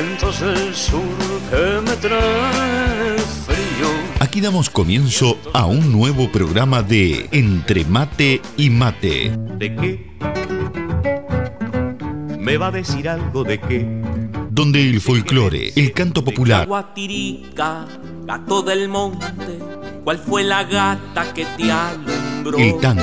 vientos del sur que me traen frío. Aquí damos comienzo a un nuevo programa de Entre Mate y Mate. ¿De qué? ¿Me va a decir algo de qué? Donde el folclore, el canto popular, Guatirica, gato del monte, ¿cuál fue la gata que te alumbró? el tango,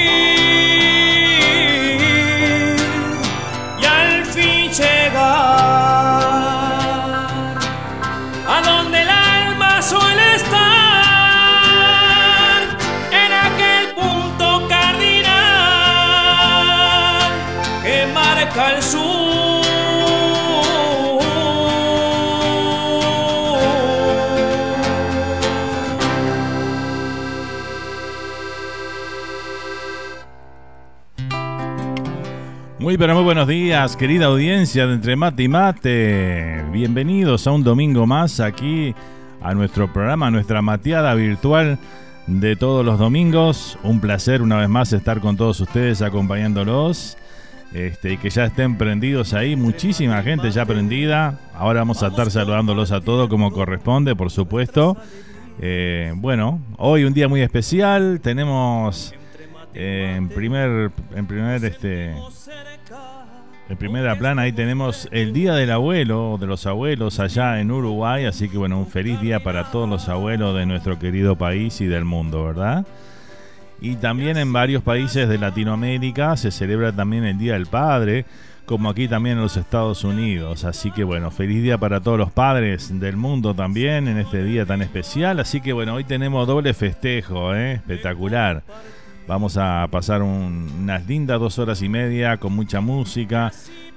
suele estar, en aquel punto cardinal que marca el sur. Muy pero muy buenos días, querida audiencia de Entre Mate y Mate. Bienvenidos a un domingo más aquí a nuestro programa, a nuestra mateada virtual de todos los domingos. Un placer una vez más estar con todos ustedes acompañándolos. Este, y que ya estén prendidos ahí, muchísima gente ya prendida. Ahora vamos a estar saludándolos a todos como corresponde, por supuesto. Eh, bueno, hoy un día muy especial. Tenemos eh, en primer, en primer este, en primera plana ahí tenemos el Día del Abuelo, de los abuelos allá en Uruguay, así que bueno, un feliz día para todos los abuelos de nuestro querido país y del mundo, ¿verdad? Y también en varios países de Latinoamérica se celebra también el Día del Padre, como aquí también en los Estados Unidos. Así que bueno, feliz día para todos los padres del mundo también en este día tan especial. Así que bueno, hoy tenemos doble festejo, ¿eh? espectacular. Vamos a pasar unas lindas dos horas y media con mucha música,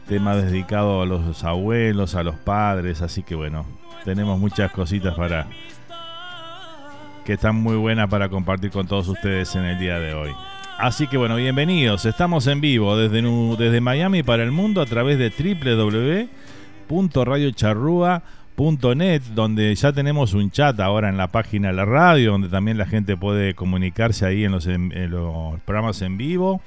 tema dedicado a los abuelos, a los padres. Así que bueno, tenemos muchas cositas para que están muy buenas para compartir con todos ustedes en el día de hoy. Así que bueno, bienvenidos. Estamos en vivo desde, desde Miami para el mundo a través de www.radiocharrúa.net, donde ya tenemos un chat ahora en la página de la radio, donde también la gente puede comunicarse ahí en los, los programas en vivo.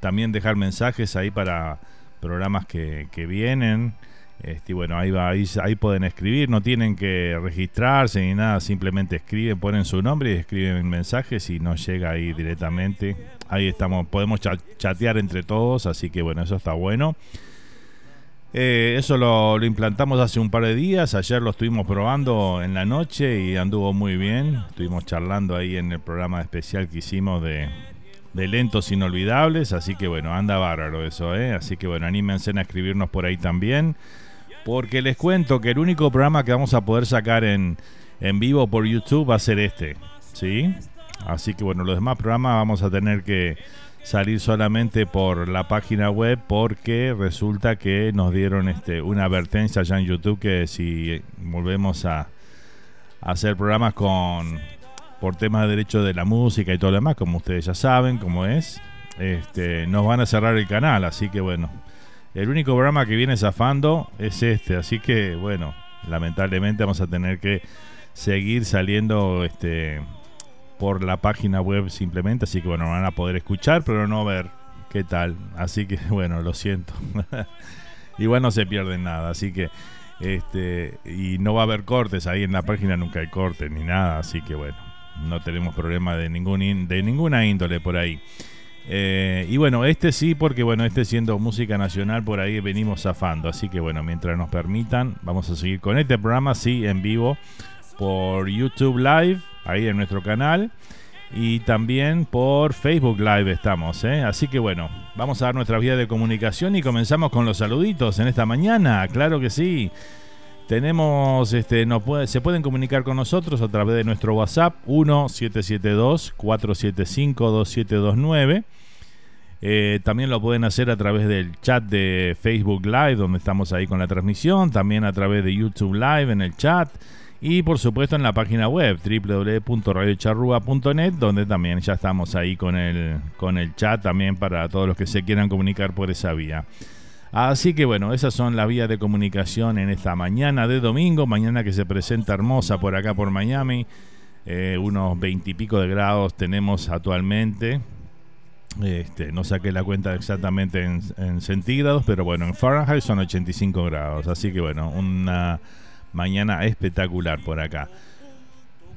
También dejar mensajes ahí para programas que, que vienen. Este, bueno, ahí, va, ahí, pueden escribir, no tienen que registrarse ni nada, simplemente escriben, ponen su nombre y escriben mensajes y nos llega ahí directamente. Ahí estamos, podemos chatear entre todos, así que bueno, eso está bueno. Eh, eso lo, implantamos hace un par de días, ayer lo estuvimos probando en la noche y anduvo muy bien. Estuvimos charlando ahí en el programa especial que hicimos de, de lentos inolvidables, así que bueno, anda bárbaro eso, ¿eh? Así que bueno, anímense a escribirnos por ahí también. Porque les cuento que el único programa que vamos a poder sacar en, en vivo por YouTube va a ser este. ¿Sí? Así que bueno, los demás programas vamos a tener que salir solamente por la página web porque resulta que nos dieron este una advertencia allá en YouTube que si volvemos a, hacer programas con por temas de derecho de la música y todo lo demás, como ustedes ya saben cómo es, este, nos van a cerrar el canal, así que bueno, el único programa que viene zafando es este, así que bueno, lamentablemente vamos a tener que seguir saliendo este por la página web simplemente, así que bueno, van a poder escuchar, pero no ver qué tal. Así que bueno, lo siento. Igual no se pierden nada, así que este y no va a haber cortes ahí en la página nunca hay cortes ni nada, así que bueno, no tenemos problema de ningún de ninguna índole por ahí. Eh, y bueno, este sí, porque bueno, este siendo música nacional, por ahí venimos zafando. Así que bueno, mientras nos permitan, vamos a seguir con este programa, sí, en vivo, por YouTube Live, ahí en nuestro canal. Y también por Facebook Live estamos, ¿eh? Así que bueno, vamos a dar nuestra vía de comunicación y comenzamos con los saluditos en esta mañana, claro que sí. Tenemos, este, se pueden comunicar con nosotros a través de nuestro WhatsApp 1772-475-2729. Eh, también lo pueden hacer a través del chat de Facebook Live, donde estamos ahí con la transmisión. También a través de YouTube Live en el chat. Y por supuesto en la página web www.radiocharrua.net, donde también ya estamos ahí con el, con el chat también para todos los que se quieran comunicar por esa vía. Así que bueno, esas son las vías de comunicación en esta mañana de domingo, mañana que se presenta hermosa por acá por Miami. Eh, unos veintipico de grados tenemos actualmente. Este, no saqué la cuenta exactamente en, en, centígrados, pero bueno, en Fahrenheit son 85 grados. Así que bueno, una mañana espectacular por acá.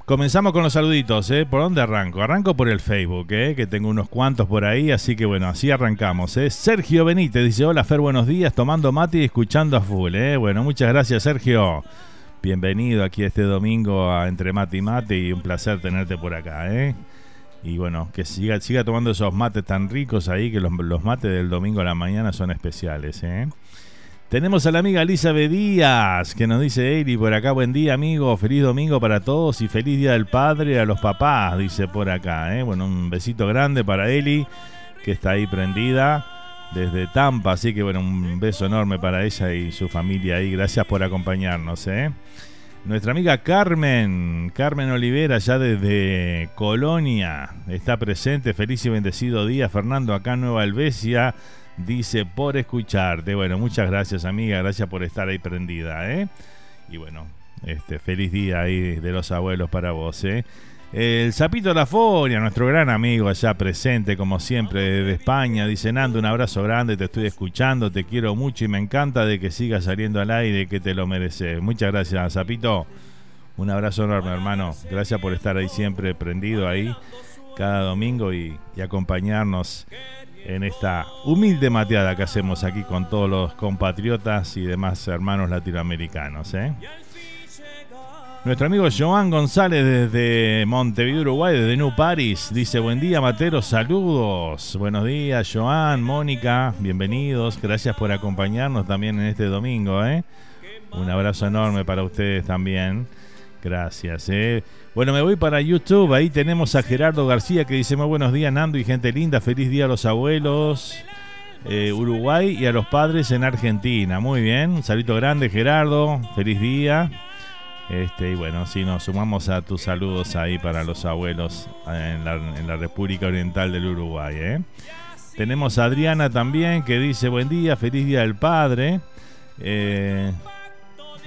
Comenzamos con los saluditos, ¿eh? ¿Por dónde arranco? Arranco por el Facebook, ¿eh? Que tengo unos cuantos por ahí, así que bueno, así arrancamos, ¿eh? Sergio Benítez dice, hola Fer, buenos días, tomando mate y escuchando a full, ¿eh? Bueno, muchas gracias Sergio. Bienvenido aquí este domingo a Entre Mate y Mate y un placer tenerte por acá, ¿eh? Y bueno, que siga, siga tomando esos mates tan ricos ahí, que los, los mates del domingo a la mañana son especiales, ¿eh? Tenemos a la amiga Elizabeth Díaz, que nos dice, Eli, por acá, buen día, amigo, feliz domingo para todos y feliz día del padre a los papás, dice por acá. ¿eh? Bueno, un besito grande para Eli, que está ahí prendida desde Tampa, así que bueno, un beso enorme para ella y su familia ahí. Gracias por acompañarnos. ¿eh? Nuestra amiga Carmen, Carmen Olivera, ya desde Colonia, está presente. Feliz y bendecido día, Fernando, acá en Nueva Albesia dice por escucharte. Bueno, muchas gracias amiga, gracias por estar ahí prendida, ¿eh? Y bueno, este feliz día ahí de los abuelos para vos, ¿eh? El Zapito La Foria, nuestro gran amigo allá presente, como siempre, desde España, dice Nando, un abrazo grande, te estoy escuchando, te quiero mucho y me encanta de que sigas saliendo al aire, que te lo mereces. Muchas gracias, Zapito. Un abrazo enorme, hermano. Gracias por estar ahí siempre prendido ahí cada domingo y acompañarnos en esta humilde mateada que hacemos aquí con todos los compatriotas y demás hermanos latinoamericanos. ¿eh? Nuestro amigo Joan González desde Montevideo, Uruguay, desde New Paris, dice buen día Matero, saludos. Buenos días Joan, Mónica, bienvenidos, gracias por acompañarnos también en este domingo. ¿eh? Un abrazo enorme para ustedes también. Gracias. ¿eh? Bueno, me voy para YouTube. Ahí tenemos a Gerardo García que dice muy buenos días Nando y gente linda. Feliz día a los abuelos. Eh, Uruguay y a los padres en Argentina. Muy bien. Un saludo grande Gerardo. Feliz día. Este, y bueno, si nos sumamos a tus saludos ahí para los abuelos en la, República Oriental del Uruguay. ¿eh? Tenemos a Adriana también que dice buen día, feliz día del padre. Eh,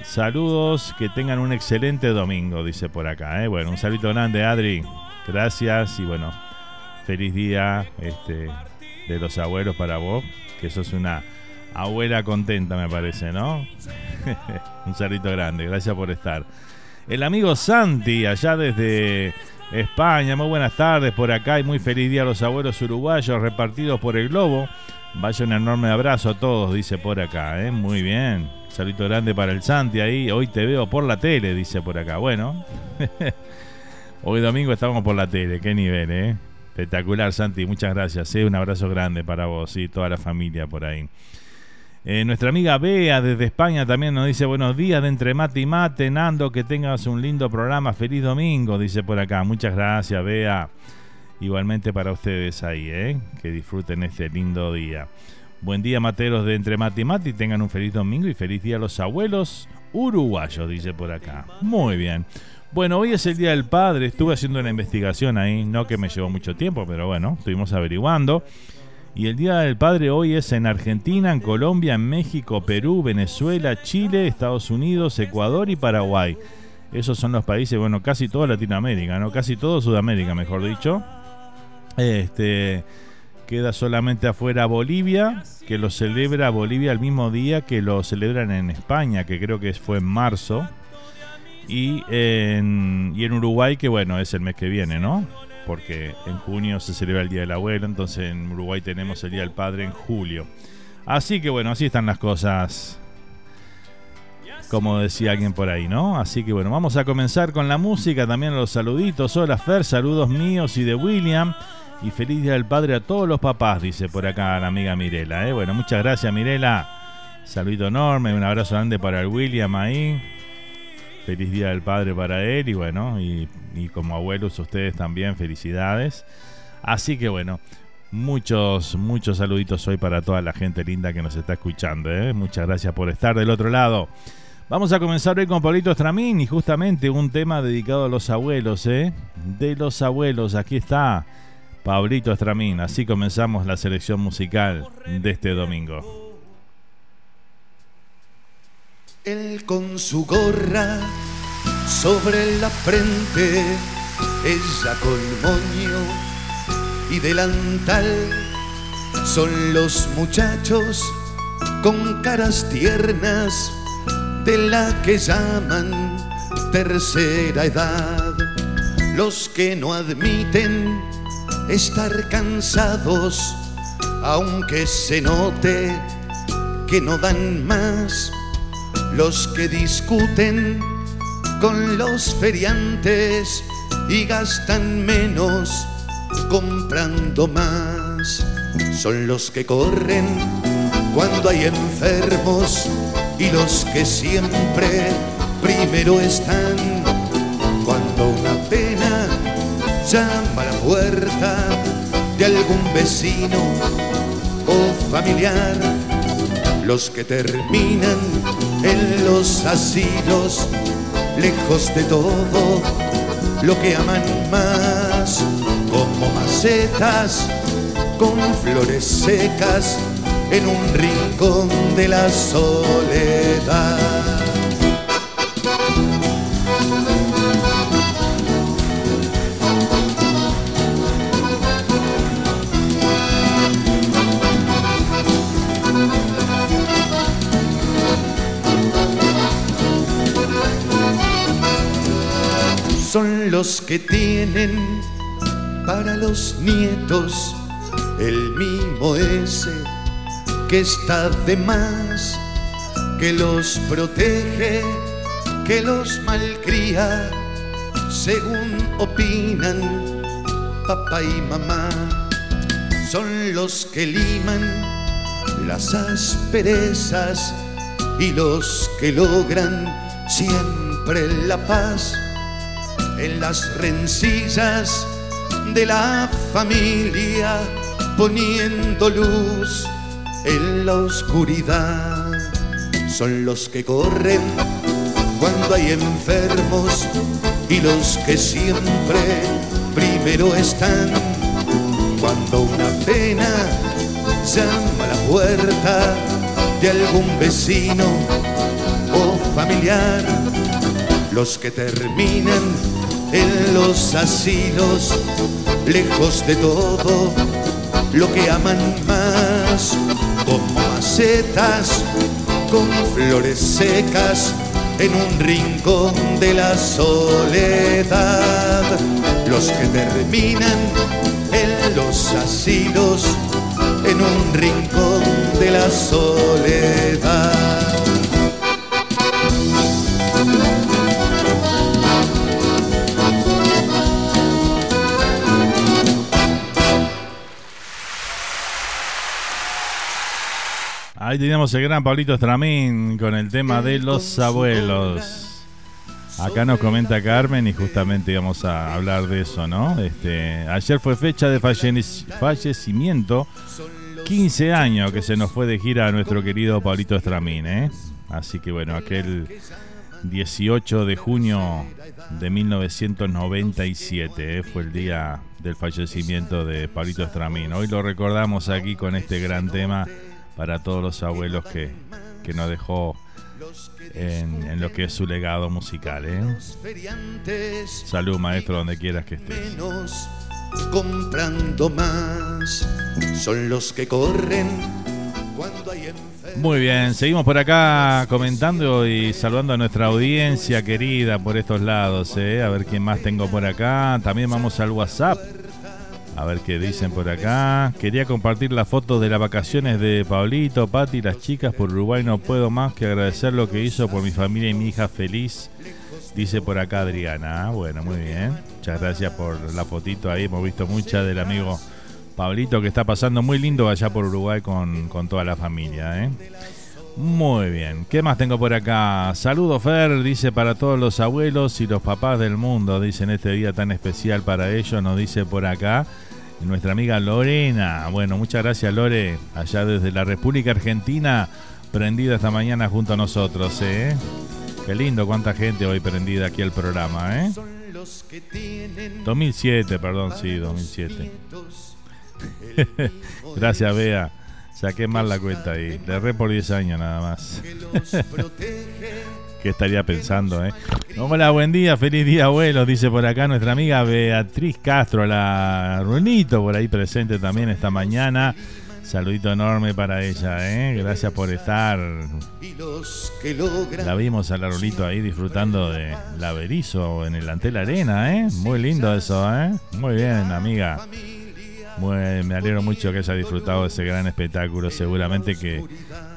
saludos, que tengan un excelente domingo, dice por acá. ¿eh? Bueno, un saludo grande, Adri. Gracias y bueno, feliz día este, de los abuelos para vos, que sos una abuela contenta, me parece, ¿no? Un salito grande, gracias por estar. El amigo Santi, allá desde España, muy buenas tardes por acá y muy feliz día a los abuelos uruguayos repartidos por el globo. Vaya un enorme abrazo a todos, dice por acá, ¿eh? muy bien. Salito grande para el Santi ahí. Hoy te veo por la tele, dice por acá. Bueno, hoy domingo estamos por la tele, qué nivel, ¿eh? Espectacular, Santi, muchas gracias. ¿eh? Un abrazo grande para vos y toda la familia por ahí. Eh, nuestra amiga Bea desde España también nos dice buenos días de entre mate y mate, Nando, que tengas un lindo programa, feliz domingo, dice por acá. Muchas gracias, Bea. Igualmente para ustedes ahí, ¿eh? que disfruten este lindo día. Buen día, materos de entre mate y mate, y tengan un feliz domingo y feliz día a los abuelos uruguayos, dice por acá. Muy bien. Bueno, hoy es el Día del Padre, estuve haciendo una investigación ahí, no que me llevó mucho tiempo, pero bueno, estuvimos averiguando. Y el Día del Padre hoy es en Argentina, en Colombia, en México, Perú, Venezuela, Chile, Estados Unidos, Ecuador y Paraguay. Esos son los países, bueno, casi toda Latinoamérica, ¿no? Casi todo Sudamérica, mejor dicho. Este queda solamente afuera Bolivia, que lo celebra Bolivia el mismo día que lo celebran en España, que creo que fue en marzo. Y en, y en Uruguay, que bueno, es el mes que viene, ¿no? porque en junio se celebra el Día del Abuelo, entonces en Uruguay tenemos el Día del Padre en julio. Así que bueno, así están las cosas, como decía alguien por ahí, ¿no? Así que bueno, vamos a comenzar con la música, también los saluditos. Hola Fer, saludos míos y de William. Y feliz Día del Padre a todos los papás, dice por acá la amiga Mirela. ¿eh? Bueno, muchas gracias Mirela. Saludito enorme, un abrazo grande para el William ahí. Feliz Día del Padre para él y bueno, y, como abuelos ustedes también, felicidades. Así que bueno, muchos, muchos saluditos hoy para toda la gente linda que nos está escuchando. ¿eh? Muchas gracias por estar del otro lado. Vamos a comenzar hoy con Pablito Estramín y justamente un tema dedicado a los abuelos, ¿eh? De los abuelos, aquí está Pablito Estramín. Así comenzamos la selección musical de este domingo. Él con su gorra sobre la frente, ella con moño y delantal. Son los muchachos con caras tiernas de la que llaman tercera edad. Los que no admiten estar cansados, aunque se note que no dan más los que discuten con los feriantes y gastan menos comprando más. Son los que corren cuando hay enfermos y los que siempre primero están llama a la puerta de algún vecino o familiar los que terminan en los asilos, lejos de todo lo que aman más, como macetas con flores secas en un rincón de la soledad. Son los que tienen para los nietos el mimo ese que está de más, que los protege, que los malcría, según opinan papá y mamá, son los que liman las asperezas y los que logran siempre la paz en las rencillas de la familia, poniendo luz en la oscuridad. Son los que corren cuando hay enfermos y los que siempre primero están cuando una pena llama a la puerta de algún vecino o familiar. Los que terminan en los asilos, lejos de todo lo que aman más, como macetas con flores secas en un rincón de la soledad. Los que terminan en los asilos, en un rincón de la soledad. Ahí teníamos el gran Pablito Estramín con el tema de los abuelos. Acá nos comenta Carmen y justamente íbamos a hablar de eso, ¿no? Este, ayer fue fecha de fallecimiento, 15 años que se nos fue de gira a nuestro querido Pablito Estramín, ¿eh? Así que bueno, aquel 18 de junio de 1997 ¿eh? fue el día del fallecimiento de Pablito Estramín. Hoy lo recordamos aquí con este gran tema para todos los abuelos que, que nos dejó en, en, lo que es su legado musical. ¿eh? Salud, maestro, donde quieras que estés. Comprando más, son los que corren cuando hay Muy bien, seguimos por acá comentando y saludando a nuestra audiencia querida por estos lados. ¿eh? A ver quién más tengo por acá. También vamos al WhatsApp. A ver qué dicen por acá. Quería compartir la foto de las vacaciones de Pablito, Pati y las chicas por Uruguay. No puedo más que agradecer lo que hizo por mi familia y mi hija feliz. Dice por acá Adriana. Bueno, muy bien. Muchas gracias por la fotito ahí. Hemos visto mucha del amigo Pablito que está pasando muy lindo allá por Uruguay con, con toda la familia. ¿eh? Muy bien. ¿Qué más tengo por acá? Saludos Fer, dice para todos los abuelos y los papás del mundo. Dice en este día tan especial para ellos. Nos dice por acá nuestra amiga Lorena. Bueno, muchas gracias Lore, allá desde la República Argentina, prendida esta mañana junto a nosotros. ¿eh? Qué lindo, cuánta gente hoy prendida aquí al programa. ¿eh? 2007, perdón, sí, 2007. gracias Bea. Saqué mal la cuenta ahí. Le erré por 10 años nada más. ¿Qué estaría pensando, eh? Hola, buen día, feliz día, abuelos, dice por acá nuestra amiga Beatriz Castro, la Runito, por ahí presente también esta mañana. Saludito enorme para ella, ¿eh? Gracias por estar. La vimos a la Rulito ahí disfrutando de la Berizo en el Antel Arena, ¿eh? Muy lindo eso, ¿eh? Muy bien, amiga. Muy, me alegro mucho que haya disfrutado de ese gran espectáculo, seguramente que,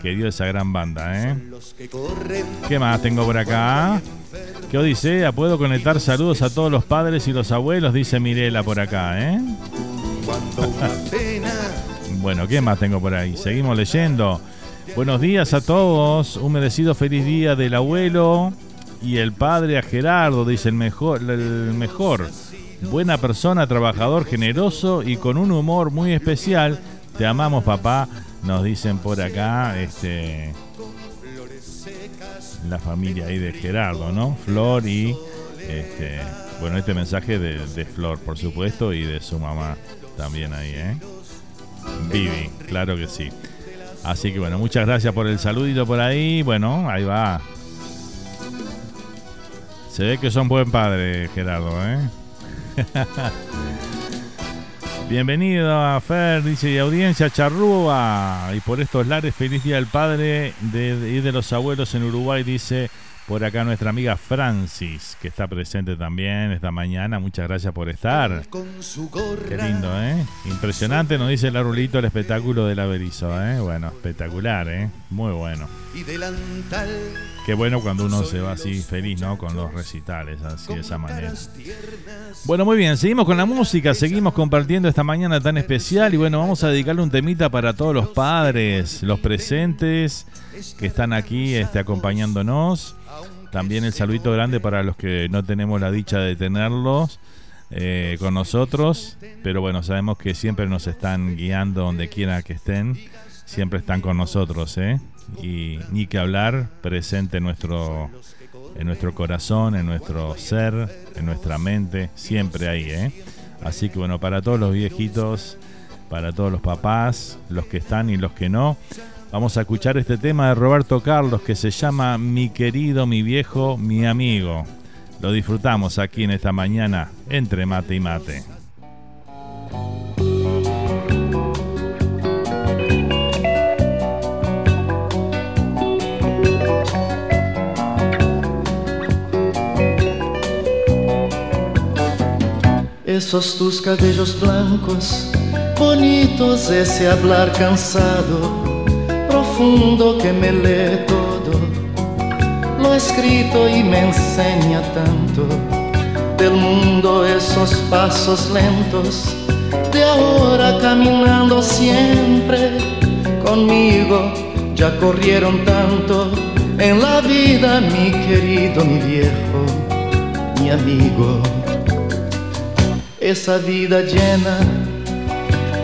que dio esa gran banda. ¿eh? ¿Qué más tengo por acá? ¿Qué odisea? ¿Puedo conectar saludos a todos los padres y los abuelos? Dice Mirela por acá. ¿eh? bueno, ¿qué más tengo por ahí? Seguimos leyendo. Buenos días a todos. Un merecido feliz día del abuelo y el padre a Gerardo, dice el mejor. El mejor. Buena persona, trabajador, generoso y con un humor muy especial. Te amamos, papá. Nos dicen por acá, este, la familia ahí de Gerardo, ¿no? Flor y, este, bueno, este mensaje de, de Flor, por supuesto, y de su mamá también ahí, ¿eh? Vivi, claro que sí. Así que bueno, muchas gracias por el saludito por ahí. Bueno, ahí va. Se ve que son buen padre, Gerardo, ¿eh? Bienvenido a Fer, dice y audiencia Charrúa. Y por estos lares, feliz día del padre y de los abuelos en Uruguay, dice por acá nuestra amiga Francis, que está presente también esta mañana. Muchas gracias por estar. Qué lindo, ¿eh? Impresionante, nos dice el arulito el espectáculo de la Berizo, ¿eh? Bueno, espectacular, ¿eh? Muy bueno. Qué bueno cuando uno se va así feliz, ¿no? Con los recitales, así de esa manera. Bueno, muy bien, seguimos con la música, seguimos compartiendo esta mañana tan especial y bueno, vamos a dedicarle un temita para todos los padres, los presentes que están aquí este, acompañándonos. También el saludito grande para los que no tenemos la dicha de tenerlos eh, con nosotros, pero bueno, sabemos que siempre nos están guiando donde quiera que estén, siempre están con nosotros, ¿eh? Y ni que hablar, presente en nuestro, en nuestro corazón, en nuestro ser, en nuestra mente, siempre ahí, ¿eh? Así que bueno, para todos los viejitos, para todos los papás, los que están y los que no, Vamos a escuchar este tema de Roberto Carlos que se llama Mi querido, mi viejo, mi amigo. Lo disfrutamos aquí en esta mañana entre mate y mate. Esos tus cabellos blancos, bonitos, ese hablar cansado profundo que me lee todo, lo escrito y me enseña tanto. Del mundo esos pasos lentos. De ahora caminando siempre conmigo ya corrieron tanto. En la vida mi querido mi viejo mi amigo. Esa vida llena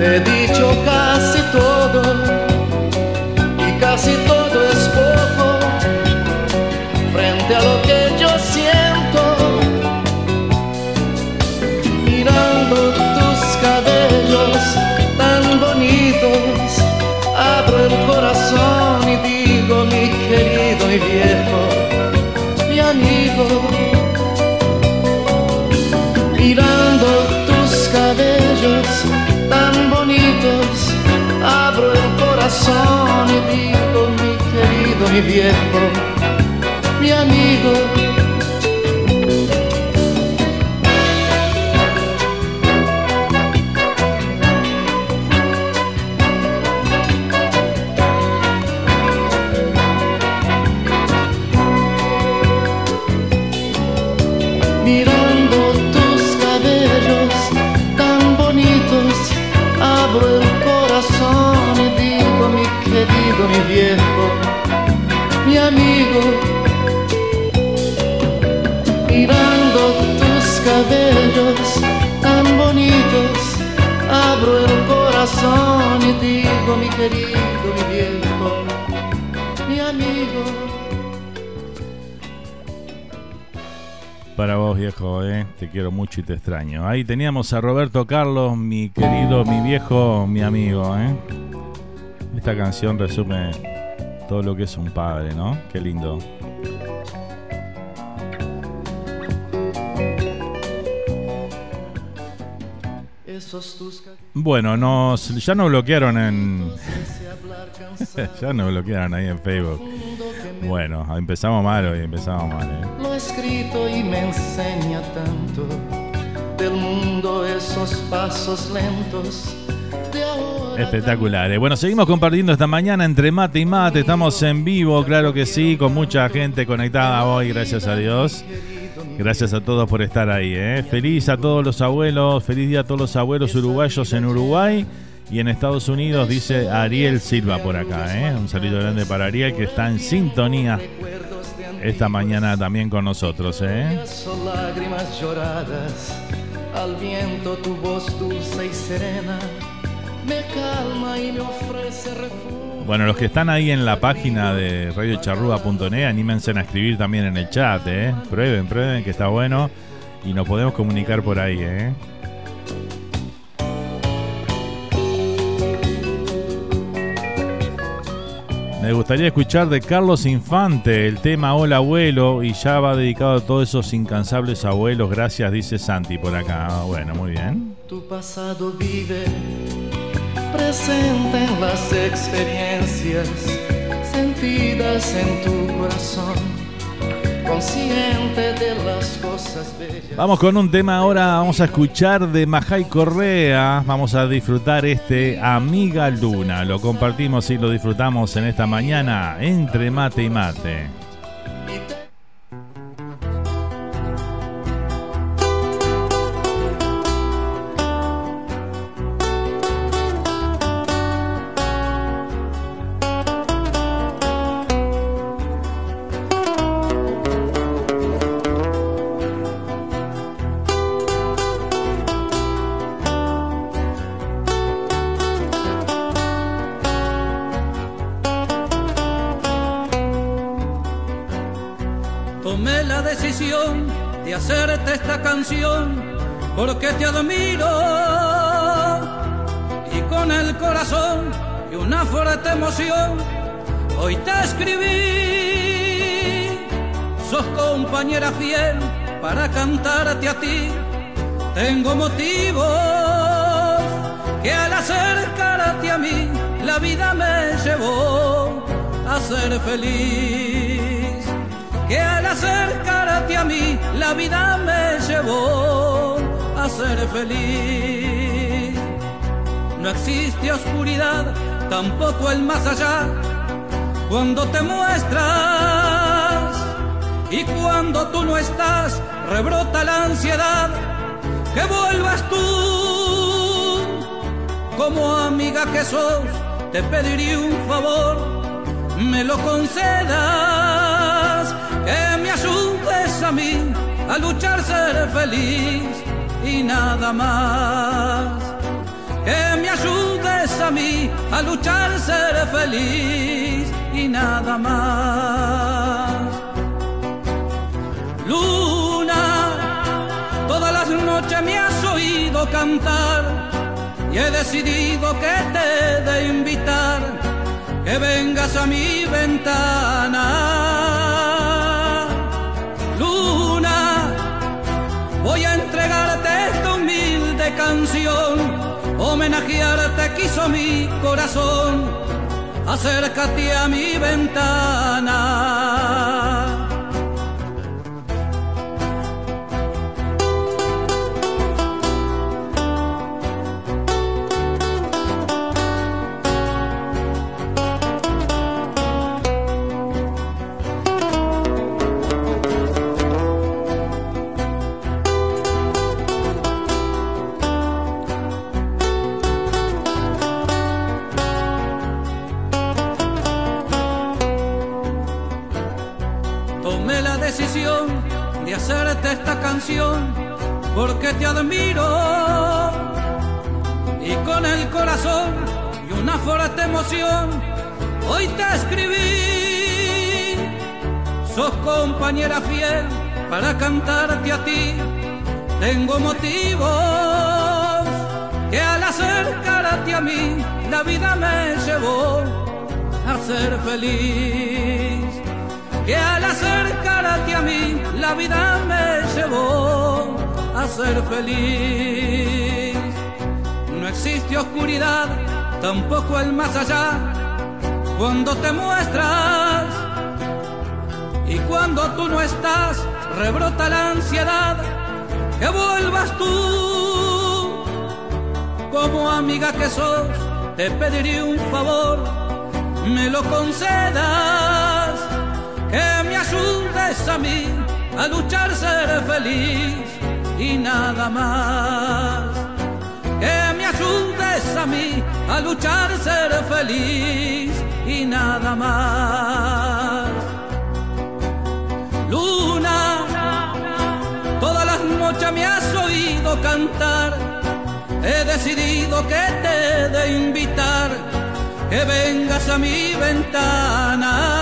Te he mi querido, mi viejo, mi amigo amigo, mirando tus cabellos tan bonitos, abro el corazón y digo, mi querido, mi viejo, mi amigo. Para vos, viejo, ¿eh? te quiero mucho y te extraño. Ahí teníamos a Roberto Carlos, mi querido, mi viejo, mi amigo. ¿eh? Esta canción resume todo lo que es un padre, ¿no? Qué lindo. Bueno, nos, ya nos bloquearon en. ya nos bloquearon ahí en Facebook. Bueno, empezamos mal hoy, empezamos mal. ¿eh? Lo escrito y me enseña tanto del mundo esos pasos lentos. Espectacular. Bueno, seguimos compartiendo esta mañana entre mate y mate. Estamos en vivo, claro que sí, con mucha gente conectada hoy, gracias a Dios. Gracias a todos por estar ahí. ¿eh? Feliz a todos los abuelos, feliz día a todos los abuelos uruguayos en Uruguay y en Estados Unidos, dice Ariel Silva por acá. ¿eh? Un saludo grande para Ariel que está en sintonía esta mañana también con nosotros. ¿eh? Me calma y me ofrece refugio. Bueno, los que están ahí en la página de radiocharrúa.net, anímense a escribir también en el chat, ¿eh? Prueben, prueben que está bueno y nos podemos comunicar por ahí, ¿eh? Me gustaría escuchar de Carlos Infante el tema Hola abuelo y ya va dedicado a todos esos incansables abuelos. Gracias, dice Santi por acá. Bueno, muy bien. Tu pasado vive presente en las experiencias sentidas en tu corazón consciente de las cosas bellas. Vamos con un tema ahora, vamos a escuchar de Majay Correa, vamos a disfrutar este Amiga Luna, lo compartimos y lo disfrutamos en esta mañana entre mate y mate. Feliz, que al acercarte a mí la vida me llevó a ser feliz. No existe oscuridad, tampoco el más allá, cuando te muestras y cuando tú no estás, rebrota la ansiedad, que vuelvas tú, como amiga que sos, te pediría un favor me lo concedas, que me ayudes a mí a luchar, ser feliz y nada más. Que me ayudes a mí a luchar, ser feliz y nada más. Luna, todas las noches me has oído cantar y he decidido que te de invitar que vengas a mi ventana. Luna, voy a entregarte esta humilde canción, homenajearte quiso mi corazón, acércate a mi ventana. Porque te admiro y con el corazón y una fuerte emoción hoy te escribí. Sos compañera fiel para cantarte a ti. Tengo motivos que al acercarte a mí la vida me llevó a ser feliz que al acercarte a mí la vida me llevó a ser feliz. No existe oscuridad, tampoco el más allá, cuando te muestras Y cuando tú no estás, rebrota la ansiedad que vuelvas tú. Como amiga que sos, te pediré un favor, me lo concedas, ayudes a mí a luchar, ser feliz y nada más. Que me ayudes a mí a luchar, ser feliz y nada más. Luna, todas las noches me has oído cantar. He decidido que te he de invitar, que vengas a mi ventana.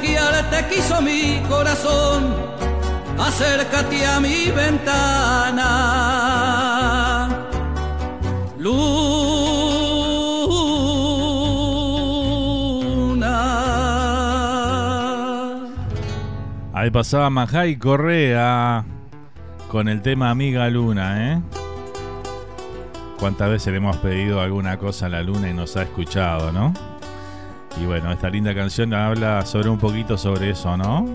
Homenajearte quiso mi corazón. Acércate a mi ventana. Luna. Ahí pasaba Majay Correa con el tema Amiga Luna, ¿eh? ¿Cuántas veces le hemos pedido alguna cosa a la luna y nos ha escuchado, no? Y bueno, esta linda canción habla sobre un poquito sobre eso, ¿no?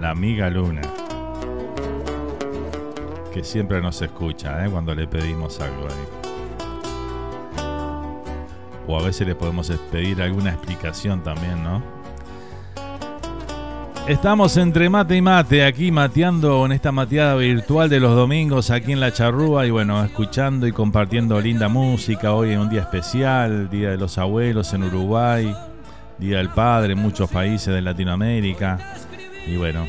La amiga luna. Que siempre nos escucha, ¿eh? Cuando le pedimos algo ahí. O a veces le podemos pedir alguna explicación también, ¿no? Estamos entre mate y mate, aquí mateando en esta mateada virtual de los domingos aquí en La Charrúa y bueno, escuchando y compartiendo linda música. Hoy en un día especial, Día de los Abuelos en Uruguay, Día del Padre en muchos países de Latinoamérica. Y bueno,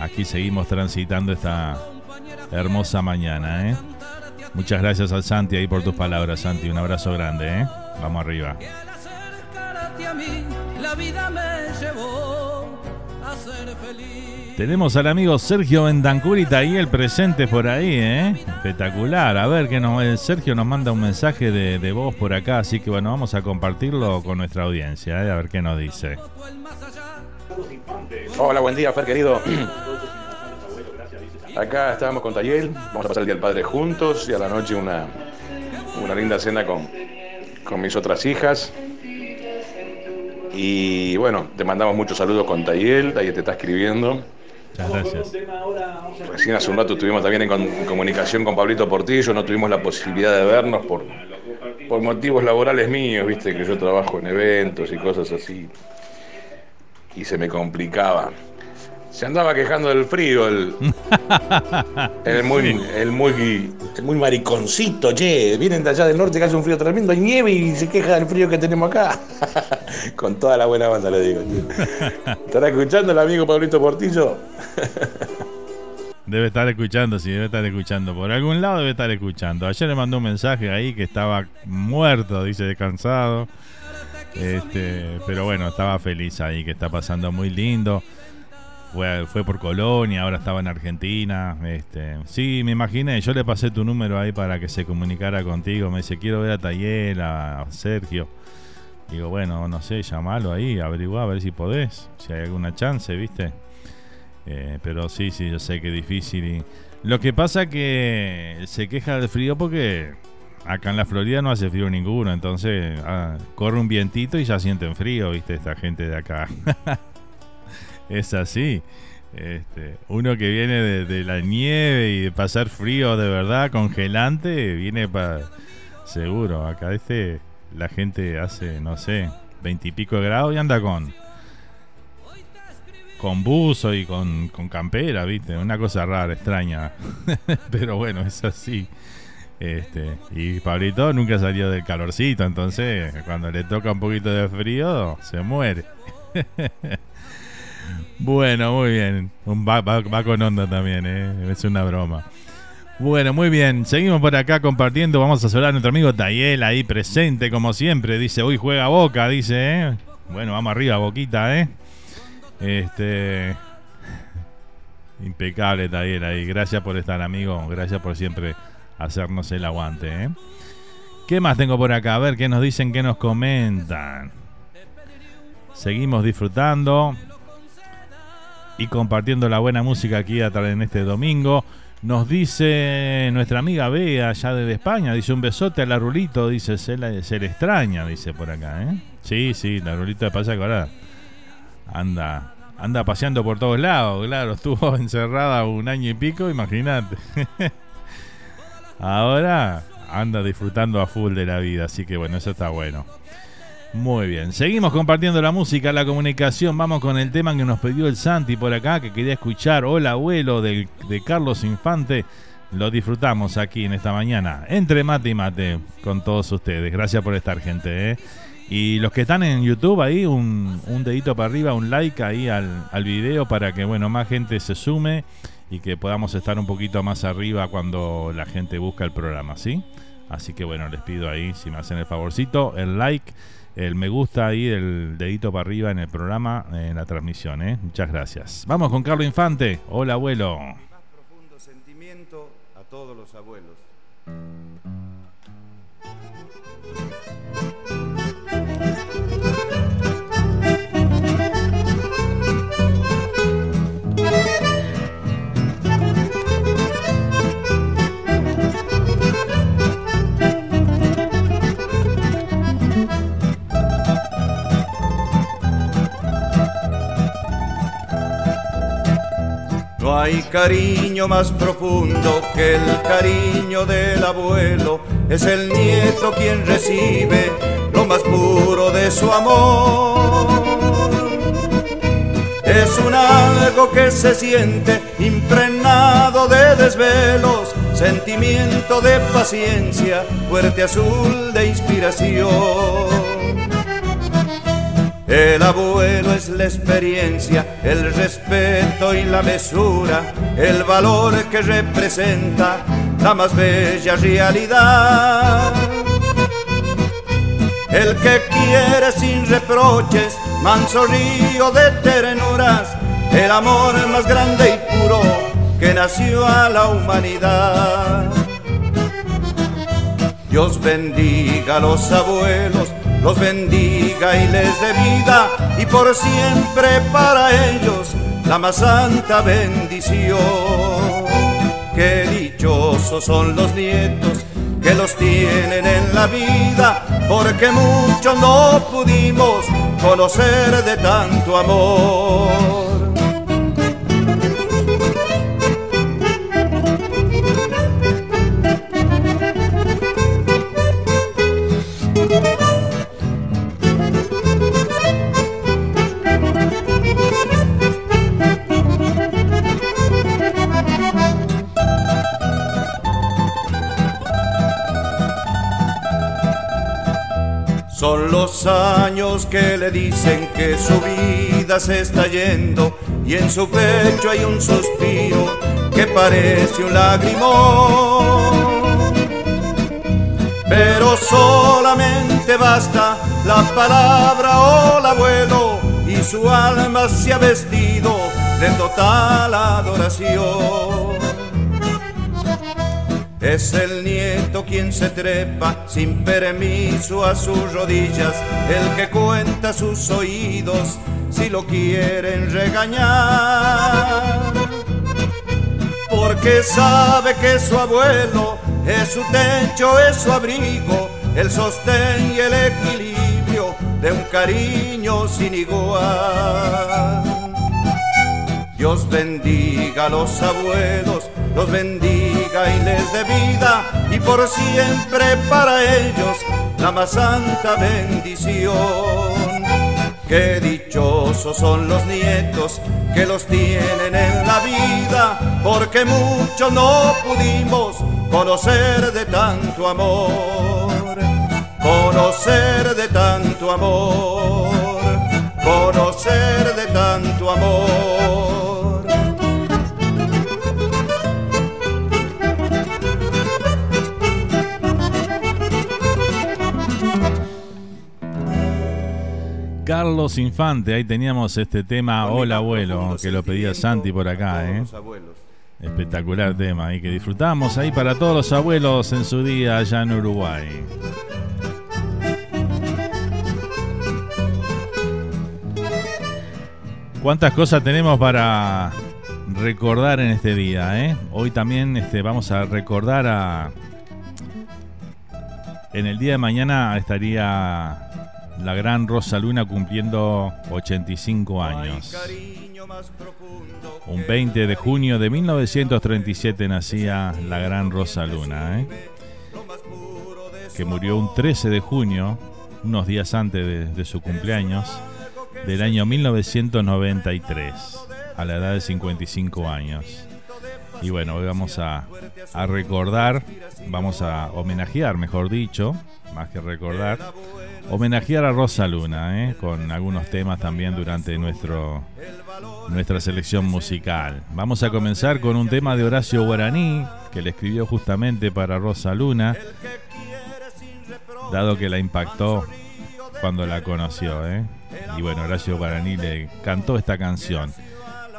aquí seguimos transitando esta hermosa mañana, ¿eh? Muchas gracias al Santi ahí por tus palabras, Santi. Un abrazo grande, ¿eh? Vamos arriba. Tenemos al amigo Sergio Bendancurita ahí el presente por ahí, ¿eh? Espectacular. A ver, que nos, el Sergio nos manda un mensaje de, de voz por acá, así que bueno, vamos a compartirlo con nuestra audiencia, ¿eh? a ver qué nos dice. Hola, buen día, Fer querido. Acá estábamos con Tayel, vamos a pasar el Día del Padre juntos y a la noche una, una linda cena con, con mis otras hijas. Y bueno, te mandamos muchos saludos con Tayel, Tayel te está escribiendo. Muchas gracias. Recién hace un rato estuvimos también en, con- en comunicación con Pablito Portillo, no tuvimos la posibilidad de vernos por, por motivos laborales míos, viste que yo trabajo en eventos y cosas así. Y se me complicaba. Se andaba quejando del frío, el, el muy, el muy, el muy mariconcito, che. Vienen de allá del norte que hace un frío tremendo, hay nieve y se queja del frío que tenemos acá. Con toda la buena banda le digo. ¿Estará escuchando el amigo Pablito Portillo? Debe estar escuchando, sí, debe estar escuchando. Por algún lado debe estar escuchando. Ayer le mandó un mensaje ahí que estaba muerto, dice, descansado. Este, pero bueno, estaba feliz ahí, que está pasando muy lindo. Fue, fue por Colonia, ahora estaba en Argentina. Este, sí, me imaginé, yo le pasé tu número ahí para que se comunicara contigo. Me dice, quiero ver a Tayel, a Sergio. Digo, bueno, no sé, llamalo ahí, averigua a ver si podés, si hay alguna chance, ¿viste? Eh, pero sí, sí, yo sé que es difícil. Y... Lo que pasa que se queja del frío porque acá en la Florida no hace frío ninguno, entonces ah, corre un vientito y ya sienten frío, ¿viste? Esta gente de acá. es así. Este, uno que viene de, la nieve y de pasar frío de verdad, congelante, viene para... Seguro, acá este, la gente hace, no sé, veintipico de grados y anda con... Con buzo y con, con campera, ¿viste? Una cosa rara, extraña. Pero bueno, es así. Este, y Pablito nunca salió del calorcito, entonces cuando le toca un poquito de frío, se muere. bueno, muy bien. Un va, va- con onda también, ¿eh? es una broma. Bueno, muy bien. Seguimos por acá compartiendo. Vamos a saludar a nuestro amigo Tayel ahí presente, como siempre. Dice, hoy juega Boca, dice, ¿eh? Bueno, vamos arriba, Boquita, ¿eh? Este. Impecable, Tayel ahí. Gracias por estar, amigo. Gracias por siempre hacernos el aguante, ¿eh? ¿Qué más tengo por acá? A ver qué nos dicen, qué nos comentan. Seguimos disfrutando y compartiendo la buena música aquí de este domingo. Nos dice nuestra amiga Bea, allá desde España, dice un besote a la Rulito, dice, se, le extraña, dice por acá, ¿eh? Sí, sí, la Rulito de pasa ahora anda, anda paseando por todos lados, claro, estuvo encerrada un año y pico, imagínate. ahora anda disfrutando a full de la vida, así que bueno, eso está bueno. Muy bien, seguimos compartiendo la música, la comunicación. Vamos con el tema que nos pidió el Santi por acá, que quería escuchar. Hola, abuelo de Carlos Infante. Lo disfrutamos aquí en esta mañana, entre mate y mate, con todos ustedes. Gracias por estar, gente. ¿eh? Y los que están en YouTube ahí, un, dedito para arriba, un like ahí al, al video para que bueno más gente se sume y que podamos estar un poquito más arriba cuando la gente busca el programa, ¿sí? Así que bueno, les pido ahí, si me hacen el favorcito, el like el me gusta ahí, el dedito para arriba en el programa, en la transmisión. ¿eh? Muchas gracias. Vamos con Carlos Infante. Hola, abuelo. Más profundo sentimiento a todos los abuelos. No hay cariño más profundo que el cariño del abuelo. Es el nieto quien recibe lo más puro de su amor. Es un algo que se siente impregnado de desvelos, sentimiento de paciencia, fuerte azul de inspiración. El abuelo es la experiencia, el respeto y la mesura, el valor que representa la más bella realidad. El que quiere sin reproches, manso río de ternuras, el amor más grande y puro que nació a la humanidad. Dios bendiga a los abuelos los bendiga y les dé vida y por siempre para ellos la más santa bendición. Qué dichosos son los nietos que los tienen en la vida, porque muchos no pudimos conocer de tanto amor. Años que le dicen que su vida se está yendo y en su pecho hay un suspiro que parece un lagrimón. Pero solamente basta la palabra o el abuelo y su alma se ha vestido de total adoración. Es el nieto quien se trepa sin permiso a sus rodillas, el que cuenta sus oídos si lo quieren regañar. Porque sabe que su abuelo es su techo, es su abrigo, el sostén y el equilibrio de un cariño sin igual. Dios bendiga a los abuelos, los bendiga y les dé vida y por siempre para ellos la más santa bendición. Qué dichosos son los nietos que los tienen en la vida, porque muchos no pudimos conocer de tanto amor, conocer de tanto amor, conocer de tanto amor. Carlos Infante, ahí teníamos este tema Hola abuelo, que lo pedía Santi por acá, ¿eh? Espectacular tema ahí que disfrutamos ahí para todos los abuelos en su día allá en Uruguay. ¿Cuántas cosas tenemos para recordar en este día. ¿eh? Hoy también este, vamos a recordar a... En el día de mañana estaría la gran Rosa Luna cumpliendo 85 años. Un 20 de junio de 1937 nacía la gran Rosa Luna, ¿eh? que murió un 13 de junio, unos días antes de, su cumpleaños, del año 1993, a la edad de 55 años. Y bueno, hoy vamos a, recordar, vamos a homenajear, mejor dicho, más que recordar, homenajear a Rosa Luna, ¿eh? con algunos temas también durante nuestro, nuestra selección musical. Vamos a comenzar con un tema de Horacio Guaraní, que le escribió justamente para Rosa Luna, dado que la impactó cuando la conoció. ¿eh? Y bueno, Horacio Guaraní le cantó esta canción,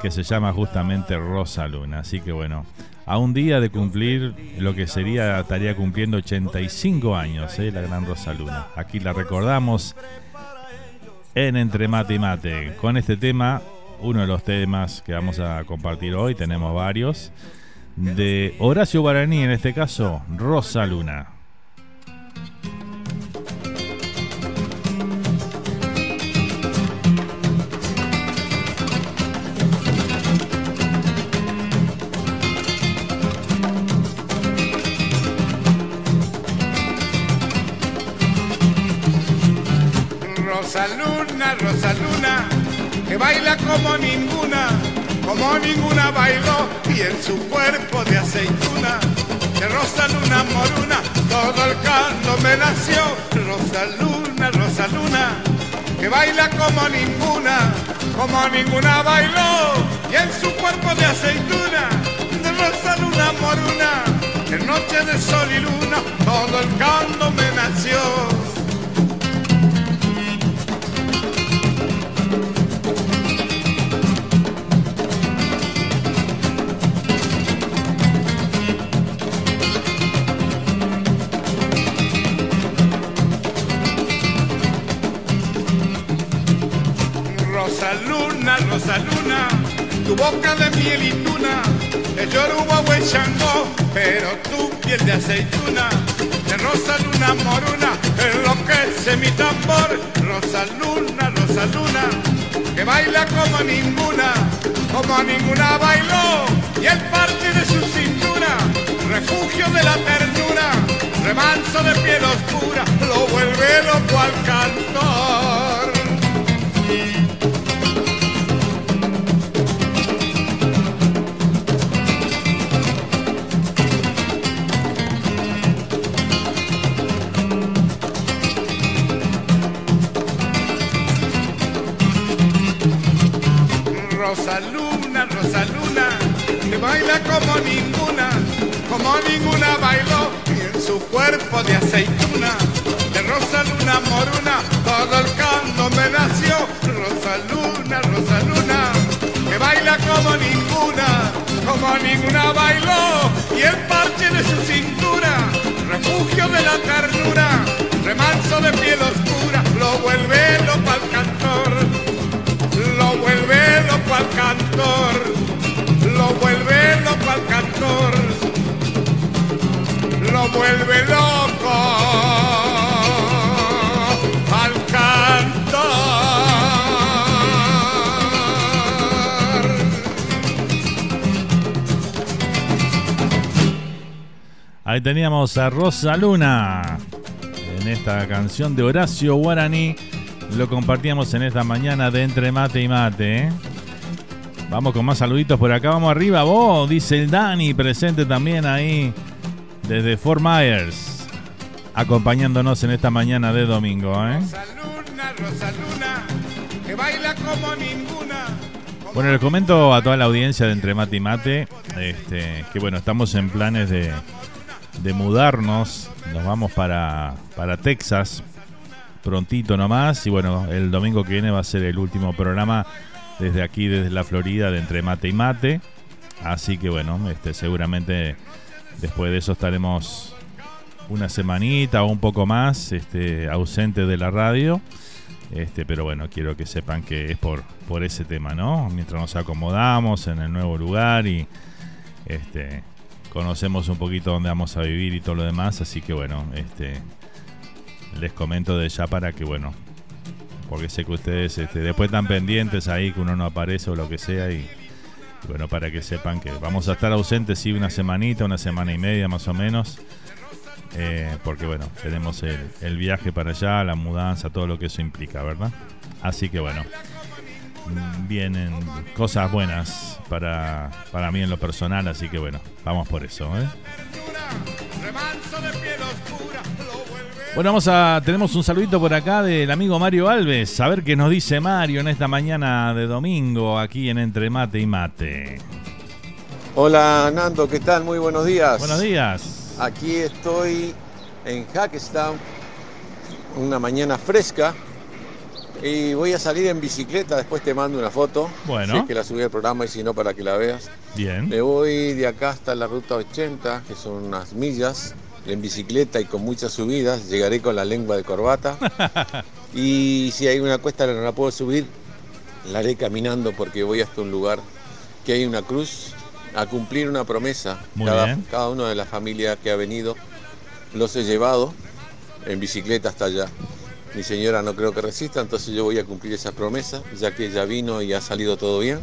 que se llama justamente Rosa Luna. Así que bueno, a un día de cumplir lo que sería, estaría cumpliendo 85 años, ¿eh? la gran Rosa Luna. Aquí la recordamos en Entre Mate y Mate. Con este tema, uno de los temas que vamos a compartir hoy, tenemos varios, de Horacio Guaraní, en este caso, Rosa Luna. Ninguna bailó, y en su cuerpo de aceituna, de Rosa Luna moruna, en noche de sol y luna, todo el canto boca de miel y tuna, el yoruba huechango, pero tu piel de aceituna, de rosa luna moruna, enloquece mi tambor, rosa luna, rosa luna, que baila como ninguna, como ninguna bailó, y el parte de su cintura, refugio de la ternura, remanso de piel oscura, lo vuelve loco al cantor. Aceituna, de Rosa Luna moruna, todo el canto me nació, Rosa Luna, Rosa Luna, que baila como ninguna, como ninguna bailó, y el parche de su cintura, refugio de la ternura, remanso de piel oscura, lo vuelve loco al cantor lo vuelve loco al cantor, lo vuelve loco al cantor, vuelve loco al cantor. Ahí teníamos a Rosa Luna en esta canción de Horacio Guaraní lo compartíamos en esta mañana de Entre Mate y Mate. ¿eh? Vamos con más saluditos por acá. Vamos arriba, vos, dice el Dani, presente también ahí desde Fort Myers, acompañándonos en esta mañana de domingo. ¿eh? Bueno, les comento a toda la audiencia de Entre Mate y Mate este, que bueno, estamos en planes de, de mudarnos. Nos vamos para, para Texas prontito nomás. Y bueno, el domingo que viene va a ser el último programa desde aquí, desde la Florida, de Entre Mate y Mate. Así que bueno, este, seguramente después de eso estaremos una semanita o un poco más este, ausentes de la radio. Este, pero bueno, quiero que sepan que es por, por ese tema, ¿no? Mientras nos acomodamos en el nuevo lugar y este, conocemos un poquito dónde vamos a vivir y todo lo demás, así que bueno, este, les comento de ya para que, bueno, porque sé que ustedes este, después están pendientes ahí que uno no aparece o lo que sea y bueno, para que sepan que vamos a estar ausentes, sí, una semanita, una semana y media más o menos. Eh, porque bueno, tenemos el, viaje para allá, la mudanza, todo lo que eso implica, ¿verdad? Así que bueno, mm, vienen cosas buenas para, para mí en lo personal, así que bueno, vamos por eso. ¿eh? Bueno, vamos a, tenemos un saludito por acá del amigo Mario Alves, a ver qué nos dice Mario en esta mañana de domingo aquí en Entre Mate y Mate. Hola Nando, ¿qué tal? Muy buenos días. Buenos días. Aquí estoy en Hackestown, una mañana fresca. Y voy a salir en bicicleta, después te mando una foto. Bueno. Si que la subí al programa y si no, para que la veas. Bien. Me voy de acá hasta la ruta 80, que son unas millas, en bicicleta y con muchas subidas. Llegaré con la lengua de corbata. y si hay una cuesta que no la puedo subir, la haré caminando porque voy hasta un lugar que hay una cruz a cumplir una promesa. cada, cada uno de la familia que ha venido los he llevado en bicicleta hasta allá. Mi señora no creo que resista, entonces yo voy a cumplir esa promesa, ya que ella vino y ha salido todo bien,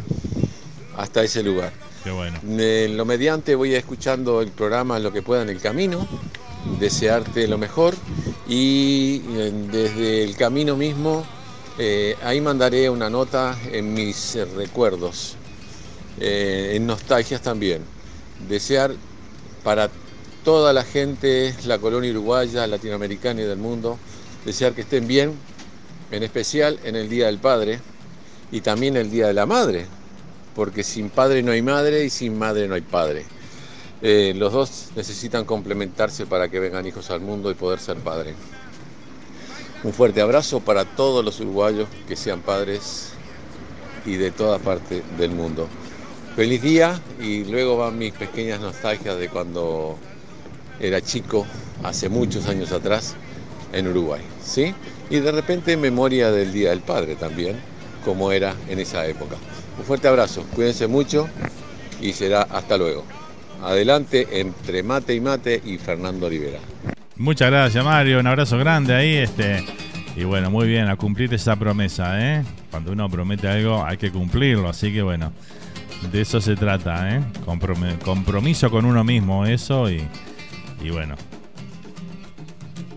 hasta ese lugar. En lo mediante voy escuchando el programa lo que pueda en el camino, desearte lo mejor y eh, desde el camino mismo eh, ahí mandaré una nota en mis recuerdos eh, en nostalgias también. Desear para toda la gente, la colonia uruguaya, latinoamericana y del mundo, desear que estén bien, en especial en el Día del Padre y también el Día de la Madre, porque sin padre no hay madre y sin madre no hay padre. Eh, los dos necesitan complementarse para que vengan hijos al mundo y poder ser padre. Un fuerte abrazo para todos los uruguayos que sean padres y de toda parte del mundo feliz día y luego van mis pequeñas nostalgias de cuando era chico, hace muchos años atrás, en Uruguay. ¿sí? Y de repente memoria del Día del Padre también, como era en esa época. Un fuerte abrazo, cuídense mucho y será hasta luego. Adelante entre Mate y Mate y Fernando Olivera. Muchas gracias Mario, un abrazo grande ahí. Este, y bueno, muy bien, a cumplir esa promesa, ¿eh? Cuando uno promete algo hay que cumplirlo, así que bueno, de eso se trata, ¿eh? compromiso con uno mismo, eso y, y bueno.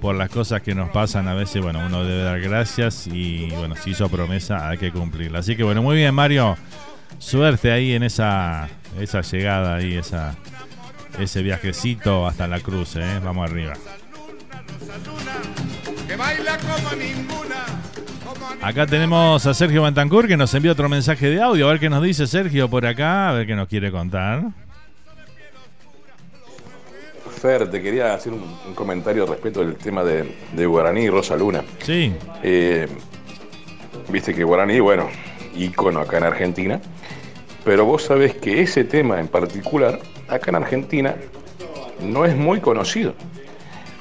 Por las cosas que nos pasan a veces, bueno, uno debe dar gracias y bueno, si hizo promesa hay que cumplirla. Así que bueno, muy bien Mario, suerte ahí en esa, esa llegada ahí, esa, ese viajecito hasta la cruz, ¿eh? Vamos arriba. Acá tenemos a Sergio Bantancourt que nos envió otro mensaje de audio. A ver qué nos dice Sergio por acá, a ver qué nos quiere contar. Fer, te quería hacer un, comentario respecto del tema de, Guaraní y Rosa Luna. Sí. Eh, viste que Guaraní, bueno, ícono acá en Argentina, pero vos sabés que ese tema en particular, acá en Argentina, no es muy conocido.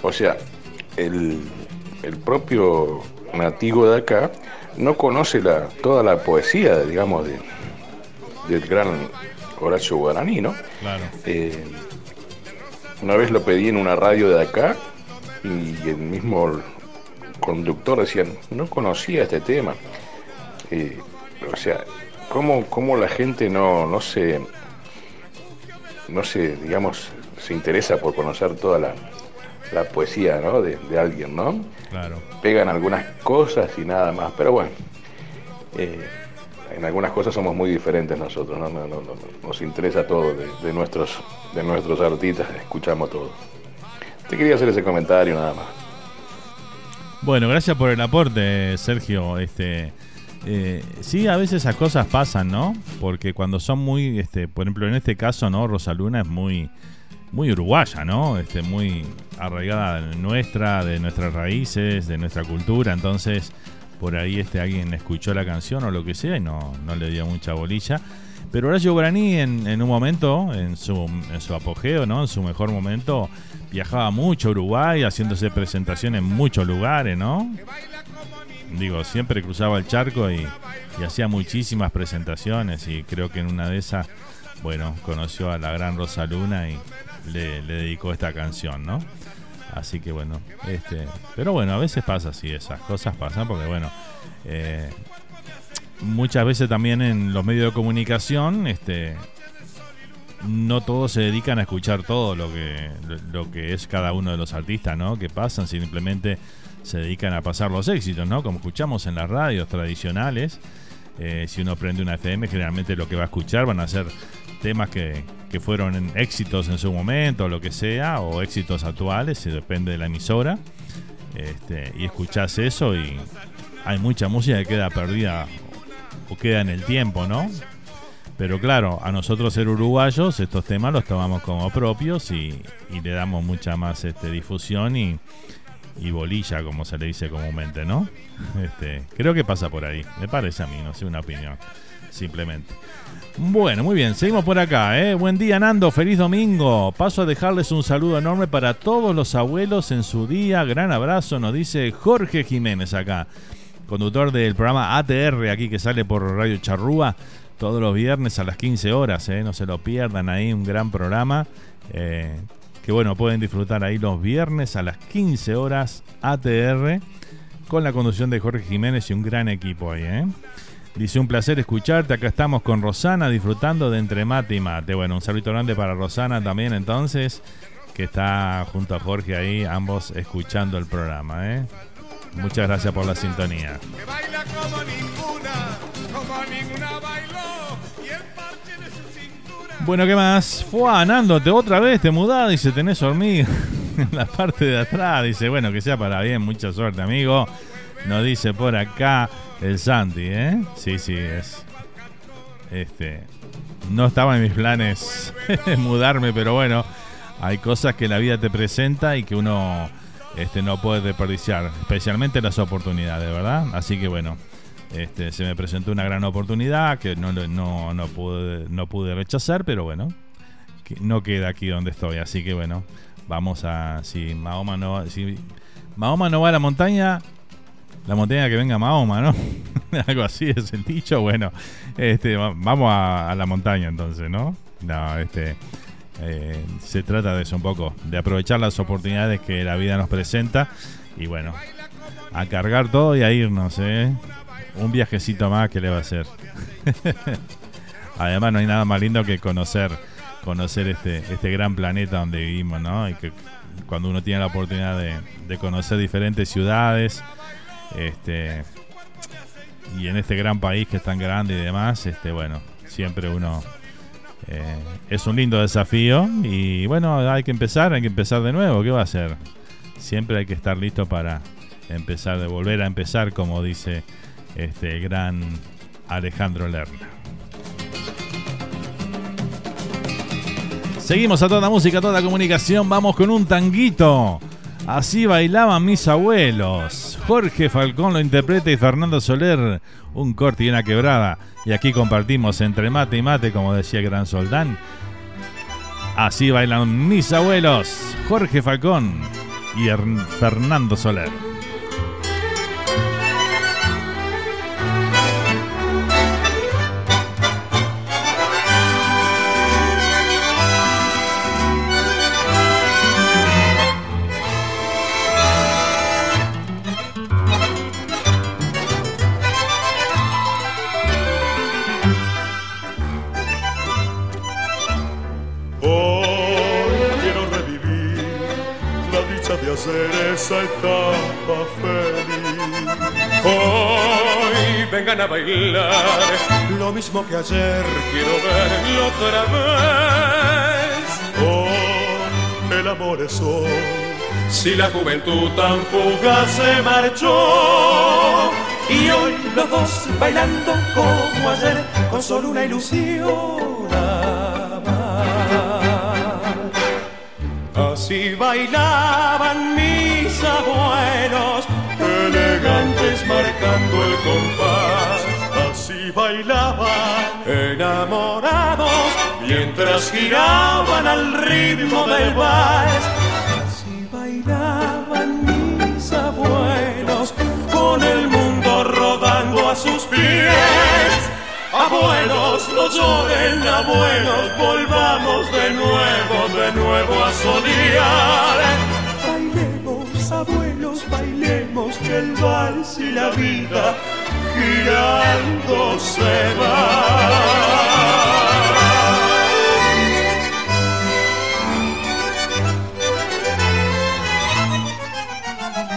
O sea, el, el propio nativo de acá no conoce la, toda la poesía, digamos, de, del gran Horacio Guaraní, ¿no? Claro. Eh, una vez lo pedí en una radio de acá y el mismo conductor decía, no conocía este tema. Eh, o sea, ¿cómo, ¿cómo, la gente no, no se, no se, digamos, se interesa por conocer toda la, la poesía ¿no? de, de alguien, ¿no? Claro. Pegan algunas cosas y nada más, pero bueno, eh, en algunas cosas somos muy diferentes nosotros, ¿no? nos interesa todo de, nuestros, de nuestros artistas, escuchamos todo. Te quería hacer ese comentario nada más. Bueno, gracias por el aporte, Sergio. Este, eh, sí, a veces esas cosas pasan, ¿no? Porque cuando son muy, este, por ejemplo, en este caso, ¿no? Rosaluna es muy, muy uruguaya, ¿no? Este, muy arraigada nuestra, de nuestras raíces, de nuestra cultura. Entonces, por ahí este, alguien escuchó la canción o lo que sea y no, no le dio mucha bolilla. Pero Horacio Guaraní en, en un momento, en su, su apogeo, ¿no? En su mejor momento, viajaba mucho a Uruguay, haciéndose presentación en muchos lugares, ¿no? digo, siempre cruzaba el charco y, hacía muchísimas presentaciones y creo que en una de esas, bueno, conoció a la gran Rosa Luna y le, dedicó esta canción, ¿no? Así que bueno, este, pero bueno, a veces pasa así, esas cosas pasan porque bueno, eh, muchas veces también en los medios de comunicación, este, no todos se dedican a escuchar todo lo que, lo que es cada uno de los artistas, ¿no? Que pasan, simplemente se dedican a pasar los éxitos, ¿no? Como escuchamos en las radios tradicionales, eh, si uno prende una FM, generalmente lo que va a escuchar van a ser temas que, que fueron éxitos en su momento, lo que sea, o éxitos actuales, depende de la emisora. Este, y escuchás eso y hay mucha música que queda perdida o queda en el tiempo, ¿no? Pero claro, a nosotros ser uruguayos, estos temas los tomamos como propios y, le damos mucha más este, difusión y, bolilla, como se le dice comúnmente, ¿no? Este, creo que pasa por ahí, me parece a mí, no sé, una opinión, simplemente. Bueno, muy bien, seguimos por acá, ¿eh? Buen día, Nando, feliz domingo. Paso a dejarles un saludo enorme para todos los abuelos en su día. Gran abrazo, nos dice Jorge Jiménez acá, conductor del programa ATR aquí que sale por Radio Charrúa todos los viernes a las 15 horas, ¿eh? no se lo pierdan ahí, un gran programa. Eh, que bueno, pueden disfrutar ahí los viernes a las 15 horas ATR con la conducción de Jorge Jiménez y un gran equipo ahí. ¿eh? Dice un placer escucharte, acá estamos con Rosana disfrutando de entre mate y mate. Bueno, un saludo grande para Rosana también entonces, que está junto a Jorge ahí, ambos escuchando el programa. ¿eh? Muchas gracias por la sintonía. Bueno, ¿qué más? Fue Nando, te otra vez te mudás, dice, tenés hormiga en la parte de atrás. Dice, bueno, que sea para bien, mucha suerte, amigo. Nos dice por acá el Santi, ¿eh? Sí, sí, es. Este. No estaba en mis planes mudarme, pero bueno, hay cosas que la vida te presenta y que uno este, no puede desperdiciar, especialmente las oportunidades, ¿verdad? Así que bueno. Este, se me presentó una gran oportunidad que no, no, no, pude, no pude rechazar, pero bueno, no queda aquí donde estoy. Así que bueno, vamos a. Si Mahoma no, si Mahoma no va a la montaña, la montaña que venga Mahoma, ¿no? Algo así es el dicho. Bueno, este, vamos a, la montaña entonces, ¿no? No, este. Eh, se trata de eso un poco, de aprovechar las oportunidades que la vida nos presenta y bueno, a cargar todo y a irnos, ¿eh? un viajecito más que le va a hacer. Además no hay nada más lindo que conocer conocer este este gran planeta donde vivimos, ¿no? Y que cuando uno tiene la oportunidad de, conocer diferentes ciudades, este y en este gran país que es tan grande y demás, este bueno, siempre uno eh, es un lindo desafío y bueno, hay que empezar, hay que empezar de nuevo, ¿qué va a hacer? Siempre hay que estar listo para empezar, de volver a empezar, como dice este gran Alejandro Lerner. Seguimos a toda música, a toda comunicación. Vamos con un tanguito. Así bailaban mis abuelos. Jorge Falcón lo interpreta y Fernando Soler un corte y una quebrada. Y aquí compartimos entre mate y mate, como decía el gran Soldán. Así bailan mis abuelos. Jorge Falcón y Fernando Soler. A bailar lo mismo que ayer, quiero verlo otra vez. Oh, el amor es hoy. Si la juventud tan fugaz se marchó y hoy los dos bailando como ayer con solo una ilusión. Así bailaban mis abuelos, elegantes marcando el compás bailaban enamorados mientras giraban al ritmo del vals. Así bailaban mis abuelos con el mundo rodando a sus pies. Abuelos, no lloren, abuelos, volvamos de nuevo, de nuevo a solear abuelos, bailemos que el vals y la vida girando se va.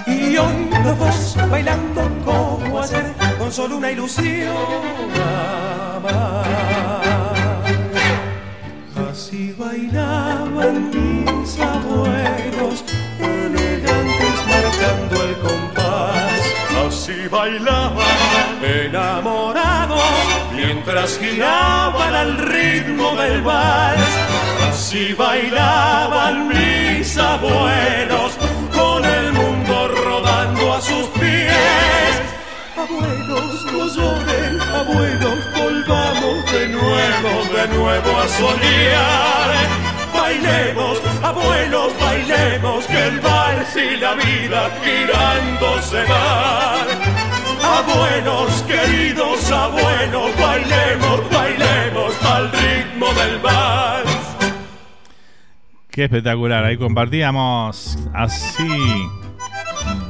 Y hoy los dos bailando como ayer, con solo una ilusión amar. Así bailaban mis abuelos, Así bailaban enamorados, mientras giraban al ritmo del vals. Así bailaban mis abuelos con el mundo rodando a sus pies. Abuelos, no lloren, abuelos, volvamos de nuevo, de nuevo a soñar. Bailemos, abuelos, bailemos, que el vals y la vida girando se van. Abuelos, queridos abuelos, bailemos, bailemos al ritmo del vals. Qué espectacular, ahí compartíamos así.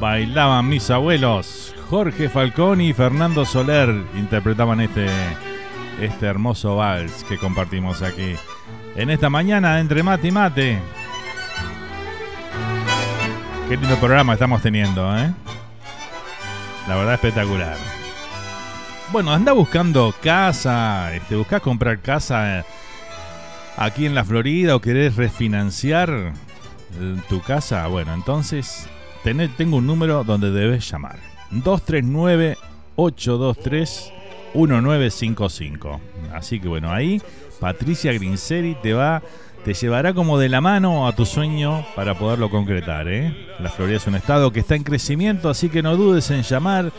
Bailaban mis abuelos. Jorge Falconi y Fernando Soler interpretaban este, este hermoso vals que compartimos aquí. En esta mañana entre mate y mate. Qué lindo programa estamos teniendo, ¿eh? La verdad espectacular. Bueno, anda buscando casa, este, buscas comprar casa. eh, aquí en la Florida o querés refinanciar eh, tu casa, bueno, entonces tengo un número donde debes llamar. 239-823-1955. Así que bueno, ahí Patricia Grinseri te va, te llevará como de la mano a tu sueño para poderlo concretar. ¿eh? La Florida es un estado que está en crecimiento, así que no dudes en llamar,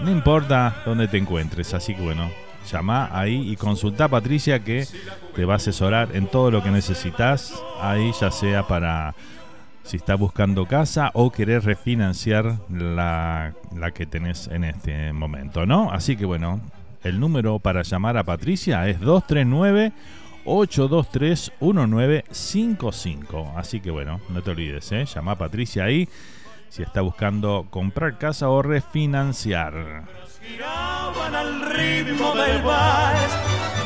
no importa dónde te encuentres. Así que bueno, llama ahí y consulta a Patricia que te va a asesorar en todo lo que necesitas. Ahí ya sea para si estás buscando casa o querés refinanciar la, la que tenés en este momento, ¿no? Así que bueno, el número para llamar a Patricia es 239 823 1955. Así que bueno, no te olvides, ¿eh? Llama a Patricia ahí si está buscando comprar casa o refinanciar. Giraban al ritmo del vals.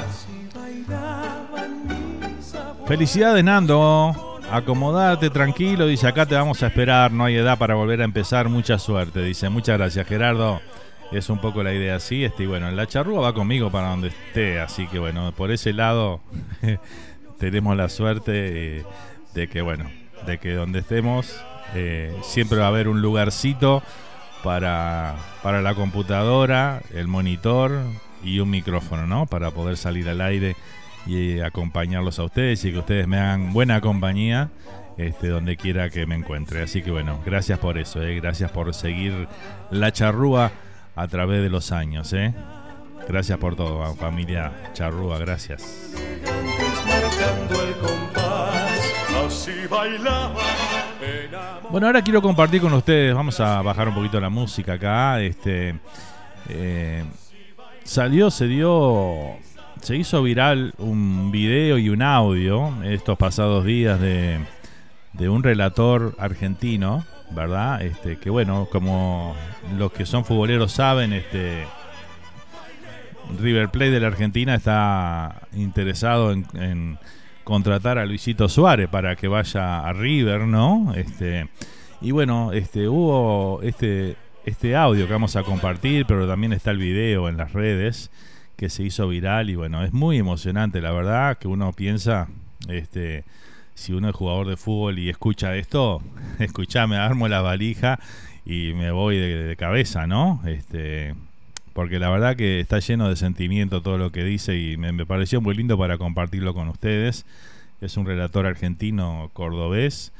Así bailaban mis abuelos. Felicidades, Nando. Acomodate tranquilo, dice acá te vamos a esperar, no hay edad para volver a empezar, mucha suerte, dice, muchas gracias Gerardo, es un poco la idea así, este, y bueno, la charrúa va conmigo para donde esté, así que bueno, por ese lado tenemos la suerte eh, de que bueno, de que donde estemos eh, siempre va a haber un lugarcito para, para la computadora, el monitor y un micrófono, ¿no? Para poder salir al aire y acompañarlos a ustedes y que ustedes me hagan buena compañía este, donde quiera que me encuentre. Así que bueno, gracias por eso, ¿eh? gracias por seguir la charrúa a través de los años. ¿eh? Gracias por todo, familia charrúa, gracias. Bueno, ahora quiero compartir con ustedes, vamos a bajar un poquito la música acá. Este, eh, salió, se dio, se hizo viral un video y un audio estos pasados días de, de un relator argentino, ¿verdad? Este, que bueno, como los que son futboleros saben, este, River Plate de la Argentina está interesado en, contratar a Luisito Suárez para que vaya a River, ¿no? Este, y bueno, este, hubo este, este audio que vamos a compartir, pero también está el video en las redes que se hizo viral y bueno, es muy emocionante, la verdad, que uno piensa, este, si uno es jugador de fútbol y escucha esto, escuchame, armo la valija y me voy de, cabeza, ¿no? Este, porque la verdad que está lleno de sentimiento todo lo que dice y me, me pareció muy lindo para compartirlo con ustedes. Es un relator argentino cordobés,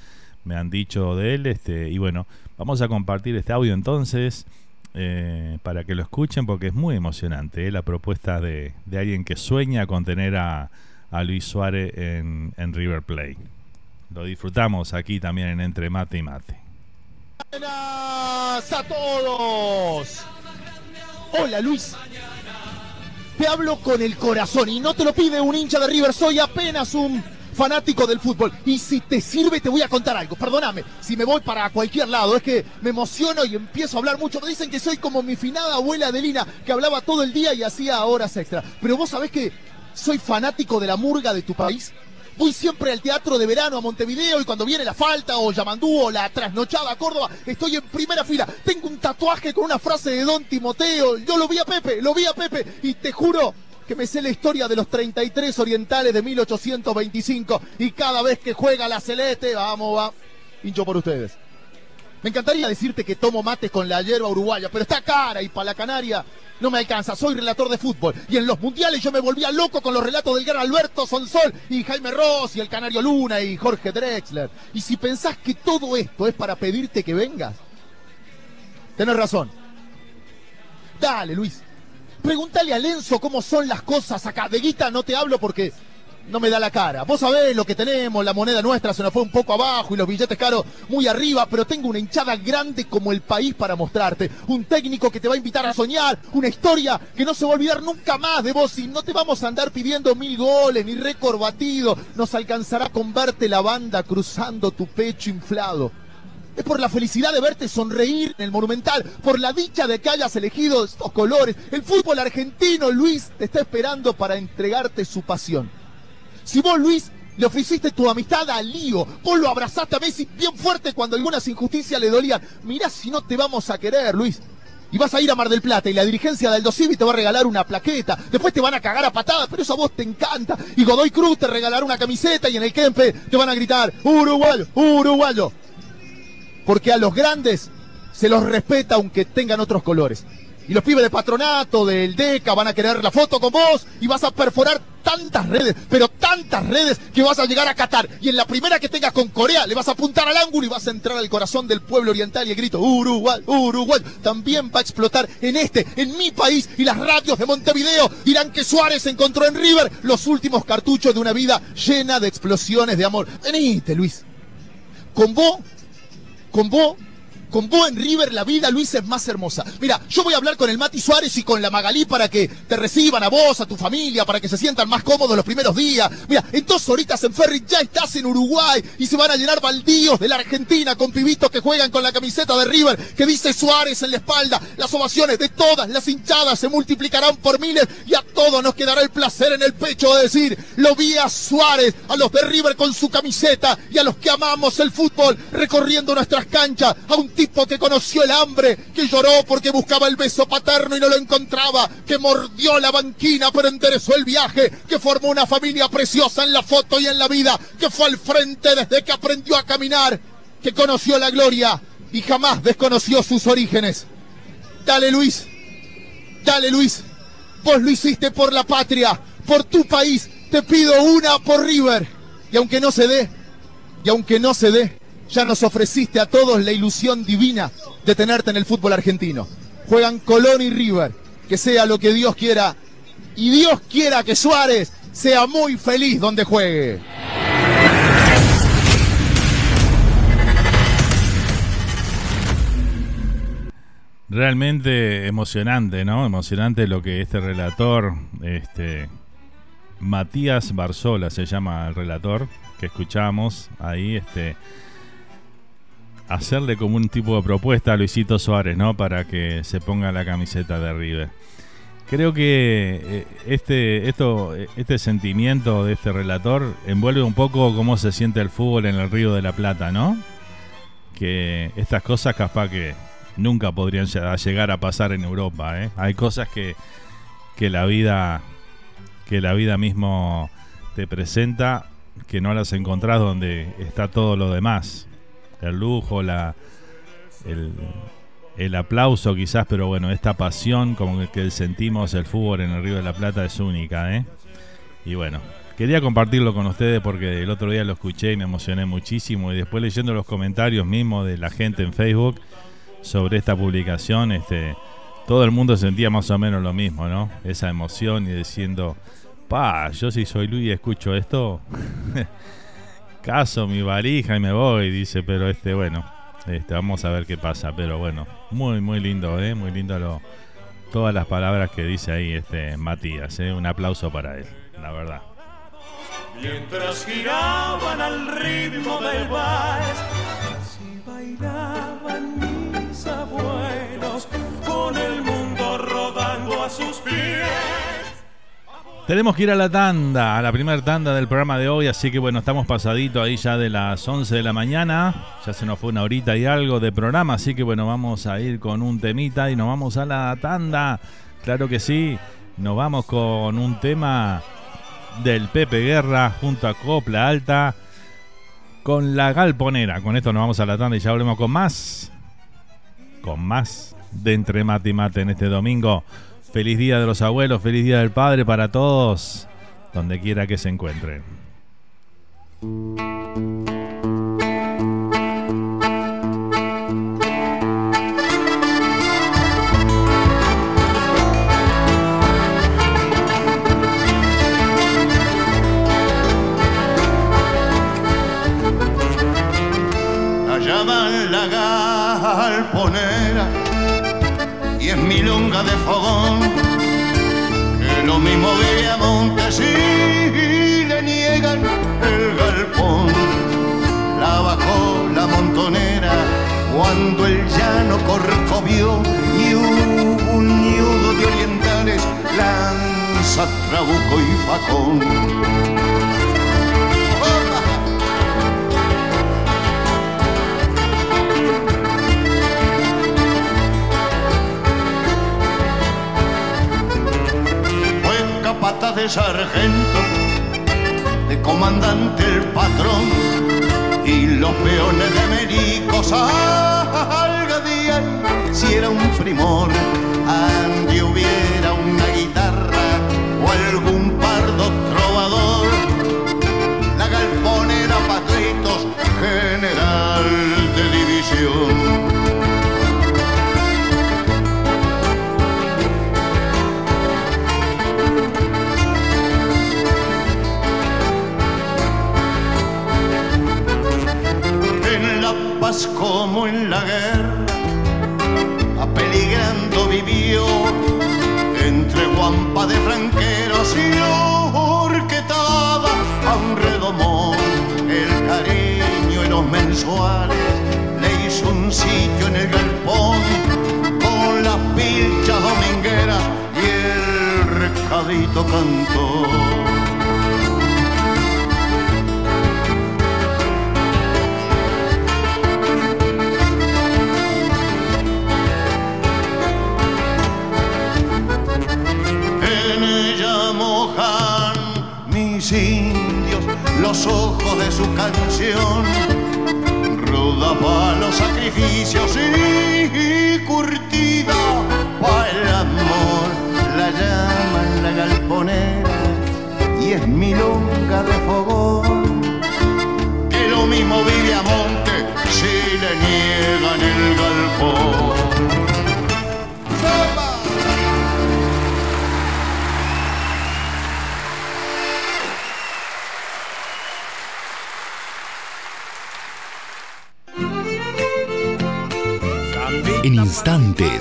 me han dicho de él, este, y bueno, vamos a compartir este audio entonces eh, para que lo escuchen porque es muy emocionante eh, la propuesta de, de alguien que sueña con tener a, a Luis Suárez en, River Plate. Lo disfrutamos aquí también en Entre Mate y Mate. Buenas a todos. Hola Luis. te hablo con el corazón y no te lo pide un hincha de River, soy apenas un fanático del fútbol. Y si te sirve, te voy a contar algo. Perdóname, si me voy para cualquier lado, es que me emociono y empiezo a hablar mucho. Me dicen que soy como mi finada abuela Adelina, que hablaba todo el día y hacía horas extra. Pero vos sabés que soy fanático de la murga de tu país. Voy siempre al teatro de verano a Montevideo y cuando viene la falta o Yamandú o la trasnochada a Córdoba, estoy en primera fila. Tengo un tatuaje con una frase de Don Timoteo. Yo lo vi a Pepe, lo vi a Pepe y te juro que me sé la historia de los 33 orientales de 1825 y cada vez que juega la celeste, vamos, va, hincho por ustedes. Me encantaría decirte que tomo mate con la hierba uruguaya, pero está cara y para la Canaria no me alcanza. Soy relator de fútbol y en los mundiales yo me volvía loco con los relatos del gran Alberto Sonsol y Jaime Ross y el Canario Luna y Jorge Drexler. Y si pensás que todo esto es para pedirte que vengas, tenés razón. Dale, Luis. Pregúntale a Lenzo cómo son las cosas acá. De guita no te hablo porque no me da la cara. Vos sabés lo que tenemos, la moneda nuestra se nos fue un poco abajo y los billetes caros muy arriba, pero tengo una hinchada grande como el país para mostrarte. Un técnico que te va a invitar a soñar, una historia que no se va a olvidar nunca más de vos y no te vamos a andar pidiendo mil goles ni récord batido. Nos alcanzará con verte la banda cruzando tu pecho inflado. Es por la felicidad de verte sonreír en el Monumental, por la dicha de que hayas elegido estos colores. El fútbol argentino, Luis, te está esperando para entregarte su pasión. Si vos, Luis, le ofreciste tu amistad a Lío, vos lo abrazaste a Messi bien fuerte cuando algunas injusticias le dolían. Mirá si no te vamos a querer, Luis. Y vas a ir a Mar del Plata y la dirigencia del Dosivi te va a regalar una plaqueta. Después te van a cagar a patadas, pero eso a vos te encanta. Y Godoy Cruz te regalará una camiseta y en el Kempe te van a gritar, Uruguayo, Uruguayo porque a los grandes se los respeta aunque tengan otros colores. Y los pibes de patronato, del DECA, van a querer la foto con vos y vas a perforar tantas redes, pero tantas redes que vas a llegar a Qatar. Y en la primera que tengas con Corea, le vas a apuntar al ángulo y vas a entrar al corazón del pueblo oriental y el grito Uruguay, Uruguay. También va a explotar en este, en mi país. Y las radios de Montevideo dirán que Suárez encontró en River los últimos cartuchos de una vida llena de explosiones de amor. Venite, Luis. Con vos con vos, con vos en River la vida, Luis, es más hermosa. Mira, yo voy a hablar con el Mati Suárez y con la Magalí para que te reciban a vos, a tu familia, para que se sientan más cómodos los primeros días. Mira, en dos horitas en Ferry ya estás en Uruguay y se van a llenar baldíos de la Argentina con pibitos que juegan con la camiseta de River que dice Suárez en la espalda. Las ovaciones de todas las hinchadas se multiplicarán por miles y a todos nos quedará el placer en el pecho de decir, lo vi a Suárez, a los de River con su camiseta y a los que amamos el fútbol recorriendo nuestras canchas, a un tipo que conoció el hambre, que lloró porque buscaba el beso paterno y no lo encontraba, que mordió la banquina pero enderezó el viaje, que formó una familia preciosa en la foto y en la vida, que fue al frente desde que aprendió a caminar, que conoció la gloria y jamás desconoció sus orígenes. Dale Luis, dale Luis, vos lo hiciste por la patria, por tu país, te pido una por River. Y aunque no se dé, y aunque no se dé, ya nos ofreciste a todos la ilusión divina de tenerte en el fútbol argentino. Juegan Colón y River, que sea lo que Dios quiera. Y Dios quiera que Suárez sea muy feliz donde juegue. Realmente emocionante, ¿no? Emocionante lo que este relator, este Matías Barzola se llama el relator que escuchamos ahí, este hacerle como un tipo de propuesta a Luisito Suárez, ¿no? Para que se ponga la camiseta de River. Creo que eh, este, esto, este sentimiento de este relator envuelve un poco cómo se siente el fútbol en el Río de la Plata, ¿no? Que estas cosas capaz que nunca podrían llegar a pasar en Europa, ¿eh? Hay cosas que, que la vida que la vida mismo te presenta que no las encontrás donde está todo lo demás el lujo, la, el, aplauso quizás, pero bueno, esta pasión como que sentimos el fútbol en el Río de la Plata es única, ¿eh? Y bueno, quería compartirlo con ustedes porque el otro día lo escuché y me emocioné muchísimo y después leyendo los comentarios mismos de la gente en Facebook sobre esta publicación, este, todo el mundo sentía más o menos lo mismo, ¿no? Esa emoción y diciendo, pa, yo si soy Luis y escucho esto, caso mi varija y me voy, dice, pero este, bueno, este, vamos a ver qué pasa, pero bueno, muy, muy lindo, ¿eh? Muy lindo todas las palabras que dice ahí este Matías. ¿eh? Un aplauso para él, la verdad. Mientras giraban al ritmo del vals, así bailaban mis abuelos, con el mundo rodando a sus pies. Tenemos que ir a la tanda, a la primera tanda del programa de hoy, así que bueno, estamos pasadito ahí ya de las 11 de la mañana, ya se nos fue una horita y algo de programa, así que bueno, vamos a ir con un temita y nos vamos a la tanda, claro que sí, nos vamos con un tema del Pepe Guerra junto a Copla Alta con la Galponera, con esto nos vamos a la tanda y ya volvemos con más, con más de Entre Mate y Mate en este domingo. Feliz Día de los Abuelos, feliz Día del Padre para todos, donde quiera que se encuentren. Allá van la galponera y es milonga de fogón a Montes y le niegan el galpón. La bajó la montonera cuando el llano corcovió y un ñudo de orientales lanza trabuco y facón de sargento, de comandante el patrón y los peones de médicos algadían si era un primor, ande hubiera como en la guerra, apeligrando vivió entre guampa de franqueros y orquetada a un redomón. El cariño y los mensuales le hizo un sitio en el galpón con las pilchas domingueras y el recadito cantó. Los ojos de su canción. Ruda para los sacrificios y curtida para el amor. La llaman la galponera y es milonga de fogón.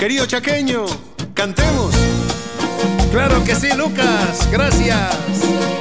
Querido chaqueño, cantemos. Claro que sí, Lucas. Gracias.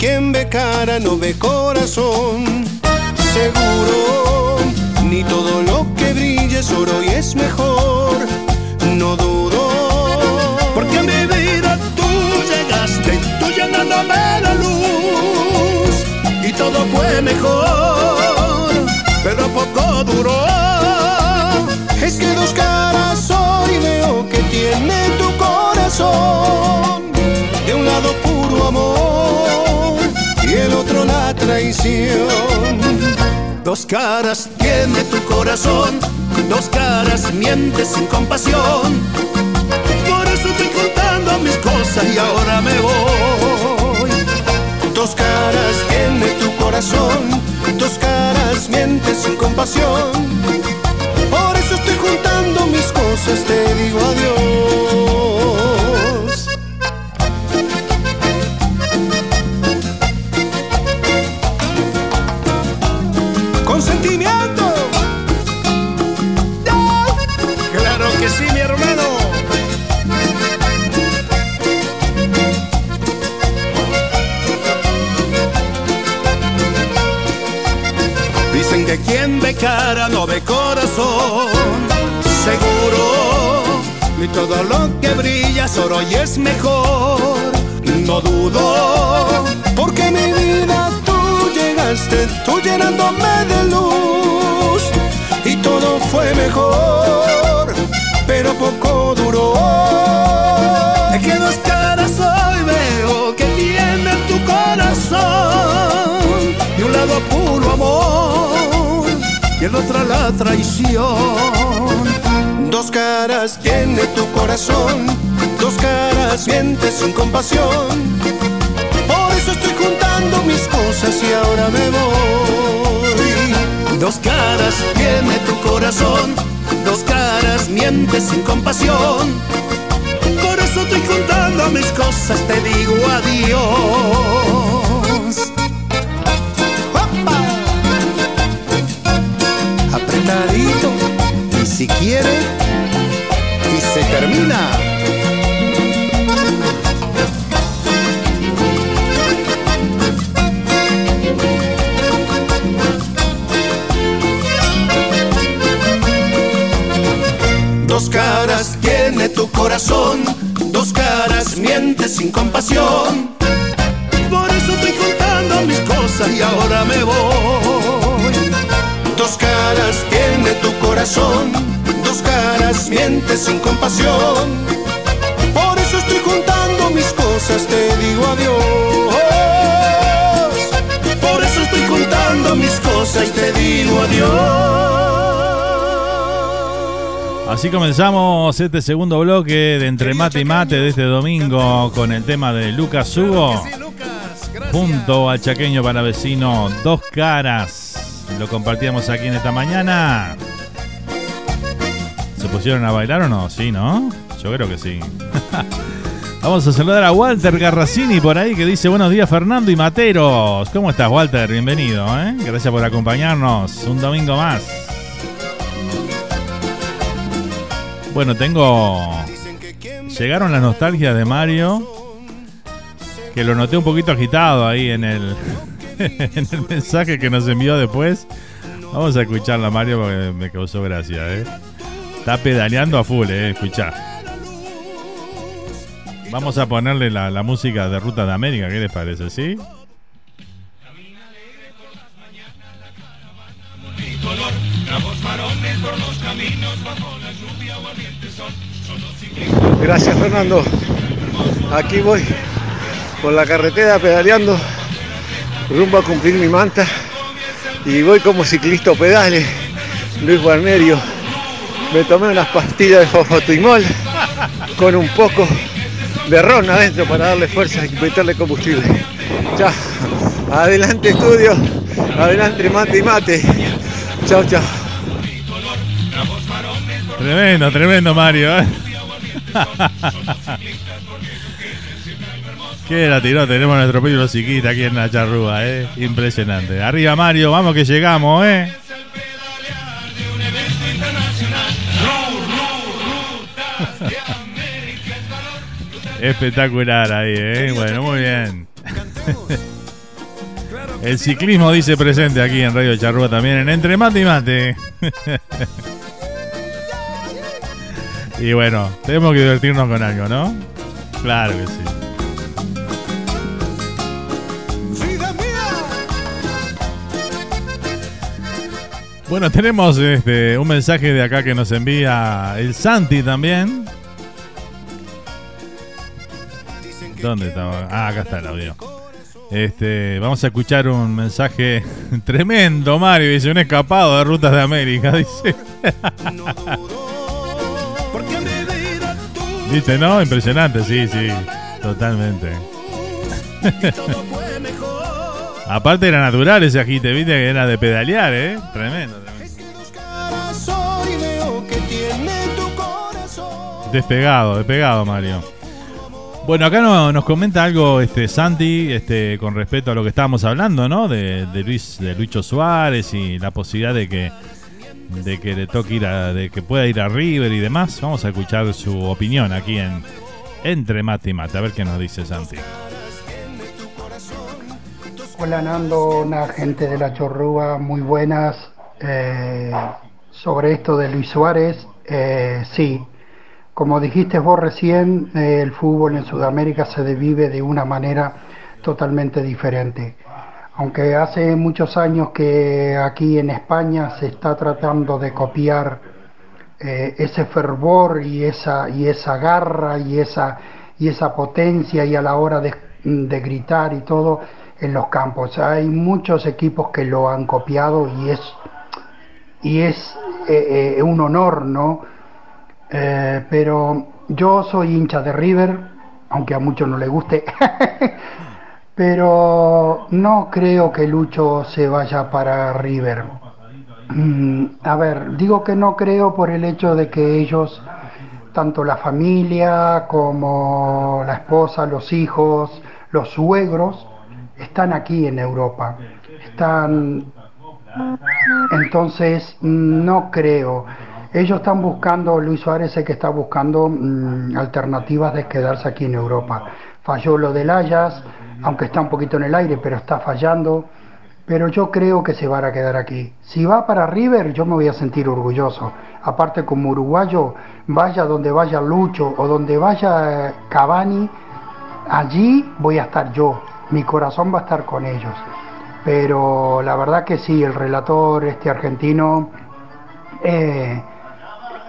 Quien ve cara no ve corazón. Seguro, ni todo lo que brille es oro y es mejor. No dudo, porque a mi vida tú llegaste, tú llenándome la luz. todo fue mejor, pero poco duró. Es que dos caras hoy veo que tiene tu corazón. De un lado puro amor traición. Dos caras tiene tu corazón, dos caras mientes sin compasión. Por eso estoy contando mis cosas y ahora me voy. Dos caras tiene tu corazón, dos caras mientes sin compasión. Por eso estoy juntando mis cosas, te digo adiós. Seguro, ni todo lo que brilla es oro y es mejor. No dudo, Porque mi vida tú llegaste, tú llenándome de luz. Y todo fue mejor, pero poco duró. Es que dos caras hoy veo que tiene tu corazón. Y un lado puro y el otro la traición. Dos caras tiene tu corazón, dos caras mientes sin compasión. Por eso estoy juntando mis cosas y ahora me voy. Dos caras tiene tu corazón, dos caras mientes sin compasión. Por eso estoy juntando mis cosas, te digo adiós. Y si quiere, y se termina. Dos caras tiene tu corazón, dos caras mientes sin compasión. Por eso estoy contando mis cosas y ahora me voy. Dos caras tiene tu corazón, dos caras mientes sin compasión. Por eso estoy juntando mis cosas, te digo adiós. Por eso estoy contando mis cosas y te digo adiós. Así comenzamos este segundo bloque de Entre Mate y Mate de este domingo con el tema de Lucas Hugo junto al chaqueño paravecino Dos Caras. Lo compartíamos aquí en esta mañana. ¿Se pusieron a bailar o no? Sí, ¿no? Yo creo que sí. Vamos a saludar a Walter Garracini por ahí que dice buenos días Fernando y Materos. ¿Cómo estás Walter? Bienvenido, ¿eh? Gracias por acompañarnos un domingo más. Bueno, tengo... Llegaron las nostalgias de Mario, que lo noté un poquito agitado ahí en el, en el mensaje que nos envió después. Vamos a escucharla, Mario, porque me causó gracia, ¿eh? Está pedaleando a full, ¿eh? Escuchá. Vamos a ponerle la, música de Ruta de América, ¿qué les parece, sí? Gracias Fernando. Aquí voy por la carretera pedaleando rumbo a cumplir mi manta y voy como ciclista pedales. Luis Guarnerio. Me tomé unas pastillas de fosfotimol con un poco de ron adentro para darle fuerza y meterle combustible. Chao. Adelante estudio. Adelante mate y mate. Chao, chao. Tremendo, tremendo Mario. ¿eh? Qué la tiró, tenemos nuestro pillo chiquita aquí en la charrúa, eh. Impresionante. Arriba Mario, vamos que llegamos, eh. Espectacular ahí, eh. Bueno, muy bien. El ciclismo dice presente aquí en Radio Charrúa también en Entre Mate y Mate. Y bueno, tenemos que divertirnos con algo, ¿no? Claro que sí. Bueno, tenemos este, un mensaje de acá que nos envía el Santi también. ¿Dónde estaba? Ah, acá está el audio. Este, vamos a escuchar un mensaje tremendo, Mario. Dice un escapado de rutas de América. Dice. Dice, no, impresionante, sí, sí, totalmente. Aparte era natural ese agite, viste que era de pedalear, ¿eh? Tremendo. Despegado, despegado, Mario. Bueno, acá nos comenta algo este Santi, este, con respecto a lo que estábamos hablando, ¿no? De, Luis, de Lucho Suárez y la posibilidad de que de que le toque ir a, de que pueda ir a River y demás. Vamos a escuchar su opinión aquí en Entre Mate y Mate, a ver qué nos dice Santi. Hola Nando, una gente de la Chorrúa, muy buenas. Eh, sobre esto de Luis Suárez, eh, sí, como dijiste vos recién, eh, el fútbol en Sudamérica se vive de una manera totalmente diferente. Aunque hace muchos años que aquí en España se está tratando de copiar ese fervor y esa, y esa garra y esa, y esa potencia y a la hora de, de gritar y todo, en los campos. Hay muchos equipos que lo han copiado y es, y es eh, eh, un honor, ¿no? Eh, pero yo soy hincha de River, aunque a muchos no le guste, pero no creo que Lucho se vaya para River. Mm, a ver, digo que no creo por el hecho de que ellos, tanto la familia como la esposa, los hijos, los suegros, están aquí en Europa. Están. Entonces, no creo. Ellos están buscando, Luis Suárez sé que está buscando mm, alternativas de quedarse aquí en Europa. Falló lo del Ayas, aunque está un poquito en el aire, pero está fallando. Pero yo creo que se van a quedar aquí. Si va para River, yo me voy a sentir orgulloso. Aparte, como uruguayo, vaya donde vaya Lucho o donde vaya Cavani, allí voy a estar yo mi corazón va a estar con ellos. Pero la verdad que sí, el relator este argentino eh,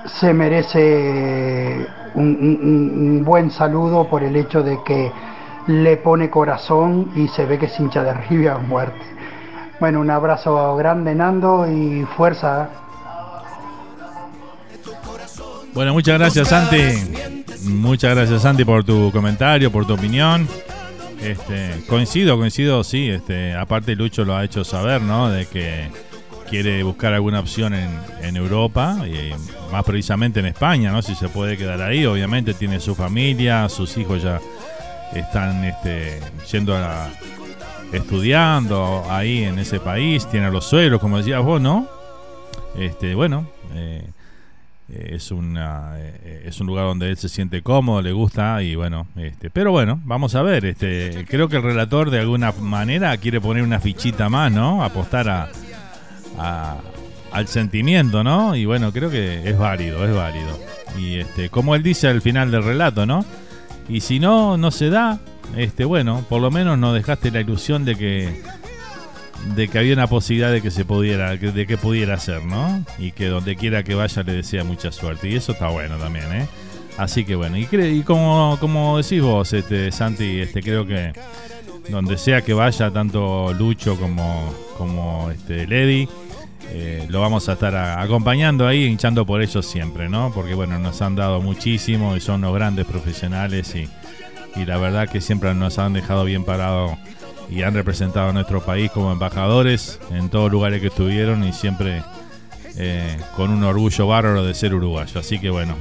se merece un, buen saludo por el hecho de que le pone corazón y se ve que es hincha de River a muerte. Bueno, un abrazo grande Nando y fuerza. Bueno, muchas gracias Santi. Muchas gracias Santi por tu comentario, por tu opinión. Este, coincido, coincido, sí. Este, aparte Lucho lo ha hecho saber, ¿no? De que quiere buscar alguna opción en, Europa y más precisamente en España, ¿no? Si se puede quedar ahí, obviamente tiene su familia, sus hijos ya están este, yendo a estudiando ahí en ese país, tiene a los suegros, como decías vos, ¿no? Este, bueno, eh, eh, es, una, eh, es un lugar donde él se siente cómodo, le gusta y bueno, este, pero bueno, vamos a ver, este, creo que el relator de alguna manera quiere poner una fichita más, ¿no? Apostar a, al sentimiento, ¿no? Y bueno, creo que es válido, es válido. Y este, como él dice al final del relato, ¿no? Y si no, no se da, este, bueno, por lo menos no dejaste la ilusión de que de que había una posibilidad de que se pudiera, de que pudiera ser, ¿no? Y que donde quiera que vaya le desea mucha suerte. Y eso está bueno también, ¿eh? Así que bueno, y, y como, decís vos, este, Santi, este, creo que donde sea que vaya, tanto Lucho como, como este, Lady, eh, lo vamos a estar acompañando ahí, hinchando por ellos siempre, ¿no? Porque bueno, nos han dado muchísimo y son los grandes profesionales y, y la verdad que siempre nos han dejado bien parados y han representado a nuestro país como embajadores en todos lugares que estuvieron y siempre eh, con un orgullo bárbaro de ser uruguayo. Así que bueno,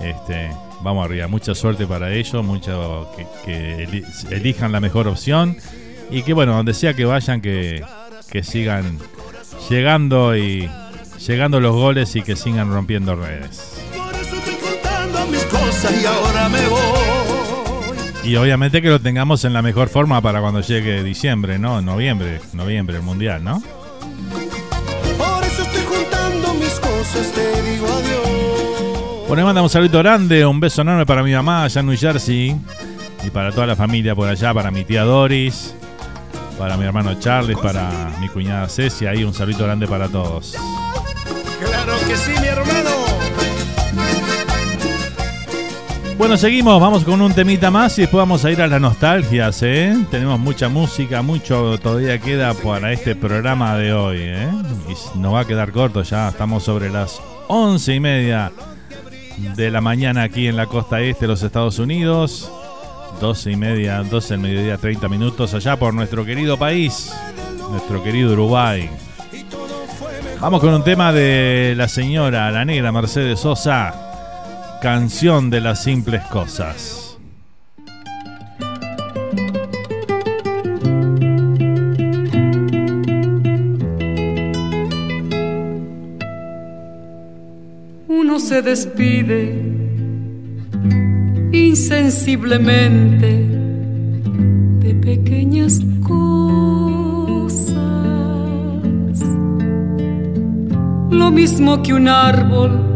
este, vamos arriba. Mucha suerte para ellos, mucho que, elijan la mejor opción y que bueno, donde sea que vayan, que, que sigan llegando y llegando los goles y que sigan rompiendo redes. mis cosas y ahora me voy. Y obviamente que lo tengamos en la mejor forma para cuando llegue diciembre, ¿no? Noviembre, noviembre, el mundial, ¿no? Por eso estoy juntando mis cosas, te digo adiós. Bueno, manda un saludo grande, un beso enorme para mi mamá allá en New Jersey. Y para toda la familia por allá, para mi tía Doris. para mi hermano Charles, para mi cuñada Ceci, ahí un saludo grande para todos. Claro que sí, mi hermano. Bueno, seguimos, vamos con un temita más y después vamos a ir a las nostalgias, ¿eh? Tenemos mucha música, mucho todavía queda para este programa de hoy, ¿eh? Y nos va a quedar corto ya, estamos sobre las once y media de la mañana aquí en la costa este de los Estados Unidos. 12 y media, 12 del mediodía, 30 minutos allá por nuestro querido país, nuestro querido Uruguay. Vamos con un tema de la señora, la negra Mercedes Sosa, canción de las simples cosas. Uno se despide insensiblemente de pequeñas cosas. Lo mismo que un árbol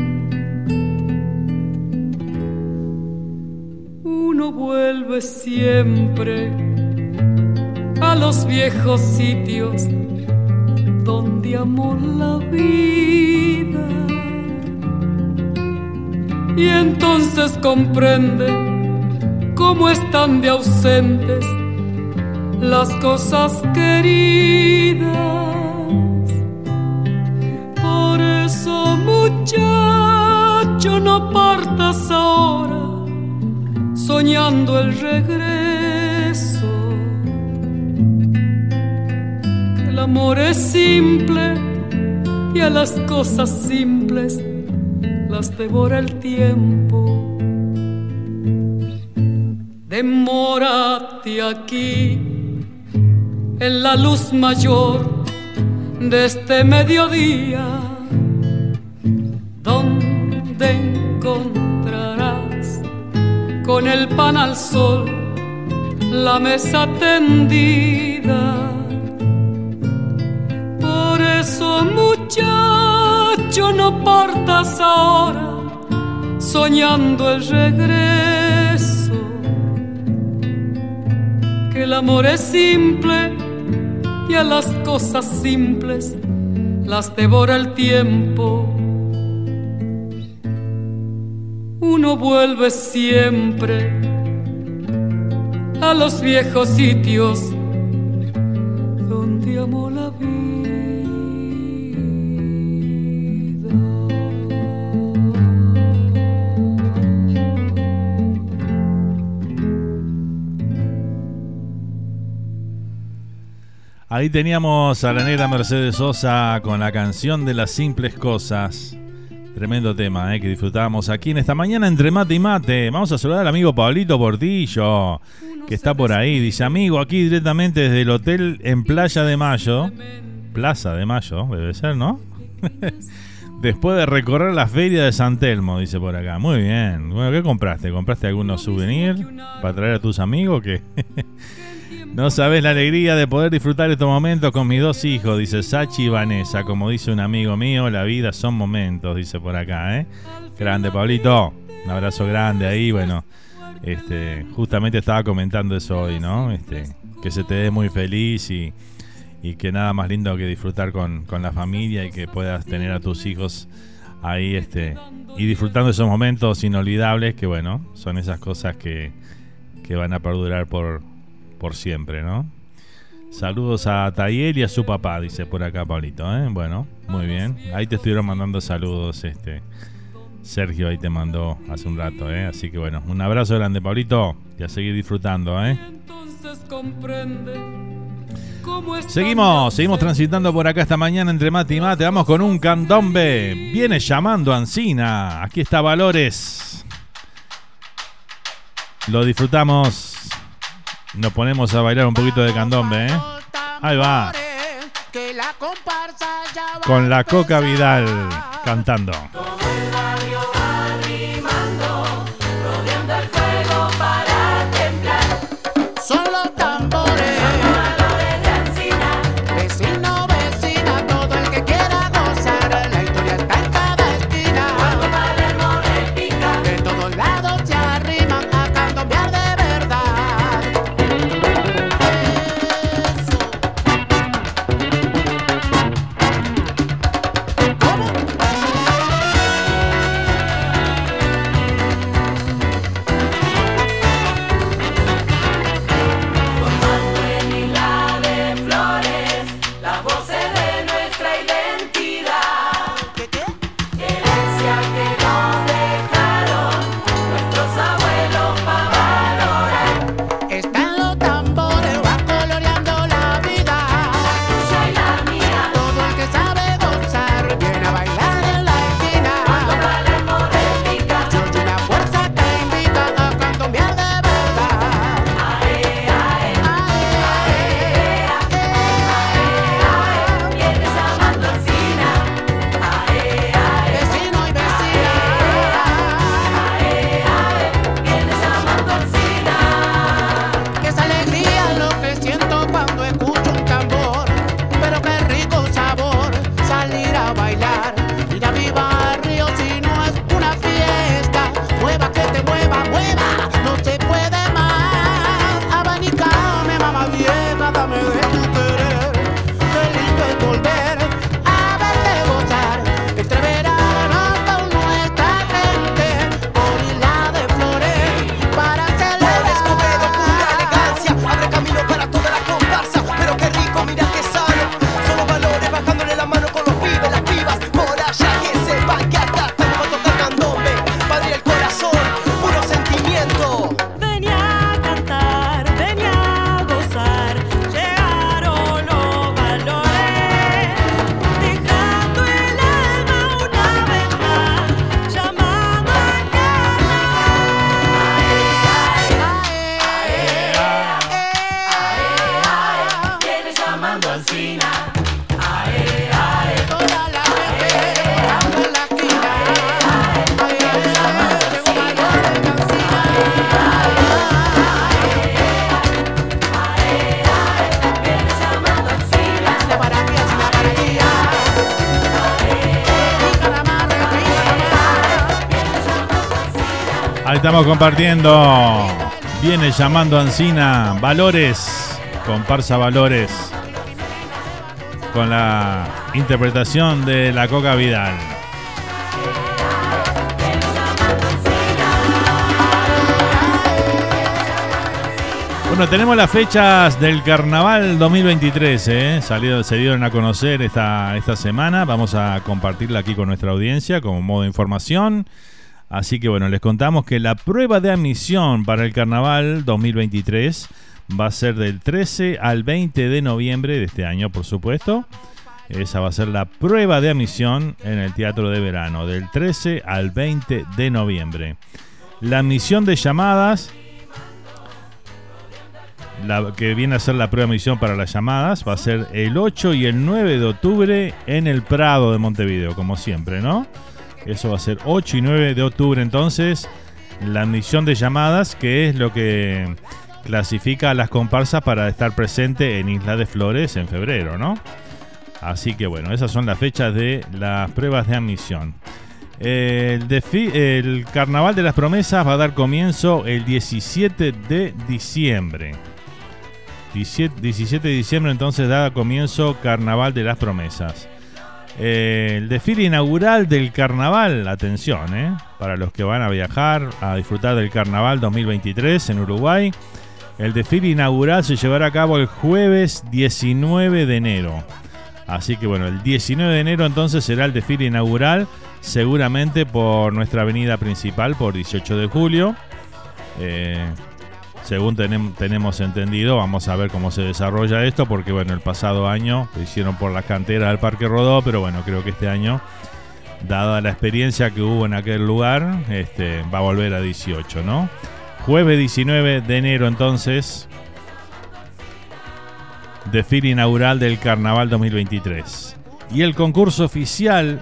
Uno vuelve siempre a los viejos sitios donde amó la vida. Y entonces comprende cómo están de ausentes las cosas queridas. Por eso, muchacho, no partas ahora soñando el regreso. El amor es simple y a las cosas simples las devora el tiempo. Demórate aquí en la luz mayor de este mediodía, donde encontrarás con el pan al sol la mesa tendida. Por eso, muchacho, no partas ahora soñando el regreso. Que el amor es simple y a las cosas simples las devora el tiempo. Uno vuelve siempre a los viejos sitios donde amó la vida. Ahí teníamos a la negra Mercedes Sosa con la canción de las simples cosas. Tremendo tema eh, que disfrutamos aquí en esta mañana entre mate y mate. Vamos a saludar al amigo Pablito Portillo, que está por ahí. Dice, amigo, aquí directamente desde el hotel en Playa de Mayo. Plaza de Mayo, debe ser, ¿no? Después de recorrer la feria de San Telmo, dice por acá. Muy bien. Bueno, ¿qué compraste? ¿Compraste algunos souvenirs para traer a tus amigos? que No sabes la alegría de poder disfrutar estos momentos con mis dos hijos, dice Sachi y Vanessa. Como dice un amigo mío, la vida son momentos, dice por acá, ¿eh? Grande, Pablito. Un abrazo grande ahí, bueno. Este, justamente estaba comentando eso hoy, ¿no? Este, que se te dé muy feliz y, y que nada más lindo que disfrutar con, con, la familia y que puedas tener a tus hijos ahí este, y disfrutando esos momentos inolvidables que, bueno, son esas cosas que, que van a perdurar por, por siempre, ¿no? Saludos a Tayel y a su papá, dice por acá Pablito, ¿eh? Bueno, muy bien. Ahí te estuvieron mandando saludos, este. Sergio ahí te mandó hace un rato, ¿eh? Así que bueno, un abrazo grande, Pablito, y a seguir disfrutando, ¿eh? Seguimos, seguimos transitando por acá esta mañana entre mate y mate. Vamos con un candombe. Viene llamando Ancina. Aquí está Valores. Lo disfrutamos nos ponemos a bailar un poquito de candombe, ¿eh? Ahí va. con la Coca Vidal cantando. Estamos compartiendo. Viene llamando Ancina Valores, comparsa Valores, con la interpretación de la Coca Vidal. Bueno, tenemos las fechas del Carnaval 2023, ¿eh? Salido, se dieron a conocer esta, esta semana. Vamos a compartirla aquí con nuestra audiencia como modo de información. Así que bueno, les contamos que la prueba de admisión para el Carnaval 2023 va a ser del 13 al 20 de noviembre de este año, por supuesto. Esa va a ser la prueba de admisión en el Teatro de Verano, del 13 al 20 de noviembre. La admisión de llamadas, la que viene a ser la prueba de admisión para las llamadas, va a ser el 8 y el 9 de octubre en el Prado de Montevideo, como siempre, ¿no? Eso va a ser 8 y 9 de octubre entonces. La admisión de llamadas, que es lo que clasifica a las comparsas para estar presente en Isla de Flores en febrero, ¿no? Así que bueno, esas son las fechas de las pruebas de admisión. El, Carnaval de las Promesas va a dar comienzo el 17 de diciembre. 17 de diciembre entonces da comienzo Carnaval de las Promesas. Eh, el desfile inaugural del carnaval, atención, eh, para los que van a viajar a disfrutar del carnaval 2023 en Uruguay. El desfile inaugural se llevará a cabo el jueves 19 de enero. Así que bueno, el 19 de enero entonces será el desfile inaugural, seguramente por nuestra avenida principal, por 18 de julio. Eh, según tenemos entendido, vamos a ver cómo se desarrolla esto, porque bueno, el pasado año lo hicieron por la cantera del Parque Rodó, pero bueno, creo que este año, dada la experiencia que hubo en aquel lugar, este, va a volver a 18, ¿no? Jueves 19 de enero entonces desfile inaugural del Carnaval 2023. Y el concurso oficial,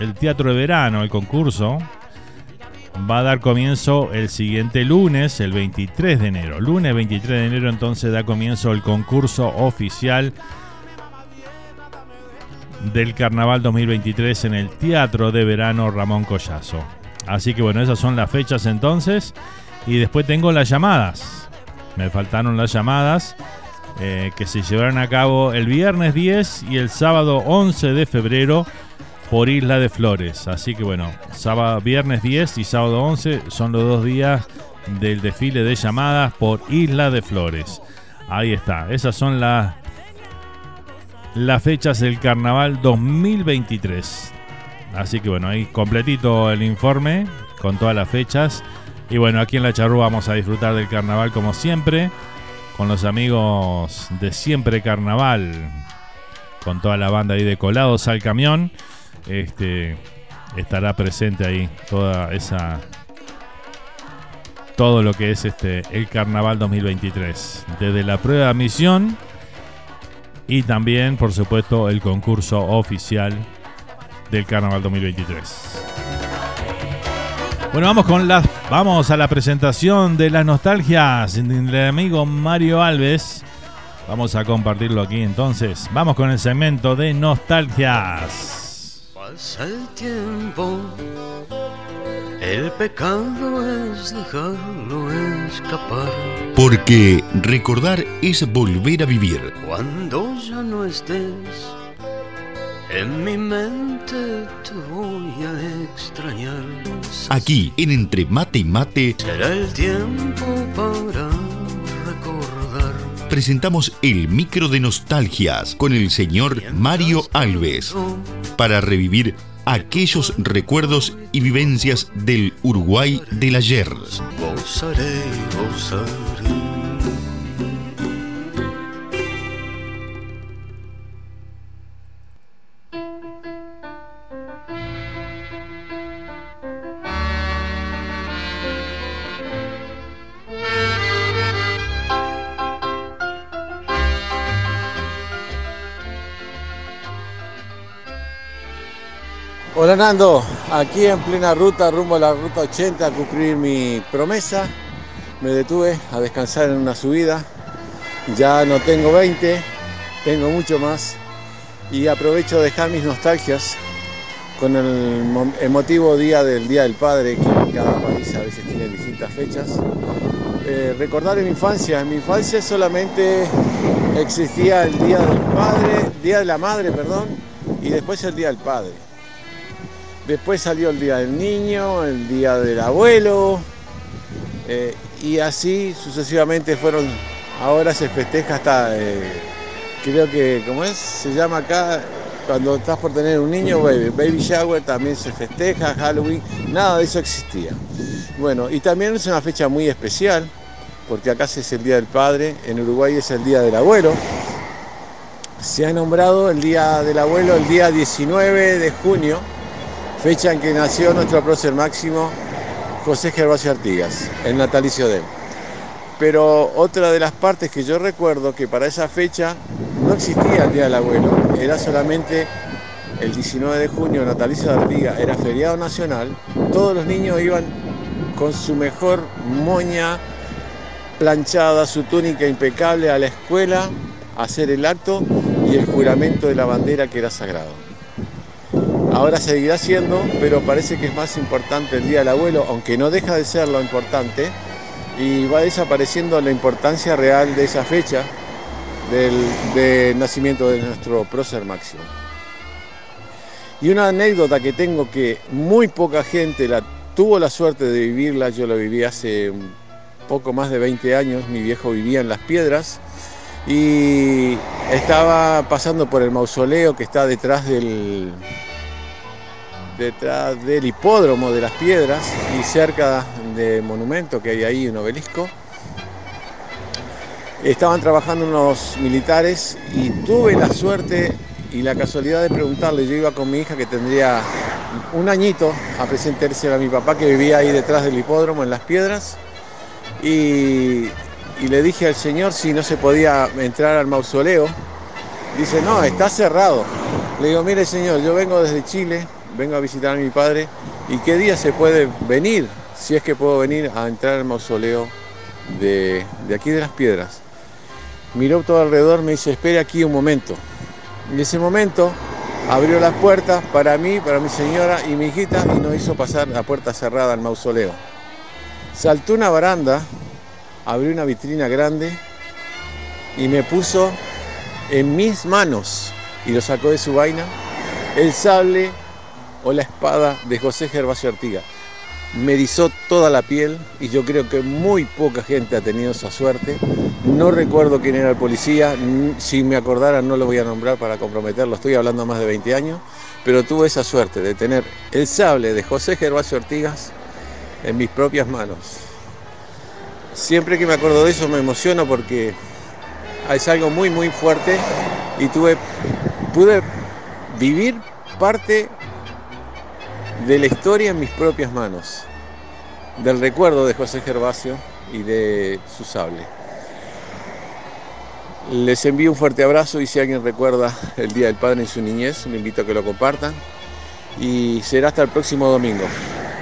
el Teatro de Verano, el concurso, va a dar comienzo el siguiente lunes, el 23 de enero. Lunes 23 de enero entonces da comienzo el concurso oficial del Carnaval 2023 en el Teatro de Verano Ramón Collazo. Así que bueno, esas son las fechas entonces. Y después tengo las llamadas. Me faltaron las llamadas eh, que se llevarán a cabo el viernes 10 y el sábado 11 de febrero por Isla de Flores. Así que bueno, sábado, viernes 10 y sábado 11 son los dos días del desfile de llamadas por Isla de Flores. Ahí está, esas son las, las fechas del carnaval 2023. Así que bueno, ahí completito el informe con todas las fechas. Y bueno, aquí en la charrúa vamos a disfrutar del carnaval como siempre, con los amigos de Siempre Carnaval, con toda la banda ahí de colados al camión. Este estará presente ahí toda esa todo lo que es este el carnaval 2023, desde la prueba de admisión y también, por supuesto, el concurso oficial del carnaval 2023. Bueno, vamos con las vamos a la presentación de las nostalgias del amigo Mario Alves. Vamos a compartirlo aquí entonces. Vamos con el segmento de nostalgias. Pasa el tiempo, el pecado es dejarlo escapar. Porque recordar es volver a vivir. Cuando ya no estés, en mi mente te voy a extrañar. Aquí, en Entre Mate y Mate, Será el tiempo para. Presentamos el micro de nostalgias con el señor Mario Alves para revivir aquellos recuerdos y vivencias del Uruguay del ayer. Hola Nando, aquí en plena ruta rumbo a la ruta 80 a cumplir mi promesa. Me detuve a descansar en una subida. Ya no tengo 20, tengo mucho más. Y aprovecho de dejar mis nostalgias con el mo- emotivo día del Día del Padre, que cada país a veces tiene distintas fechas. Eh, recordar en mi infancia, en mi infancia solamente existía el Día del Padre, Día de la Madre, perdón, y después el Día del Padre. Después salió el Día del Niño, el Día del Abuelo, eh, y así sucesivamente fueron. Ahora se festeja hasta, eh, creo que, ¿cómo es? Se llama acá, cuando estás por tener un niño, baby, baby shower también se festeja, Halloween, nada de eso existía. Bueno, y también es una fecha muy especial, porque acá es el Día del Padre, en Uruguay es el Día del Abuelo. Se ha nombrado el Día del Abuelo el día 19 de junio, fecha en que nació nuestro prócer máximo José Gervasio Artigas, el natalicio de él. Pero otra de las partes que yo recuerdo que para esa fecha no existía el Día del Abuelo, era solamente el 19 de junio, natalicio de Artigas, era feriado nacional, todos los niños iban con su mejor moña planchada, su túnica impecable a la escuela a hacer el acto y el juramento de la bandera que era sagrado. Ahora seguirá siendo, pero parece que es más importante el Día del Abuelo, aunque no deja de ser lo importante, y va desapareciendo la importancia real de esa fecha del, nacimiento de nuestro prócer máximo. Y una anécdota que tengo que muy poca gente tuvo la suerte de vivirla, yo la viví hace poco más de 20 años, mi viejo vivía en Las Piedras y estaba pasando por el mausoleo que está detrás del, detrás del hipódromo de las piedras y cerca del monumento que hay ahí, un obelisco. Estaban trabajando unos militares y tuve la suerte y la casualidad de preguntarle, yo iba con mi hija que tendría un añito a presentarse a mi papá que vivía ahí detrás del hipódromo en las piedras y y le dije al señor si no se podía entrar al mausoleo. Dice, no, está cerrado. Le digo, mire señor, yo vengo desde Chile, vengo a visitar a mi padre, ¿y qué día se puede venir? Si es que puedo venir a entrar al mausoleo de, de aquí de las piedras. Miró todo alrededor, me dice, espere aquí un momento. En ese momento abrió las puertas para mí, para mi señora y mi hijita y nos hizo pasar la puerta cerrada al mausoleo. Saltó una baranda, abrió una vitrina grande y me puso en mis manos y lo sacó de su vaina el sable o la espada de José Gervasio Artiga. Me erizó toda la piel y yo creo que muy poca gente ha tenido esa suerte. No recuerdo quién era el policía, si me acordara no lo voy a nombrar para comprometerlo, estoy hablando más de 20 años, pero tuve esa suerte de tener el sable de José Gervasio Ortigas en mis propias manos. Siempre que me acuerdo de eso me emociono porque es algo muy muy fuerte y tuve, pude vivir parte de la historia en mis propias manos, del recuerdo de José Gervasio y de su sable. Les envío un fuerte abrazo y si alguien recuerda el Día del Padre en su niñez, me invito a que lo compartan y será hasta el próximo domingo.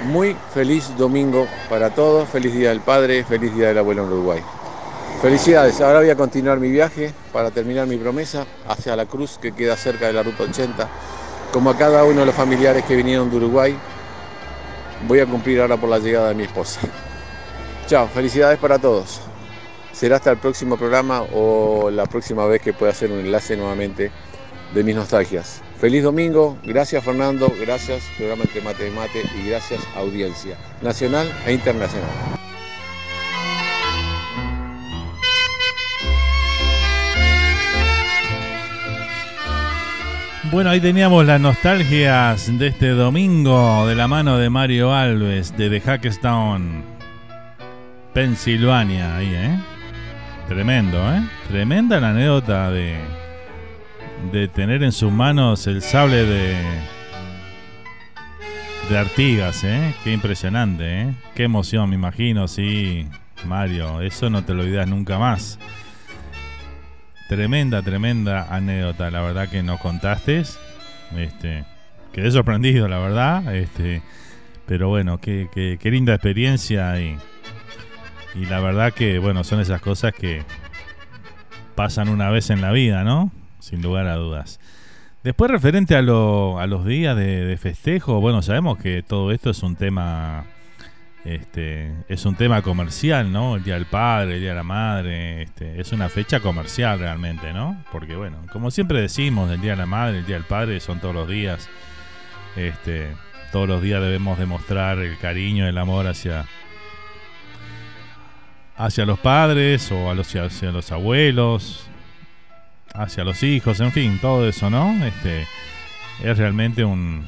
Muy feliz domingo para todos, feliz Día del Padre, feliz Día del Abuelo en Uruguay. Felicidades, ahora voy a continuar mi viaje para terminar mi promesa hacia la cruz que queda cerca de la Ruta 80 como a cada uno de los familiares que vinieron de Uruguay, voy a cumplir ahora por la llegada de mi esposa. Chao, felicidades para todos. Será hasta el próximo programa o la próxima vez que pueda hacer un enlace nuevamente de mis nostalgias. Feliz domingo, gracias Fernando, gracias programa Entre Mate y Mate y gracias audiencia nacional e internacional. Bueno, ahí teníamos las nostalgias de este domingo de la mano de Mario Alves de The Hackestown, Pensilvania, ahí, ¿eh? Tremendo, ¿eh? Tremenda la anécdota de, de tener en sus manos el sable de, de Artigas, ¿eh? Qué impresionante, ¿eh? Qué emoción, me imagino, sí, Mario, eso no te lo olvidas nunca más. Tremenda, tremenda anécdota, la verdad que nos contaste. Este, quedé sorprendido, la verdad. Este, pero bueno, qué, qué, linda experiencia y, y la verdad que, bueno, son esas cosas que pasan una vez en la vida, ¿no? Sin lugar a dudas. Después, referente a, a los días de, de, festejo, bueno, sabemos que todo esto es un tema este, es un tema comercial, ¿no? El Día del Padre, el Día de la Madre, este, es una fecha comercial realmente, ¿no? Porque bueno, como siempre decimos, el Día de la Madre, el Día del Padre son todos los días. Este, todos los días debemos demostrar el cariño, el amor hacia hacia los padres o a los, hacia los abuelos, hacia los hijos, en fin, todo eso, ¿no? Este, es realmente un,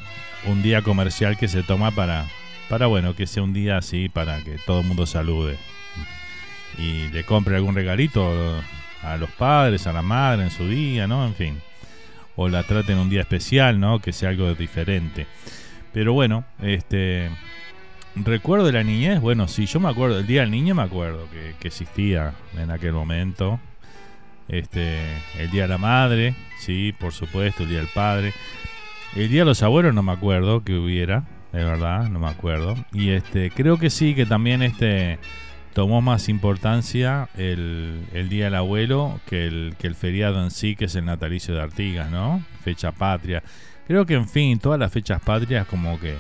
un día comercial que se toma para para bueno, que sea un día así para que todo el mundo salude y le compre algún regalito a los padres, a la madre en su día, ¿no? En fin. O la traten un día especial, ¿no? Que sea algo diferente. Pero bueno, este recuerdo de la niñez, bueno, sí, yo me acuerdo, el día del niño me acuerdo que, que existía en aquel momento. Este, el día de la madre, sí, por supuesto, el día del padre. El día de los abuelos no me acuerdo que hubiera, de verdad, no me acuerdo. Y este, creo que sí, que también este tomó más importancia el, Día del Abuelo que el, que el feriado en sí, que es el natalicio de Artigas, ¿no? Fecha patria. Creo que, en fin, todas las fechas patrias como que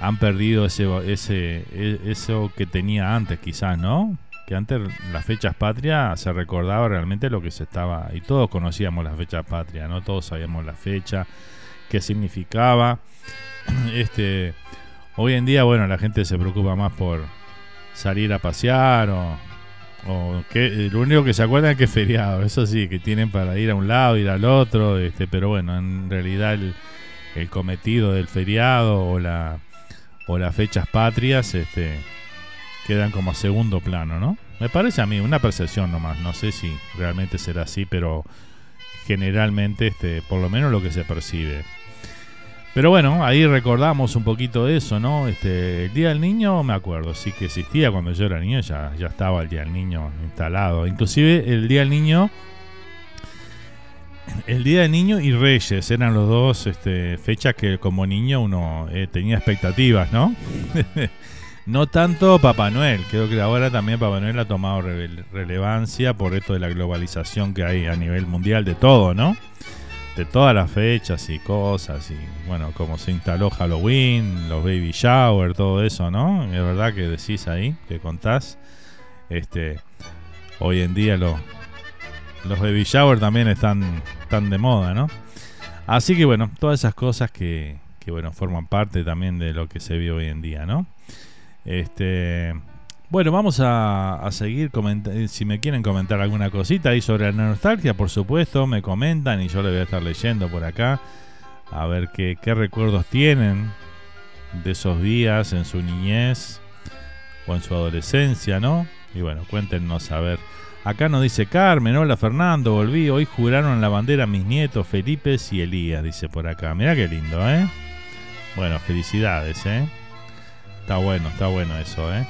han perdido ese, ese, e, eso que tenía antes, quizás, ¿no? Que antes las fechas patrias se recordaba realmente lo que se estaba, y todos conocíamos las fechas patrias, ¿no? Todos sabíamos la fecha, qué significaba este, hoy en día, bueno, la gente se preocupa más por salir a pasear o, o que lo único que se acuerdan es que es feriado, eso sí, que tienen para ir a un lado, ir al otro, este, pero bueno, en realidad el, cometido del feriado o la o las fechas patrias, este, quedan como segundo plano, ¿no? Me parece a mí una percepción nomás, no sé si realmente será así, pero generalmente, este, por lo menos lo que se percibe. Pero bueno, ahí recordamos un poquito de eso, ¿no? Este, el Día del Niño, me acuerdo, sí que existía cuando yo era niño, ya, ya estaba el Día del Niño instalado. Inclusive el Día del Niño, el Día del Niño y Reyes eran los dos este, fechas que como niño uno eh, tenía expectativas, ¿no? no tanto Papá Noel, creo que ahora también Papá Noel ha tomado relevancia por esto de la globalización que hay a nivel mundial de todo, ¿no? De todas las fechas y cosas y bueno, como se instaló Halloween, los baby shower, todo eso, ¿no? Es verdad que decís ahí, que contás. Este, hoy en día los los baby shower también están, tan de moda, ¿no? Así que bueno, todas esas cosas que, que bueno, forman parte también de lo que se vive hoy en día, ¿no? Este, bueno, vamos a, seguir comentando. Eh, si me quieren comentar alguna cosita ahí sobre la nostalgia, por supuesto, me comentan y yo le voy a estar leyendo por acá. A ver qué, recuerdos tienen de esos días en su niñez o en su adolescencia, ¿no? Y bueno, cuéntenos a ver. Acá nos dice Carmen, hola Fernando, volví, hoy juraron la bandera mis nietos Felipe y Elías, dice por acá. Mirá qué lindo, ¿eh? Bueno, felicidades, ¿eh? Está bueno, está bueno eso, ¿eh?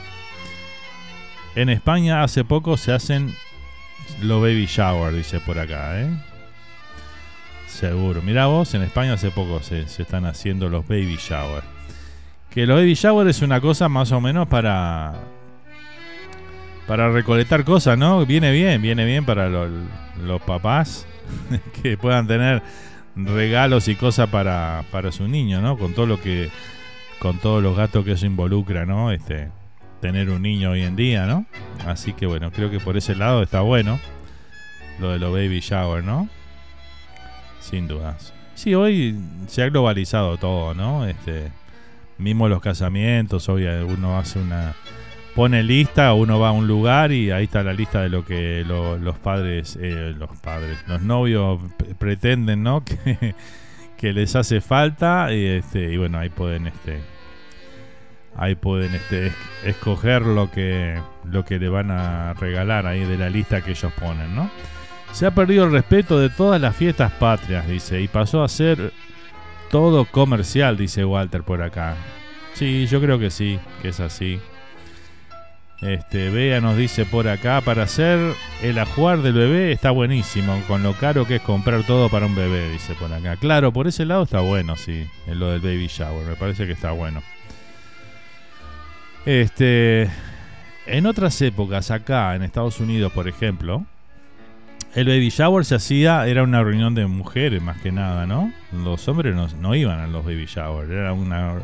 En España hace poco se hacen los baby shower, dice por acá, ¿eh? Seguro. Mira vos, en España hace poco se, están haciendo los baby shower. Que los baby shower es una cosa más o menos para para recolectar cosas, ¿no? Viene bien, viene bien para los papás que puedan tener regalos y cosas para, para su niño, ¿no? Con todo lo que con todos los gastos que eso involucra, ¿no? Este tener un niño hoy en día, ¿no? Así que bueno, creo que por ese lado está bueno lo de los baby shower, ¿no? Sin dudas. Sí, hoy se ha globalizado todo, ¿no? Este, mismo los casamientos, hoy uno hace una pone lista, uno va a un lugar y ahí está la lista de lo que los padres, eh, los padres, los novios pretenden, ¿no? Que, que les hace falta y, este, y bueno, ahí pueden este, ahí pueden este, escoger lo que, lo que le van a regalar ahí de la lista que ellos ponen, ¿no? Se ha perdido el respeto de todas las fiestas patrias, dice, y pasó a ser todo comercial, dice Walter por acá. Sí, yo creo que sí, que es así. Este, Bea nos dice por acá, para hacer el ajuar del bebé está buenísimo, con lo caro que es comprar todo para un bebé, dice por acá. Claro, por ese lado está bueno, sí, en lo del baby shower, me parece que está bueno. Este, en otras épocas, acá en Estados Unidos, por ejemplo, el baby shower se hacía, era una reunión de mujeres más que nada, ¿no? Los hombres no, iban a los baby shower, era una,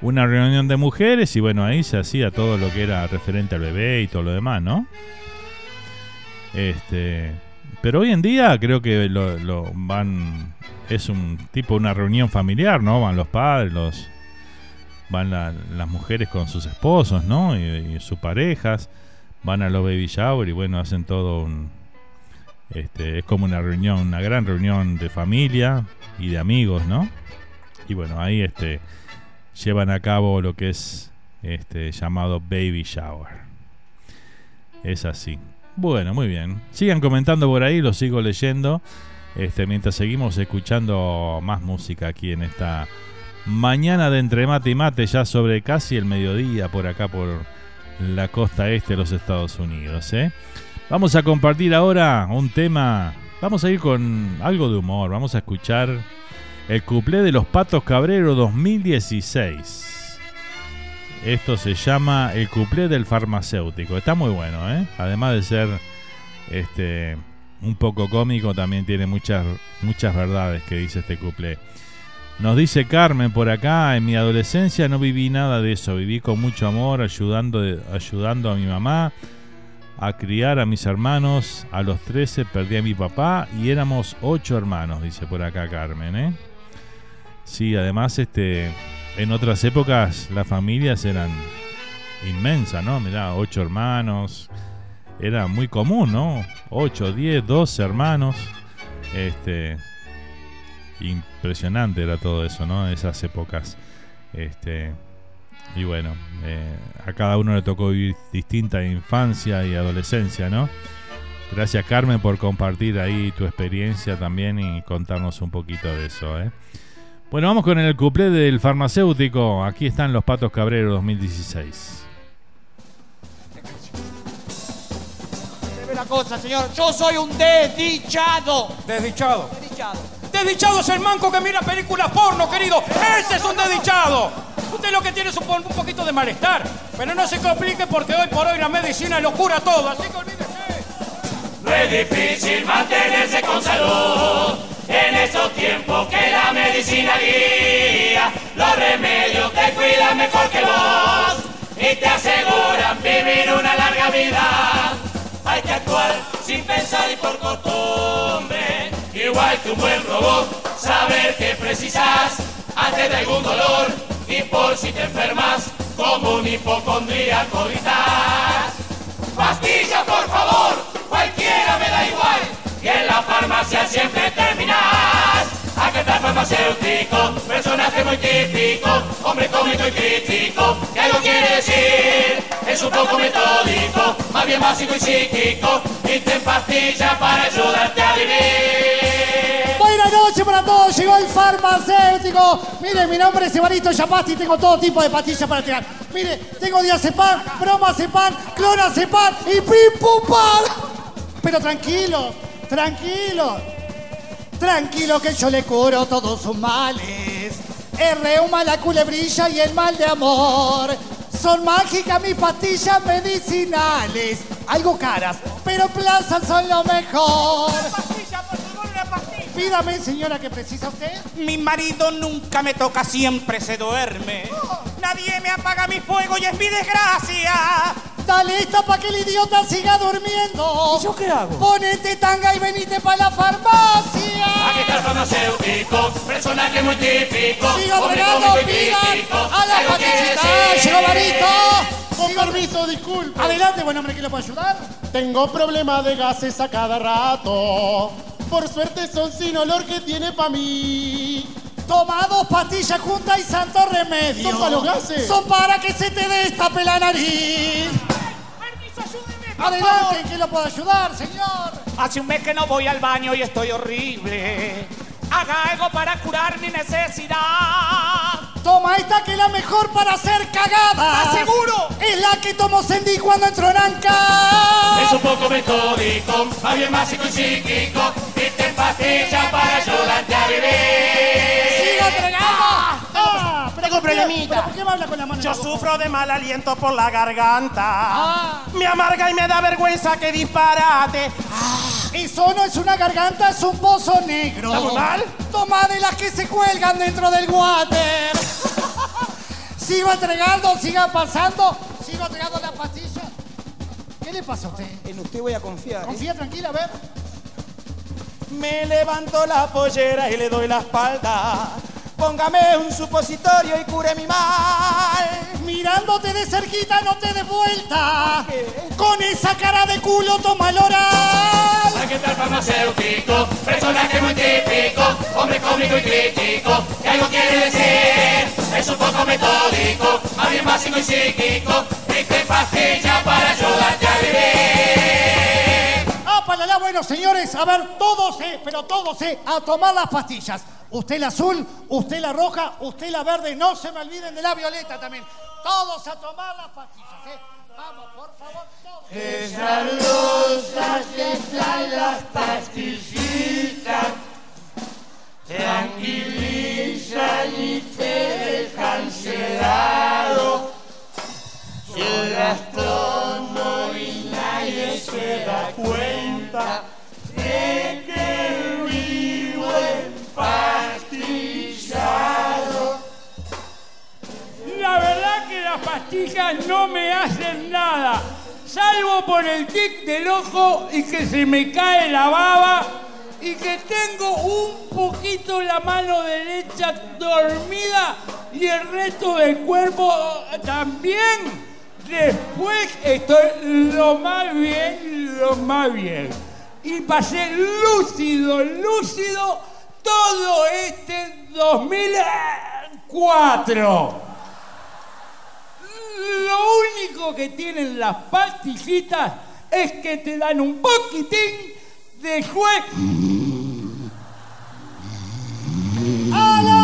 una reunión de mujeres y bueno, ahí se hacía todo lo que era referente al bebé y todo lo demás, ¿no? Este, pero hoy en día creo que lo, van, es un tipo, una reunión familiar, ¿no? Van los padres, los van las mujeres con sus esposos, ¿no? Y, sus parejas, van a los baby shower y bueno, hacen todo un... Este, es como una reunión, una gran reunión de familia y de amigos, ¿no? Y bueno, ahí este, llevan a cabo lo que es este, llamado baby shower. Es así. Bueno, muy bien. Sigan comentando por ahí, lo sigo leyendo. Este, mientras seguimos escuchando más música aquí en esta Mañana de entre mate y mate, ya sobre casi el mediodía por acá por la costa este de los Estados Unidos. ¿eh? Vamos a compartir ahora un tema. Vamos a ir con algo de humor. Vamos a escuchar el cuplé de los Patos Cabrero 2016. Esto se llama el cuplé del farmacéutico. Está muy bueno, ¿eh? Además de ser este un poco cómico, también tiene muchas muchas verdades que dice este cuplé. Nos dice Carmen por acá, en mi adolescencia no viví nada de eso, viví con mucho amor, ayudando, ayudando a mi mamá a criar a mis hermanos. A los 13 perdí a mi papá y éramos 8 hermanos, dice por acá Carmen. ¿eh? Sí, además este, en otras épocas las familias eran inmensas, ¿no? Mirá, 8 hermanos, era muy común, ¿no? 8, 10, 12 hermanos. Este, impresionante era todo eso, ¿no? Esas épocas. Este, y bueno, eh, a cada uno le tocó vivir distinta infancia y adolescencia, ¿no? Gracias Carmen por compartir ahí tu experiencia también y contarnos un poquito de eso, ¿eh? Bueno, vamos con el cuplé del farmacéutico. Aquí están los Patos Cabreros 2016. Cosa, señor. Yo soy un desdichado. Desdichado. Desdichado. Desdichado es el manco que mira películas porno, querido. Ese es un desdichado. Usted lo que tiene es un, po- un poquito de malestar. Pero no se complique porque hoy por hoy la medicina lo cura todo. Así que olvídese. No es difícil mantenerse con salud en estos tiempos que la medicina guía. Los remedios te cuidan mejor que vos y te aseguran vivir una larga vida. Hay que actuar sin pensar y por costumbre, igual que un buen robot, saber que precisas antes de algún dolor y por si te enfermas como un hipocondríaco gritas. Pastilla, por favor, cualquiera me da igual. Y en la farmacia siempre terminas. El farmacéutico, personaje muy típico, hombre cómico y crítico. ¿Qué algo quiere decir? Es un poco metódico, más bien básico y psíquico. Y te pastilla para ayudarte a vivir. Buenas noches para todos, llegó el farmacéutico. Mire, mi nombre es Evaristo Yapasti y tengo todo tipo de pastillas para tirar. Mire, tengo diazepam, bromazepam, clonazepam y pim pum pam. Pero tranquilo, tranquilo, tranquilo que yo le curo todos sus males. El reuma, la culebrilla y el mal de amor. Son mágicas mis pastillas medicinales. Algo caras, pero plazas son lo mejor. Pídame, señora, que precisa usted. Mi marido nunca me toca, siempre se duerme. Nadie me apaga mi fuego y es mi desgracia. Dale esta para que el idiota siga durmiendo. ¿Y yo qué hago? Ponete tanga y venite para la farmacia. Aquí está el farmacéutico, personaje muy típico. Siga fregando, crítico. a la ¿Algo quiere pastillita. decir? Llegó Barito. Con permiso, disculpe. Adelante, buen hombre, ¿quién le puede ayudar? Tengo problemas de gases a cada rato. Por suerte son sin olor que tiene pa' mí. Toma dos pastillas juntas y santo remedio. ¿Son para los gases? Son para que se te destape la nariz. Adelante, ¿quién lo puede ayudar, señor? Hace un mes que no voy al baño y estoy horrible. Haga algo para curar mi necesidad. Toma esta que es la mejor para hacer cagadas. ¿Estás seguro? Es la que tomó Sandy cuando entró en Anca. Es un poco metódico, más bien básico y psíquico. Y te pastilla para ayudarte a vivir. ¡Siga entregando! Ah, pero Tengo un ¿por qué- problemita. pero ¿Por qué me habla con la mano? Yo sufro de mal aliento por la garganta. Ah. Me amarga y me da vergüenza que disparate. Eso no es una garganta, es un pozo negro. ¿Está muy mal? Toma de las que se cuelgan dentro del water. sigo entregando, siga pasando, sigo entregando la pastilla. ¿Qué le pasa a usted? En usted voy a confiar. ¿eh? Confía tranquila, a ver. Me levanto la pollera y le doy la espalda. Póngame un supositorio y cure mi mal. Mirándote de cerquita, no te des vuelta. Con esa cara de culo, toma el oral. Aquí está el farmacéutico, personaje muy típico, hombre cómico y crítico. ¿Qué algo quiere decir? Es un poco metódico, más bien básico y psíquico. Y te pastilla para ayudarte a vivir. Para allá, bueno, señores, a ver, todos, eh, pero todos, eh, a tomar las pastillas. Usted la azul, usted la roja, usted la verde, no se me olviden de la violeta también. Todos a tomar las pastillas, eh. Vamos, por favor, todos. Esas rosas traen las pastillitas tranquilizan y te dejan sedado. Yo las nadie se da cuenta de que vivo empastillado. La verdad que las pastillas no me hacen nada, salvo por el tic del ojo y que se me cae la baba y que tengo un poquito la mano derecha dormida y el resto del cuerpo eh, también. Después estoy lo más bien, lo más bien. Y pasé lúcido, lúcido todo este 2004. Lo único que tienen las pastillitas es que te dan un poquitín de juez. ¡A la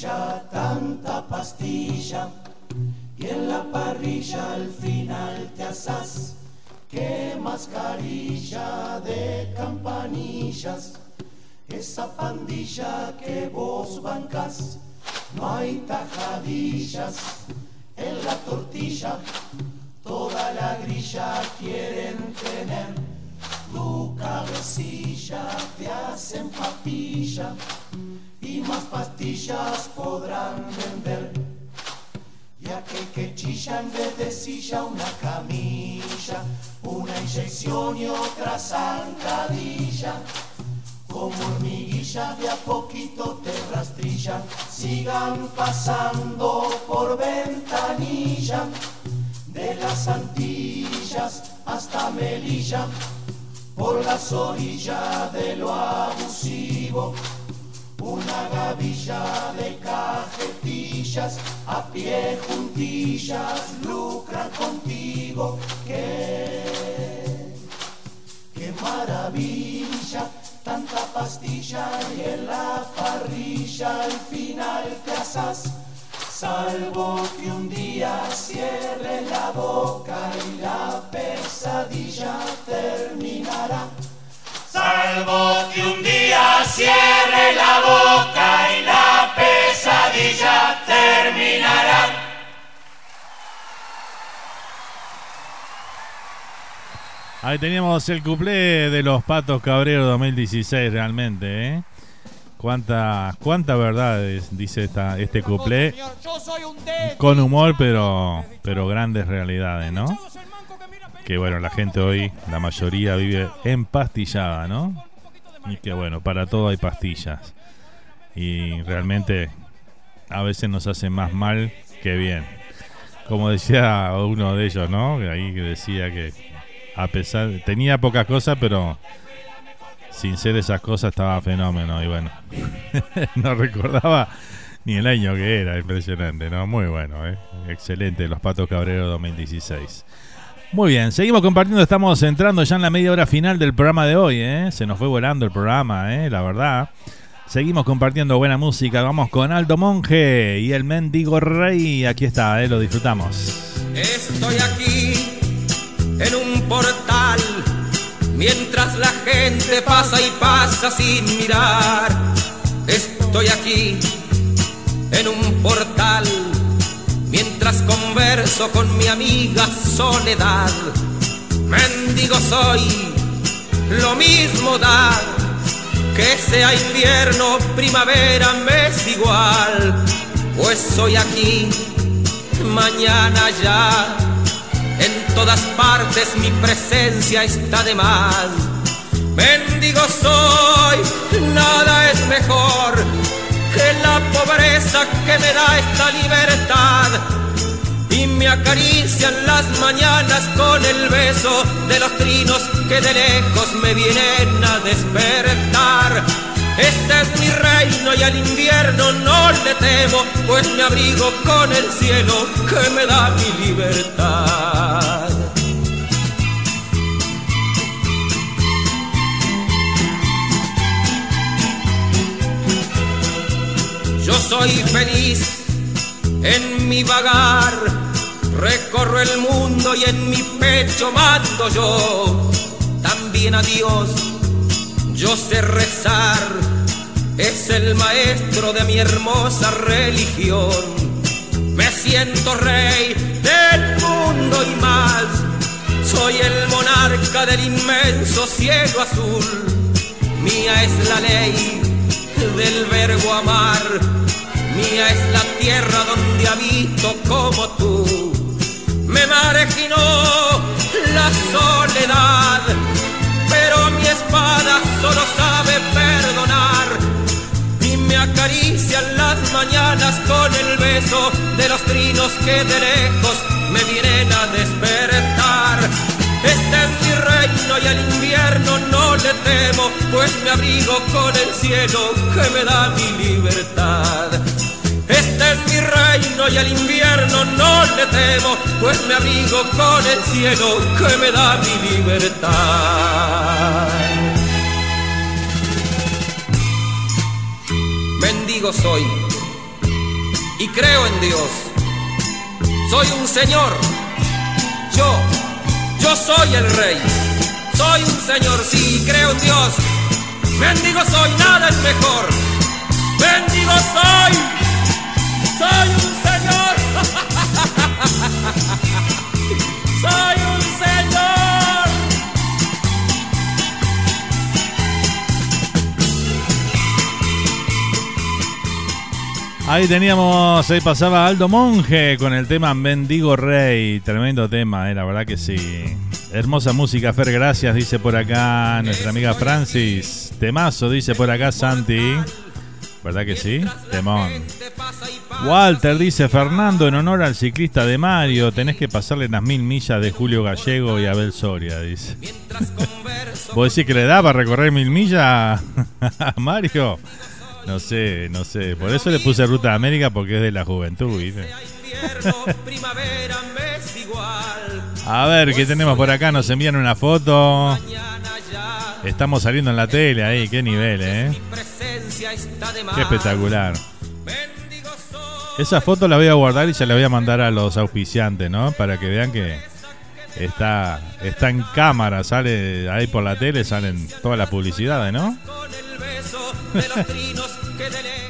tanta pastilla, y en la parrilla al final te asás. Qué mascarilla de campanillas, esa pandilla que vos bancas, no hay tajadillas en la tortilla, toda la grilla quieren tener tu cabecilla, te hacen papilla y más pastillas podrán vender. Y aquel que chilla en vez de silla una camilla, una inyección y otra zancadilla. Como hormiguilla de a poquito te rastrillan, sigan pasando por ventanilla, de las Antillas hasta Melilla, por las orillas de lo abusivo una gavilla de cajetillas, a pie juntillas, lucran contigo. ¡Qué, qué maravilla! Tanta pastilla y en la parrilla al final te asas. Salvo que un día cierre la boca y la pesadilla terminará. Salvo que un día cierre la boca y la pesadilla terminará. Ahí teníamos el cuplé de los Patos Cabreros 2016 realmente, ¿eh? Cuánta, cuánta verdad es- dice esta, este cuplé. Con humor, pero, pero grandes realidades, ¿no? Que bueno, la gente hoy, la mayoría vive empastillada, ¿no? Y que bueno, para todo hay pastillas. Y realmente a veces nos hace más mal que bien. Como decía uno de ellos, ¿no? Ahí decía que a pesar, tenía pocas cosas, pero sin ser esas cosas estaba fenómeno. Y bueno, no recordaba ni el año que era, impresionante, ¿no? Muy bueno, ¿eh? Excelente, los Patos Cabreros 2016. Muy bien, seguimos compartiendo, estamos entrando ya en la media hora final del programa de hoy, ¿eh? Se nos fue volando el programa, ¿eh? La verdad. Seguimos compartiendo buena música, vamos con Aldo Monje y el Mendigo Rey, aquí está, ¿eh? Lo disfrutamos. Estoy aquí en un portal mientras la gente pasa y pasa sin mirar. Estoy aquí en un portal mientras converso con mi amiga Soledad. Mendigo soy, lo mismo da. Que sea invierno, primavera, me es igual. Pues soy aquí, mañana ya. En todas partes mi presencia está de más. Mendigo soy, nada es mejor que la pobreza que me da esta libertad. Y me acarician las mañanas con el beso de los trinos que de lejos me vienen a despertar. Este es mi reino y al invierno no le temo, pues me abrigo con el cielo que me da mi libertad. Soy feliz en mi vagar, recorro el mundo y en mi pecho mando yo. También a Dios yo sé rezar, es el maestro de mi hermosa religión. Me siento rey del mundo y más, soy el monarca del inmenso cielo azul. Mía es la ley del verbo amar, mía es la tierra donde habito como tú. Me marginó la soledad, pero mi espada solo sabe perdonar y me acarician las mañanas con el beso de los trinos que de lejos me vienen a despertar. Este es mi reino y al invierno no le temo, pues me abrigo con el cielo que me da mi libertad. Este es mi reino y al invierno no le temo, pues me abrigo con el cielo que me da mi libertad. Mendigo soy, y creo en Dios. Soy un señor, yo, yo soy el rey. Soy un señor, sí, creo en Dios. Bendigo soy, nada es mejor. Bendigo soy, soy un señor. soy un señor. Ahí teníamos, ahí pasaba Aldo Monge con el tema Bendigo Rey. Tremendo tema, eh, la verdad que sí. Hermosa música, Fer, gracias, dice por acá nuestra amiga Francis. Temazo, dice por acá Santi. ¿Verdad que sí? Temón. Walter dice, Fernando, en honor al ciclista de Mario, tenés que pasarle las mil millas de Julio Gallego y Abel Soria, dice. ¿Vos decís que le da para recorrer mil millas a Mario? No sé, no sé. Por eso le puse Ruta de América porque es de la juventud, ¿viste? A ver, ¿qué tenemos por acá? Nos envían una foto. Estamos saliendo en la tele ahí, qué nivel, ¿eh? Qué espectacular. Esa foto la voy a guardar y se la voy a mandar a los auspiciantes, ¿no? Para que vean que está, está en cámara, sale ahí por la tele, salen todas las publicidades, ¿no?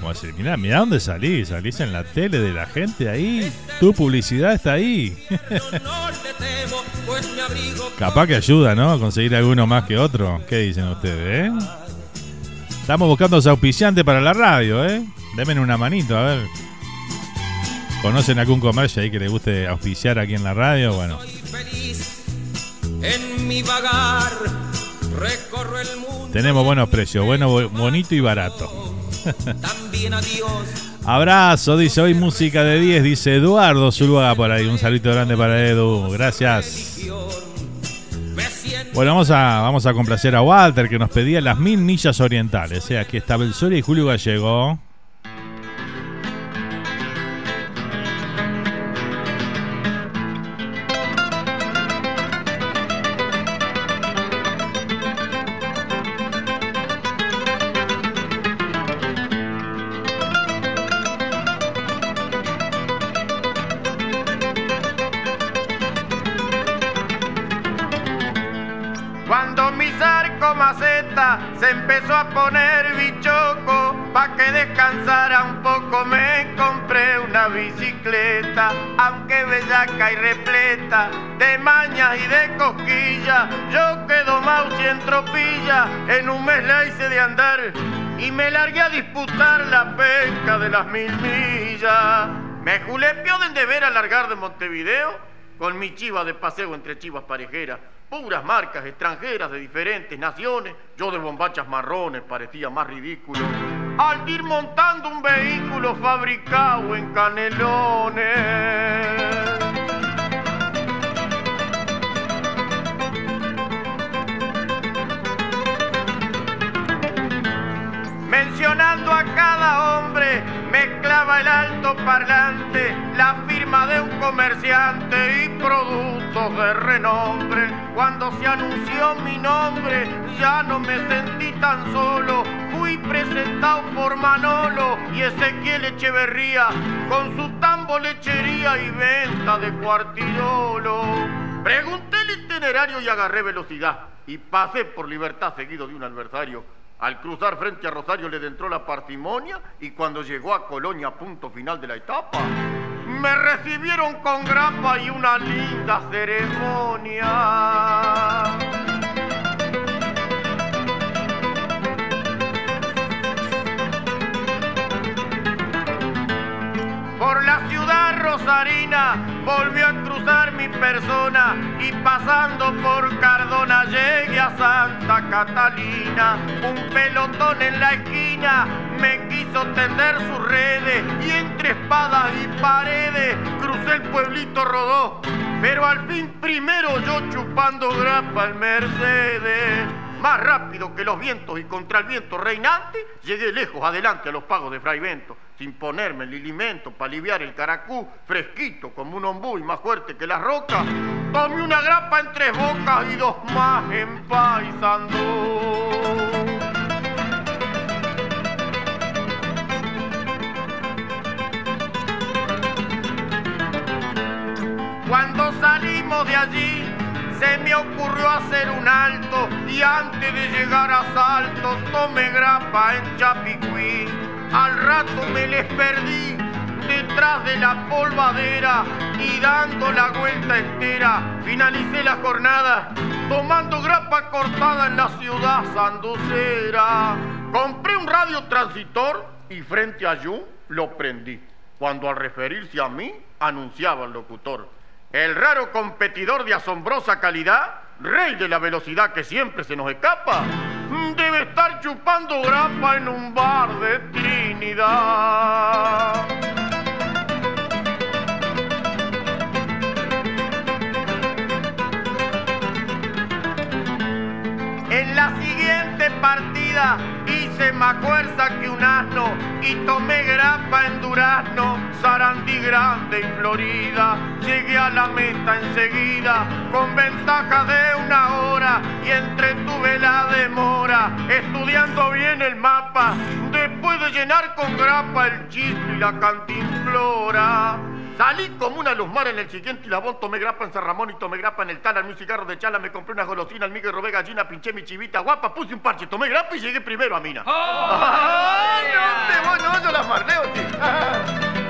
Como decir, mirá, mirá dónde salís, salís en la tele de la gente ahí, tu publicidad está ahí. Capaz que ayuda, ¿no? A conseguir alguno más que otro. ¿Qué dicen ustedes, eh? Estamos buscando auspiciantes para la radio, ¿eh? Denme una manito, a ver. ¿Conocen algún comercio ahí que le guste auspiciar aquí en la radio? Bueno. En mi vagar Tenemos buenos precios, bueno, bonito y barato. También a Dios. Abrazo, dice hoy música de 10, dice Eduardo Zuluaga por ahí. Un saludo grande para Edu, gracias. Bueno, vamos a, vamos a complacer a Walter que nos pedía las mil millas orientales. ¿eh? Aquí está Belsoria y Julio Gallego. Bellaca y repleta de mañas y de cosquillas, yo quedo mouse y en tropilla, en un mes la hice de andar y me largué a disputar la pesca de las mil millas. Me julepió de deber alargar de Montevideo con mi chiva de paseo entre chivas parejeras, puras marcas extranjeras de diferentes naciones, yo de bombachas marrones parecía más ridículo, al ir montando un vehículo fabricado en canelones. Mencionando a cada hombre, mezclaba el alto parlante, la firma de un comerciante y productos de renombre. Cuando se anunció mi nombre, ya no me sentí tan solo. Fui presentado por Manolo y Ezequiel Echeverría con su tambo lechería y venta de cuartirolo. Pregunté el itinerario y agarré velocidad y pasé por libertad seguido de un adversario. Al cruzar frente a Rosario le entró la partimonia y cuando llegó a Colonia, punto final de la etapa, me recibieron con grapa y una linda ceremonia. Rosarina volvió a cruzar mi persona y pasando por Cardona llegué a Santa Catalina. Un pelotón en la esquina me quiso tender sus redes y entre espadas y paredes crucé el pueblito rodó. Pero al fin primero yo chupando grapa el Mercedes más rápido que los vientos y contra el viento reinante, llegué lejos adelante a los pagos de Fray Bento, sin ponerme el lilimento para aliviar el caracú, fresquito como un ombú y más fuerte que las rocas, tomé una grapa en tres bocas y dos más empaisando. Cuando salimos de allí, se me ocurrió hacer un alto y antes de llegar a Salto tomé grapa en Chapicuí. Al rato me les perdí detrás de la polvadera y dando la vuelta entera finalicé la jornada tomando grapa cortada en la ciudad sanducera. Compré un radio transitor y frente a Yu lo prendí. Cuando al referirse a mí anunciaba el locutor, el raro competidor de asombrosa calidad, rey de la velocidad que siempre se nos escapa, debe estar chupando grapa en un bar de Trinidad. En la siguiente partida hice más fuerza que un asno y tomé grapa en Durazno, Sarandí Grande y Florida. Llegué a la meta enseguida con ventaja de una hora y entretuve la demora estudiando bien el mapa después de llenar con grapa el chiste y la cantimplora. Salí como una luz mar en el siguiente labón, tomé grapa en San Ramón y tomé grapa en el Tala, un cigarro de chala, me compré una golosina, al Miguel robé gallina, pinché mi chivita guapa, puse un parche, tomé grapa y llegué primero a Mina. ¡Ay, no te voy, no, yo las mardeo, sí.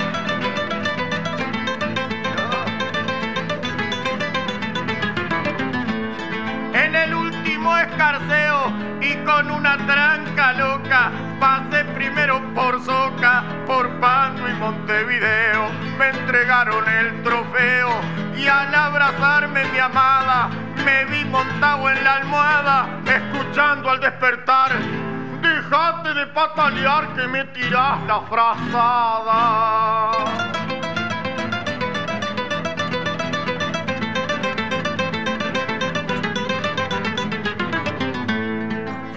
En el escarceo y con una tranca loca pasé primero por Soca, por Pando y Montevideo. Me entregaron el trofeo y al abrazarme mi amada me vi montado en la almohada escuchando al despertar. Déjate de patalear que me tirás la frazada.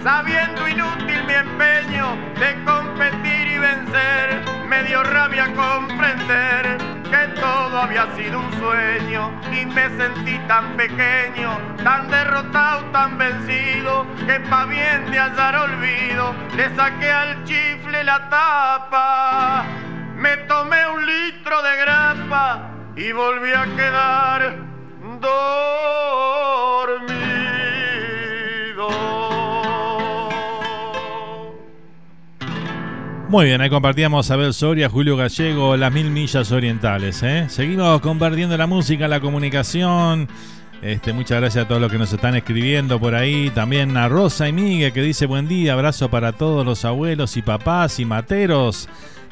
Sabiendo inútil mi empeño de competir y vencer, me dio rabia comprender que todo había sido un sueño y me sentí tan pequeño, tan derrotado, tan vencido, que pa' bien de hallar olvido, le saqué al chifle la tapa, me tomé un litro de grapa y volví a quedar dormido. Muy bien, ahí compartíamos a Abel Soria, Julio Gallego, las mil millas orientales. ¿eh? Seguimos compartiendo la música, la comunicación. Este, muchas gracias a todos los que nos están escribiendo por ahí. También a Rosa y Miguel que dice buen día, abrazo para todos los abuelos y papás y materos.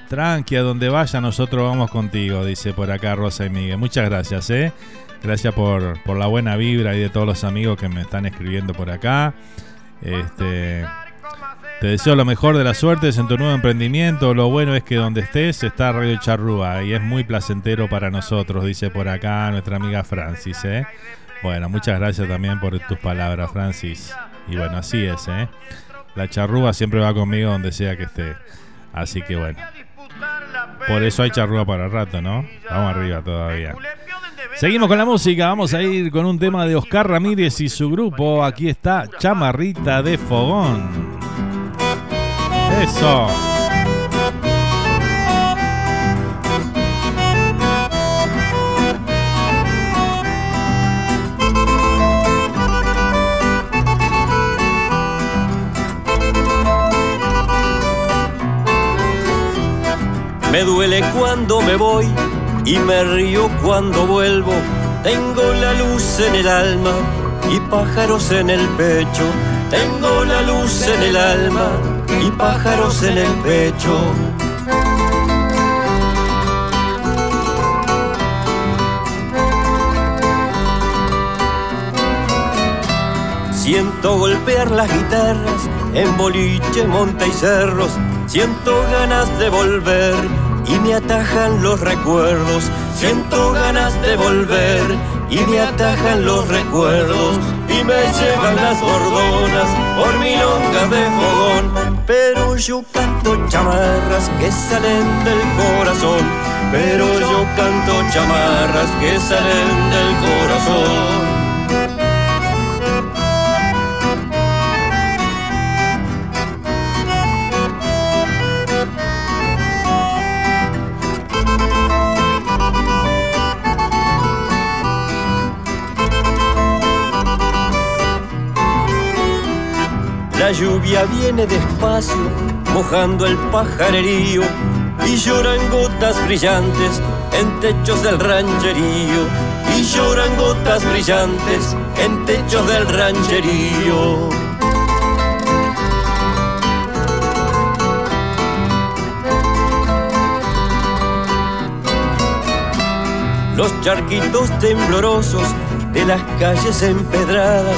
Tranqui, a donde vaya, nosotros vamos contigo, dice por acá Rosa y Miguel. Muchas gracias, ¿eh? Gracias por, por la buena vibra y de todos los amigos que me están escribiendo por acá. Este, te deseo lo mejor de las suertes en tu nuevo emprendimiento. Lo bueno es que donde estés está Radio Charrúa y es muy placentero para nosotros, dice por acá nuestra amiga Francis. ¿eh? Bueno, muchas gracias también por tus palabras, Francis. Y bueno, así es. ¿eh? La charrúa siempre va conmigo donde sea que esté. Así que bueno. Por eso hay charrúa para rato, ¿no? Vamos arriba todavía. Seguimos con la música, vamos a ir con un tema de Oscar Ramírez y su grupo. Aquí está Chamarrita de Fogón. Eso. Me duele cuando me voy y me río cuando vuelvo. Tengo la luz en el alma y pájaros en el pecho. Tengo la luz en el alma y pájaros en el pecho. Siento golpear las guitarras en boliche, monte y cerros. Siento ganas de volver y me atajan los recuerdos. Siento ganas de volver y me atajan los recuerdos. Y me llevan las bordonas por milongas de fogón. Pero yo canto chamarras que salen del corazón. Pero yo canto chamarras que salen del corazón. La lluvia viene despacio, mojando el pajarerío y lloran gotas brillantes en techos del rancherío. Y lloran gotas brillantes en techos del rancherío. Los charquitos temblorosos de las calles empedradas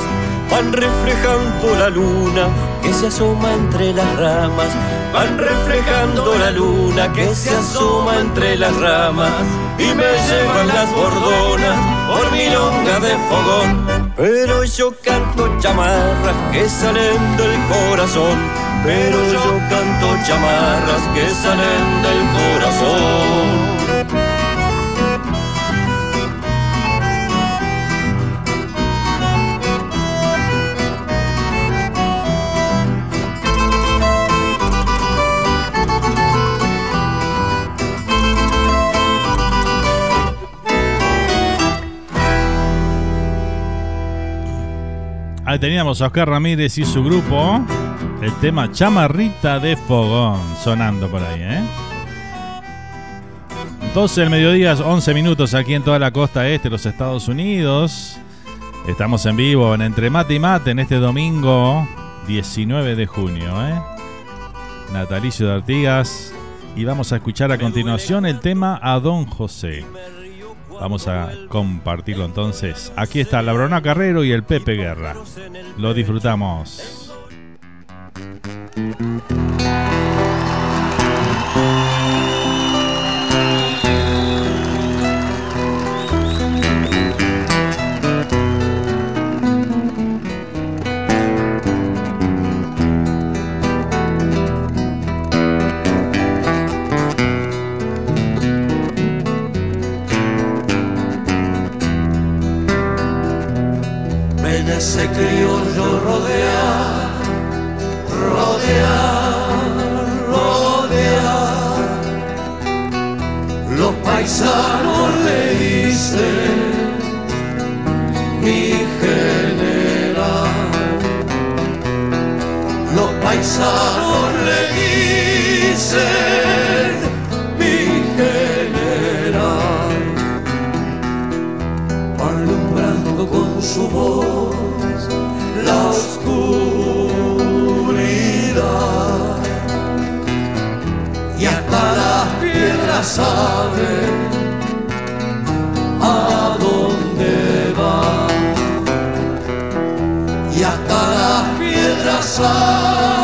van reflejando la luna que se asoma entre las ramas, van reflejando la luna que se asoma entre las ramas y me llevan las bordonas por milonga de fogón. Pero yo canto chamarras que salen del corazón, pero yo canto chamarras que salen del corazón. Teníamos a Oscar Ramírez y su grupo. El tema Chamarrita de Fogón sonando por ahí, ¿eh? 12 del mediodía, 11 minutos aquí en toda la costa este de los Estados Unidos. Estamos en vivo en Entre Mate y Mate en este domingo 19 de junio, ¿eh? Natalicio de Artigas. Y vamos a escuchar a continuación el tema a Don José. Vamos a compartirlo entonces. Aquí está la Brona Carrero y el Pepe Guerra. Lo disfrutamos. Ese criollo rodear, rodear, rodear. Los paisanos le dicen mi general. Los paisanos le dicen mi general alumbrando con su voz saben a dónde va. Y hasta las piedras saben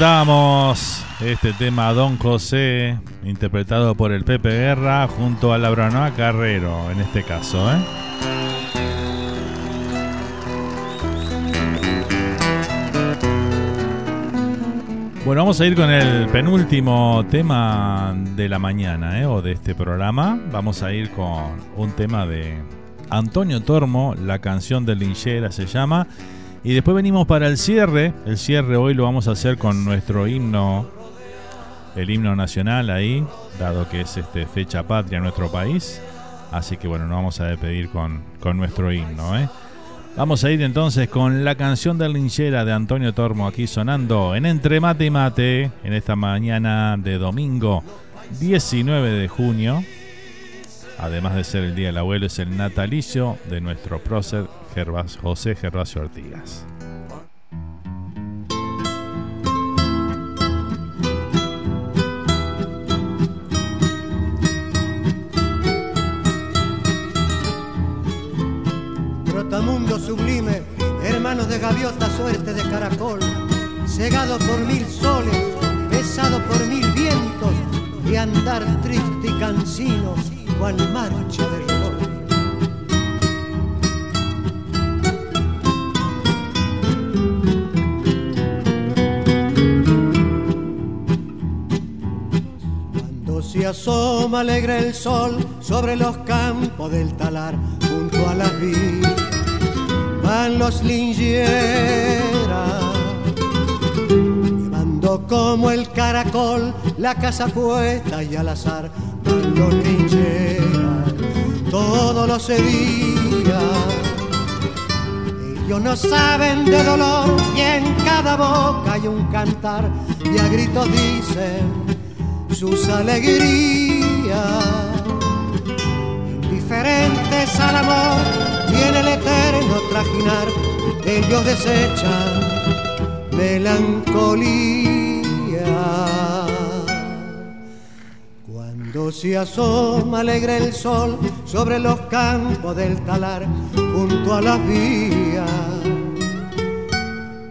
disfrutamos este tema Don José, interpretado por el Pepe Guerra junto a Labranoa Carrero, en este caso, ¿eh? Bueno, vamos a ir con el penúltimo tema de la mañana, ¿eh? o de este programa. Vamos a ir con un tema de Antonio Tormo, la canción de Linchera se llama. Y después venimos para el cierre. El cierre hoy lo vamos a hacer con nuestro himno, el himno nacional ahí, dado que es este, fecha patria en nuestro país. Así que bueno, nos vamos a despedir con, con nuestro himno. ¿eh? Vamos a ir entonces con la canción de Linchera de Antonio Tormo aquí sonando en Entre Mate y Mate en esta mañana de domingo 19 de junio. Además de ser el Día del Abuelo, es el natalicio de nuestro prócer Gervas- José Gervasio Ortigas. Asoma alegre el sol sobre los campos del talar, junto a las vías van los lingeras, llevando como el caracol la casa puesta y al azar van los lingeras todos los días. Ellos no saben de dolor y en cada boca hay un cantar y a gritos dicen sus alegrías indiferentes al amor y en el eterno trajinar ellos desechan melancolía. Cuando se asoma alegre el sol sobre los campos del talar junto a las vías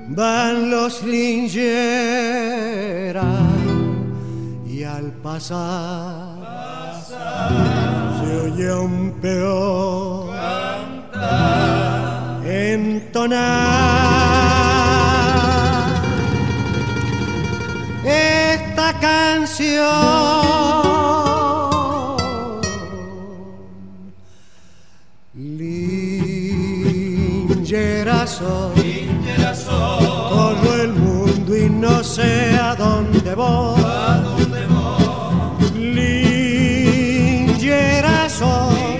van los lingeras y al pasar se oye un peor entonar esta canción. Lingeras soy, todo el mundo y no sé a dónde voy. Soy,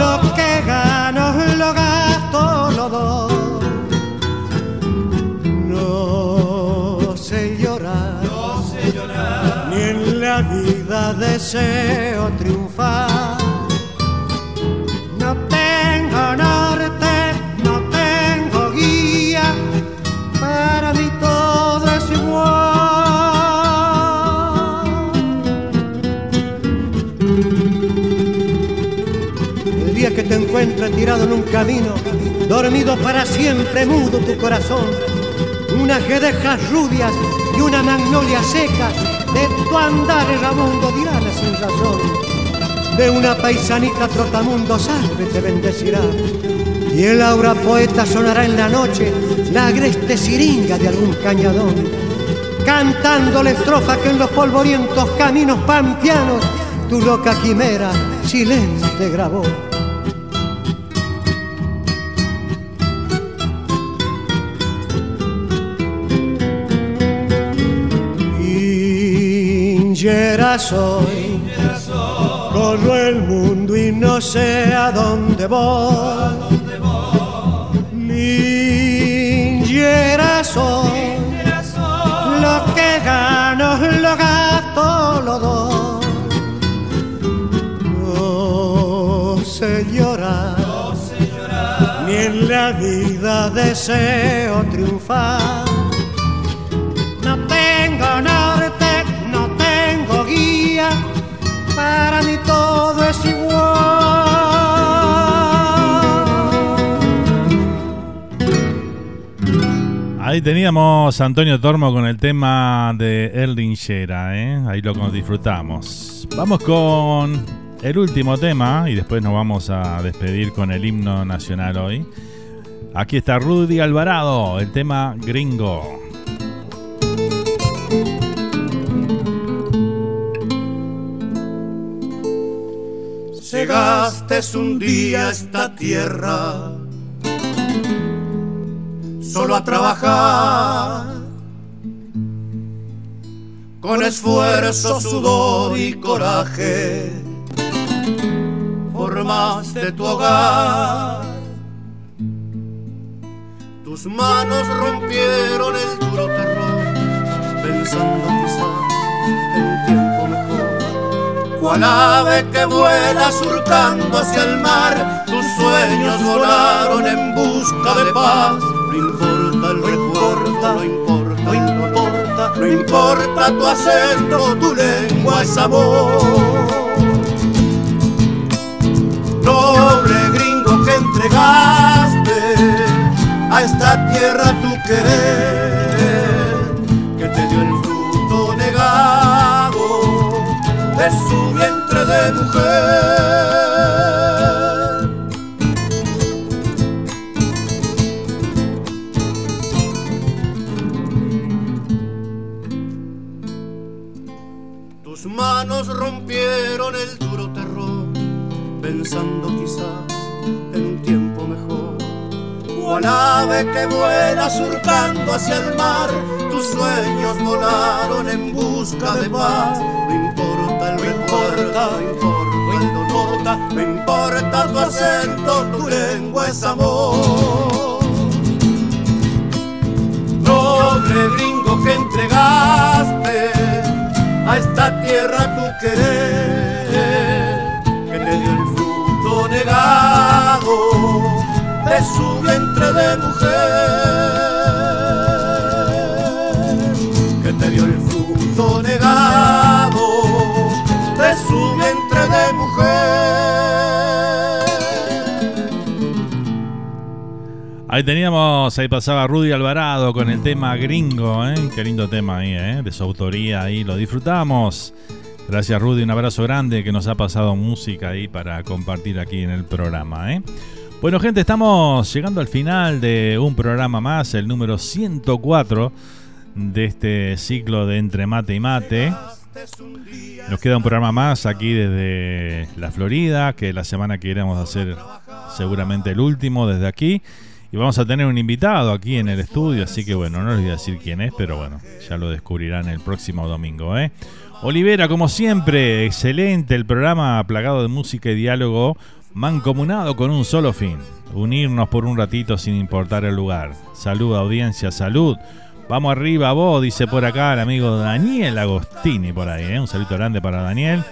lo que gano lo gasto, lo doy. No sé llorar, ni en la vida deseo triunfar. Encuentres tirado en un camino, dormido para siempre, mudo tu corazón, unas guedejas rubias y una magnolia seca, de tu andar erramundo dirá la sin razón de una paisanita trotamundo salve te bendecirá. Y el aura poeta sonará en la noche la agreste siringa de algún cañadón, cantando la estrofa que en los polvorientos caminos pampianos tu loca quimera silente grabó. Linchera soy, corro el mundo y no sé a dónde voy. Linchera soy, lo que gano lo gasto lo doy. No sé llorar, ni en la vida deseo triunfar. Ahí teníamos a Antonio Tormo con el tema de Erlingera, ¿eh? ahí lo disfrutamos. Vamos con el último tema y después nos vamos a despedir con el himno nacional hoy. Aquí está Rudy Alvarado, el tema gringo. Llegaste un día a esta tierra solo a trabajar con esfuerzo, sudor y coraje formaste tu hogar. Tus manos rompieron el duro terror, pensando quizás en tiempo mejor. Cual ave que vuela surcando hacia el mar, tus sueños volaron en busca de paz. No importa no importa, no importa, no importa tu acento, tu lengua es amor noble gringo que entregaste a esta tierra tu querer, que te dio el fruto negado de su vientre de mujer. Pensando quizás en un tiempo mejor. Cual ave que vuela surcando hacia el mar, tus sueños volaron en busca de paz. No importa el recuerdo, no importa el dolor, no importa tu acento, tu lengua es amor. Noble gringo que entregaste a esta tierra tu querer, de su vientre de mujer, que te dio el fruto negado de su vientre de mujer. Ahí teníamos, ahí pasaba Rudy Alvarado con el tema gringo, ¿eh? Qué lindo tema ahí, ¿eh? De su autoría ahí, lo disfrutamos. Gracias Rudy, un abrazo grande que nos ha pasado música ahí para compartir aquí en el programa, ¿eh? Bueno gente, estamos llegando al final de un programa más, el número 104 de este ciclo de Entre Mate y Mate. Nos queda un programa más aquí desde la Florida, que la semana que iremos a hacer seguramente el último desde aquí. Y vamos a tener un invitado aquí en el estudio, así que bueno, no les voy a decir quién es, pero bueno, ya lo descubrirán el próximo domingo. ¿eh? Olivera, como siempre, excelente el programa plagado de música y diálogo, mancomunado con un solo fin, unirnos por un ratito sin importar el lugar. Salud, audiencia, salud. Vamos arriba vos, dice por acá el amigo Daniel Agostini por ahí. ¿eh? Un saludo grande para Daniel.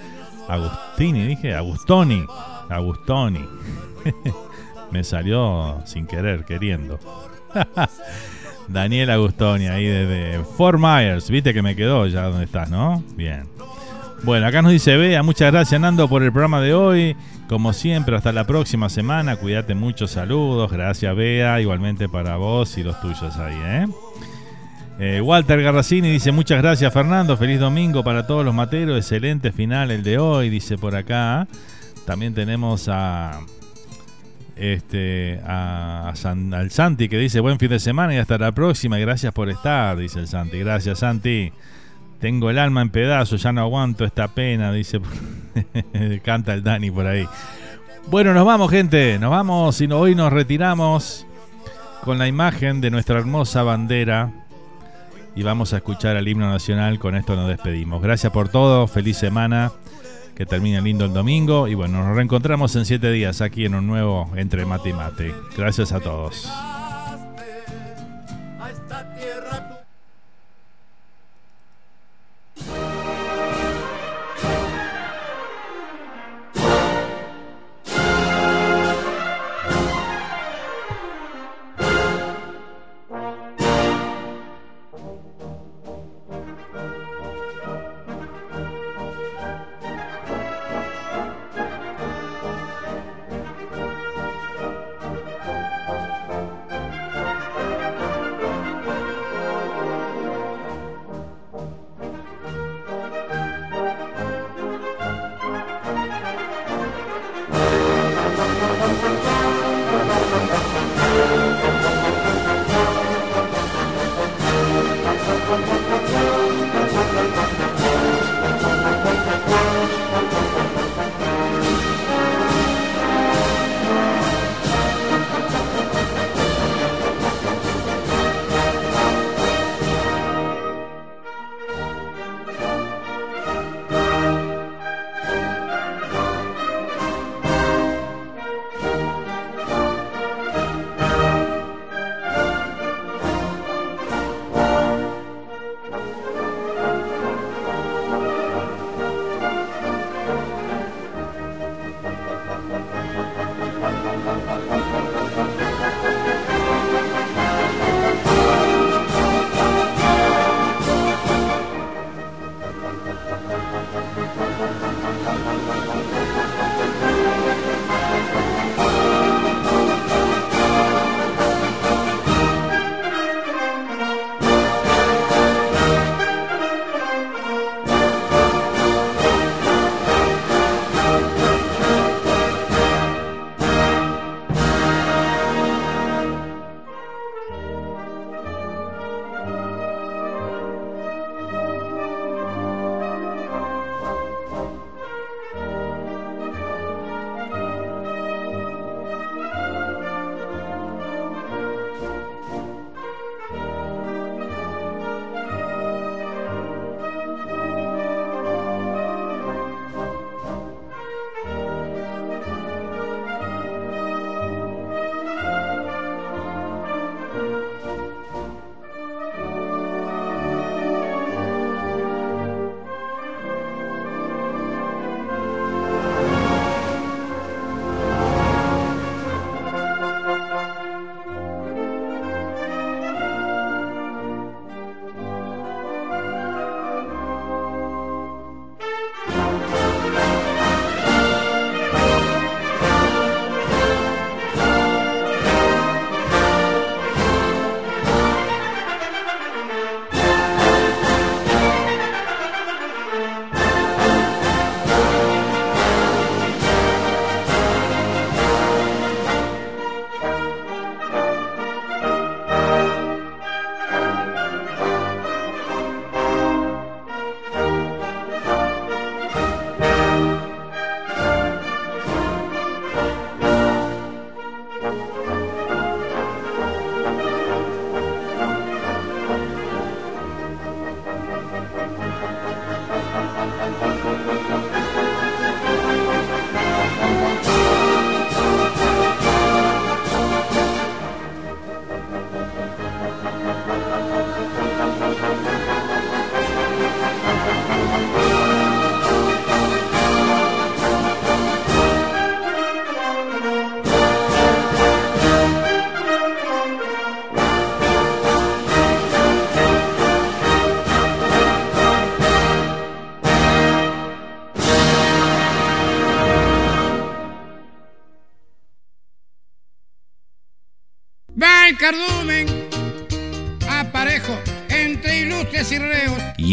Agostini, dije, Agustoni. Agustoni. Me salió sin querer, queriendo. Daniel Agustoni, ahí desde Fort Myers. Viste que me quedó ya donde estás, ¿no? Bien. Bueno, acá nos dice Bea, muchas gracias Nando por el programa de hoy. Como siempre, hasta la próxima semana. Cuídate mucho, saludos. Gracias Bea, igualmente para vos y los tuyos ahí, ¿eh? Eh, Walter Garracini dice muchas gracias Fernando, feliz domingo para todos los materos, excelente final el de hoy, dice por acá. También tenemos a este a, al Santi que dice buen fin de semana y hasta la próxima, gracias por estar, dice el Santi. Gracias Santi. Tengo el alma en pedazos, ya no aguanto esta pena, dice. Canta el Dani por ahí. Bueno, nos vamos, gente. Nos vamos y hoy nos retiramos con la imagen de nuestra hermosa bandera y vamos a escuchar el himno nacional. Con esto nos despedimos. Gracias por todo, feliz semana, que termine lindo el domingo y bueno, nos reencontramos en siete días aquí en un nuevo Entre Mate y Mate. Gracias a todos.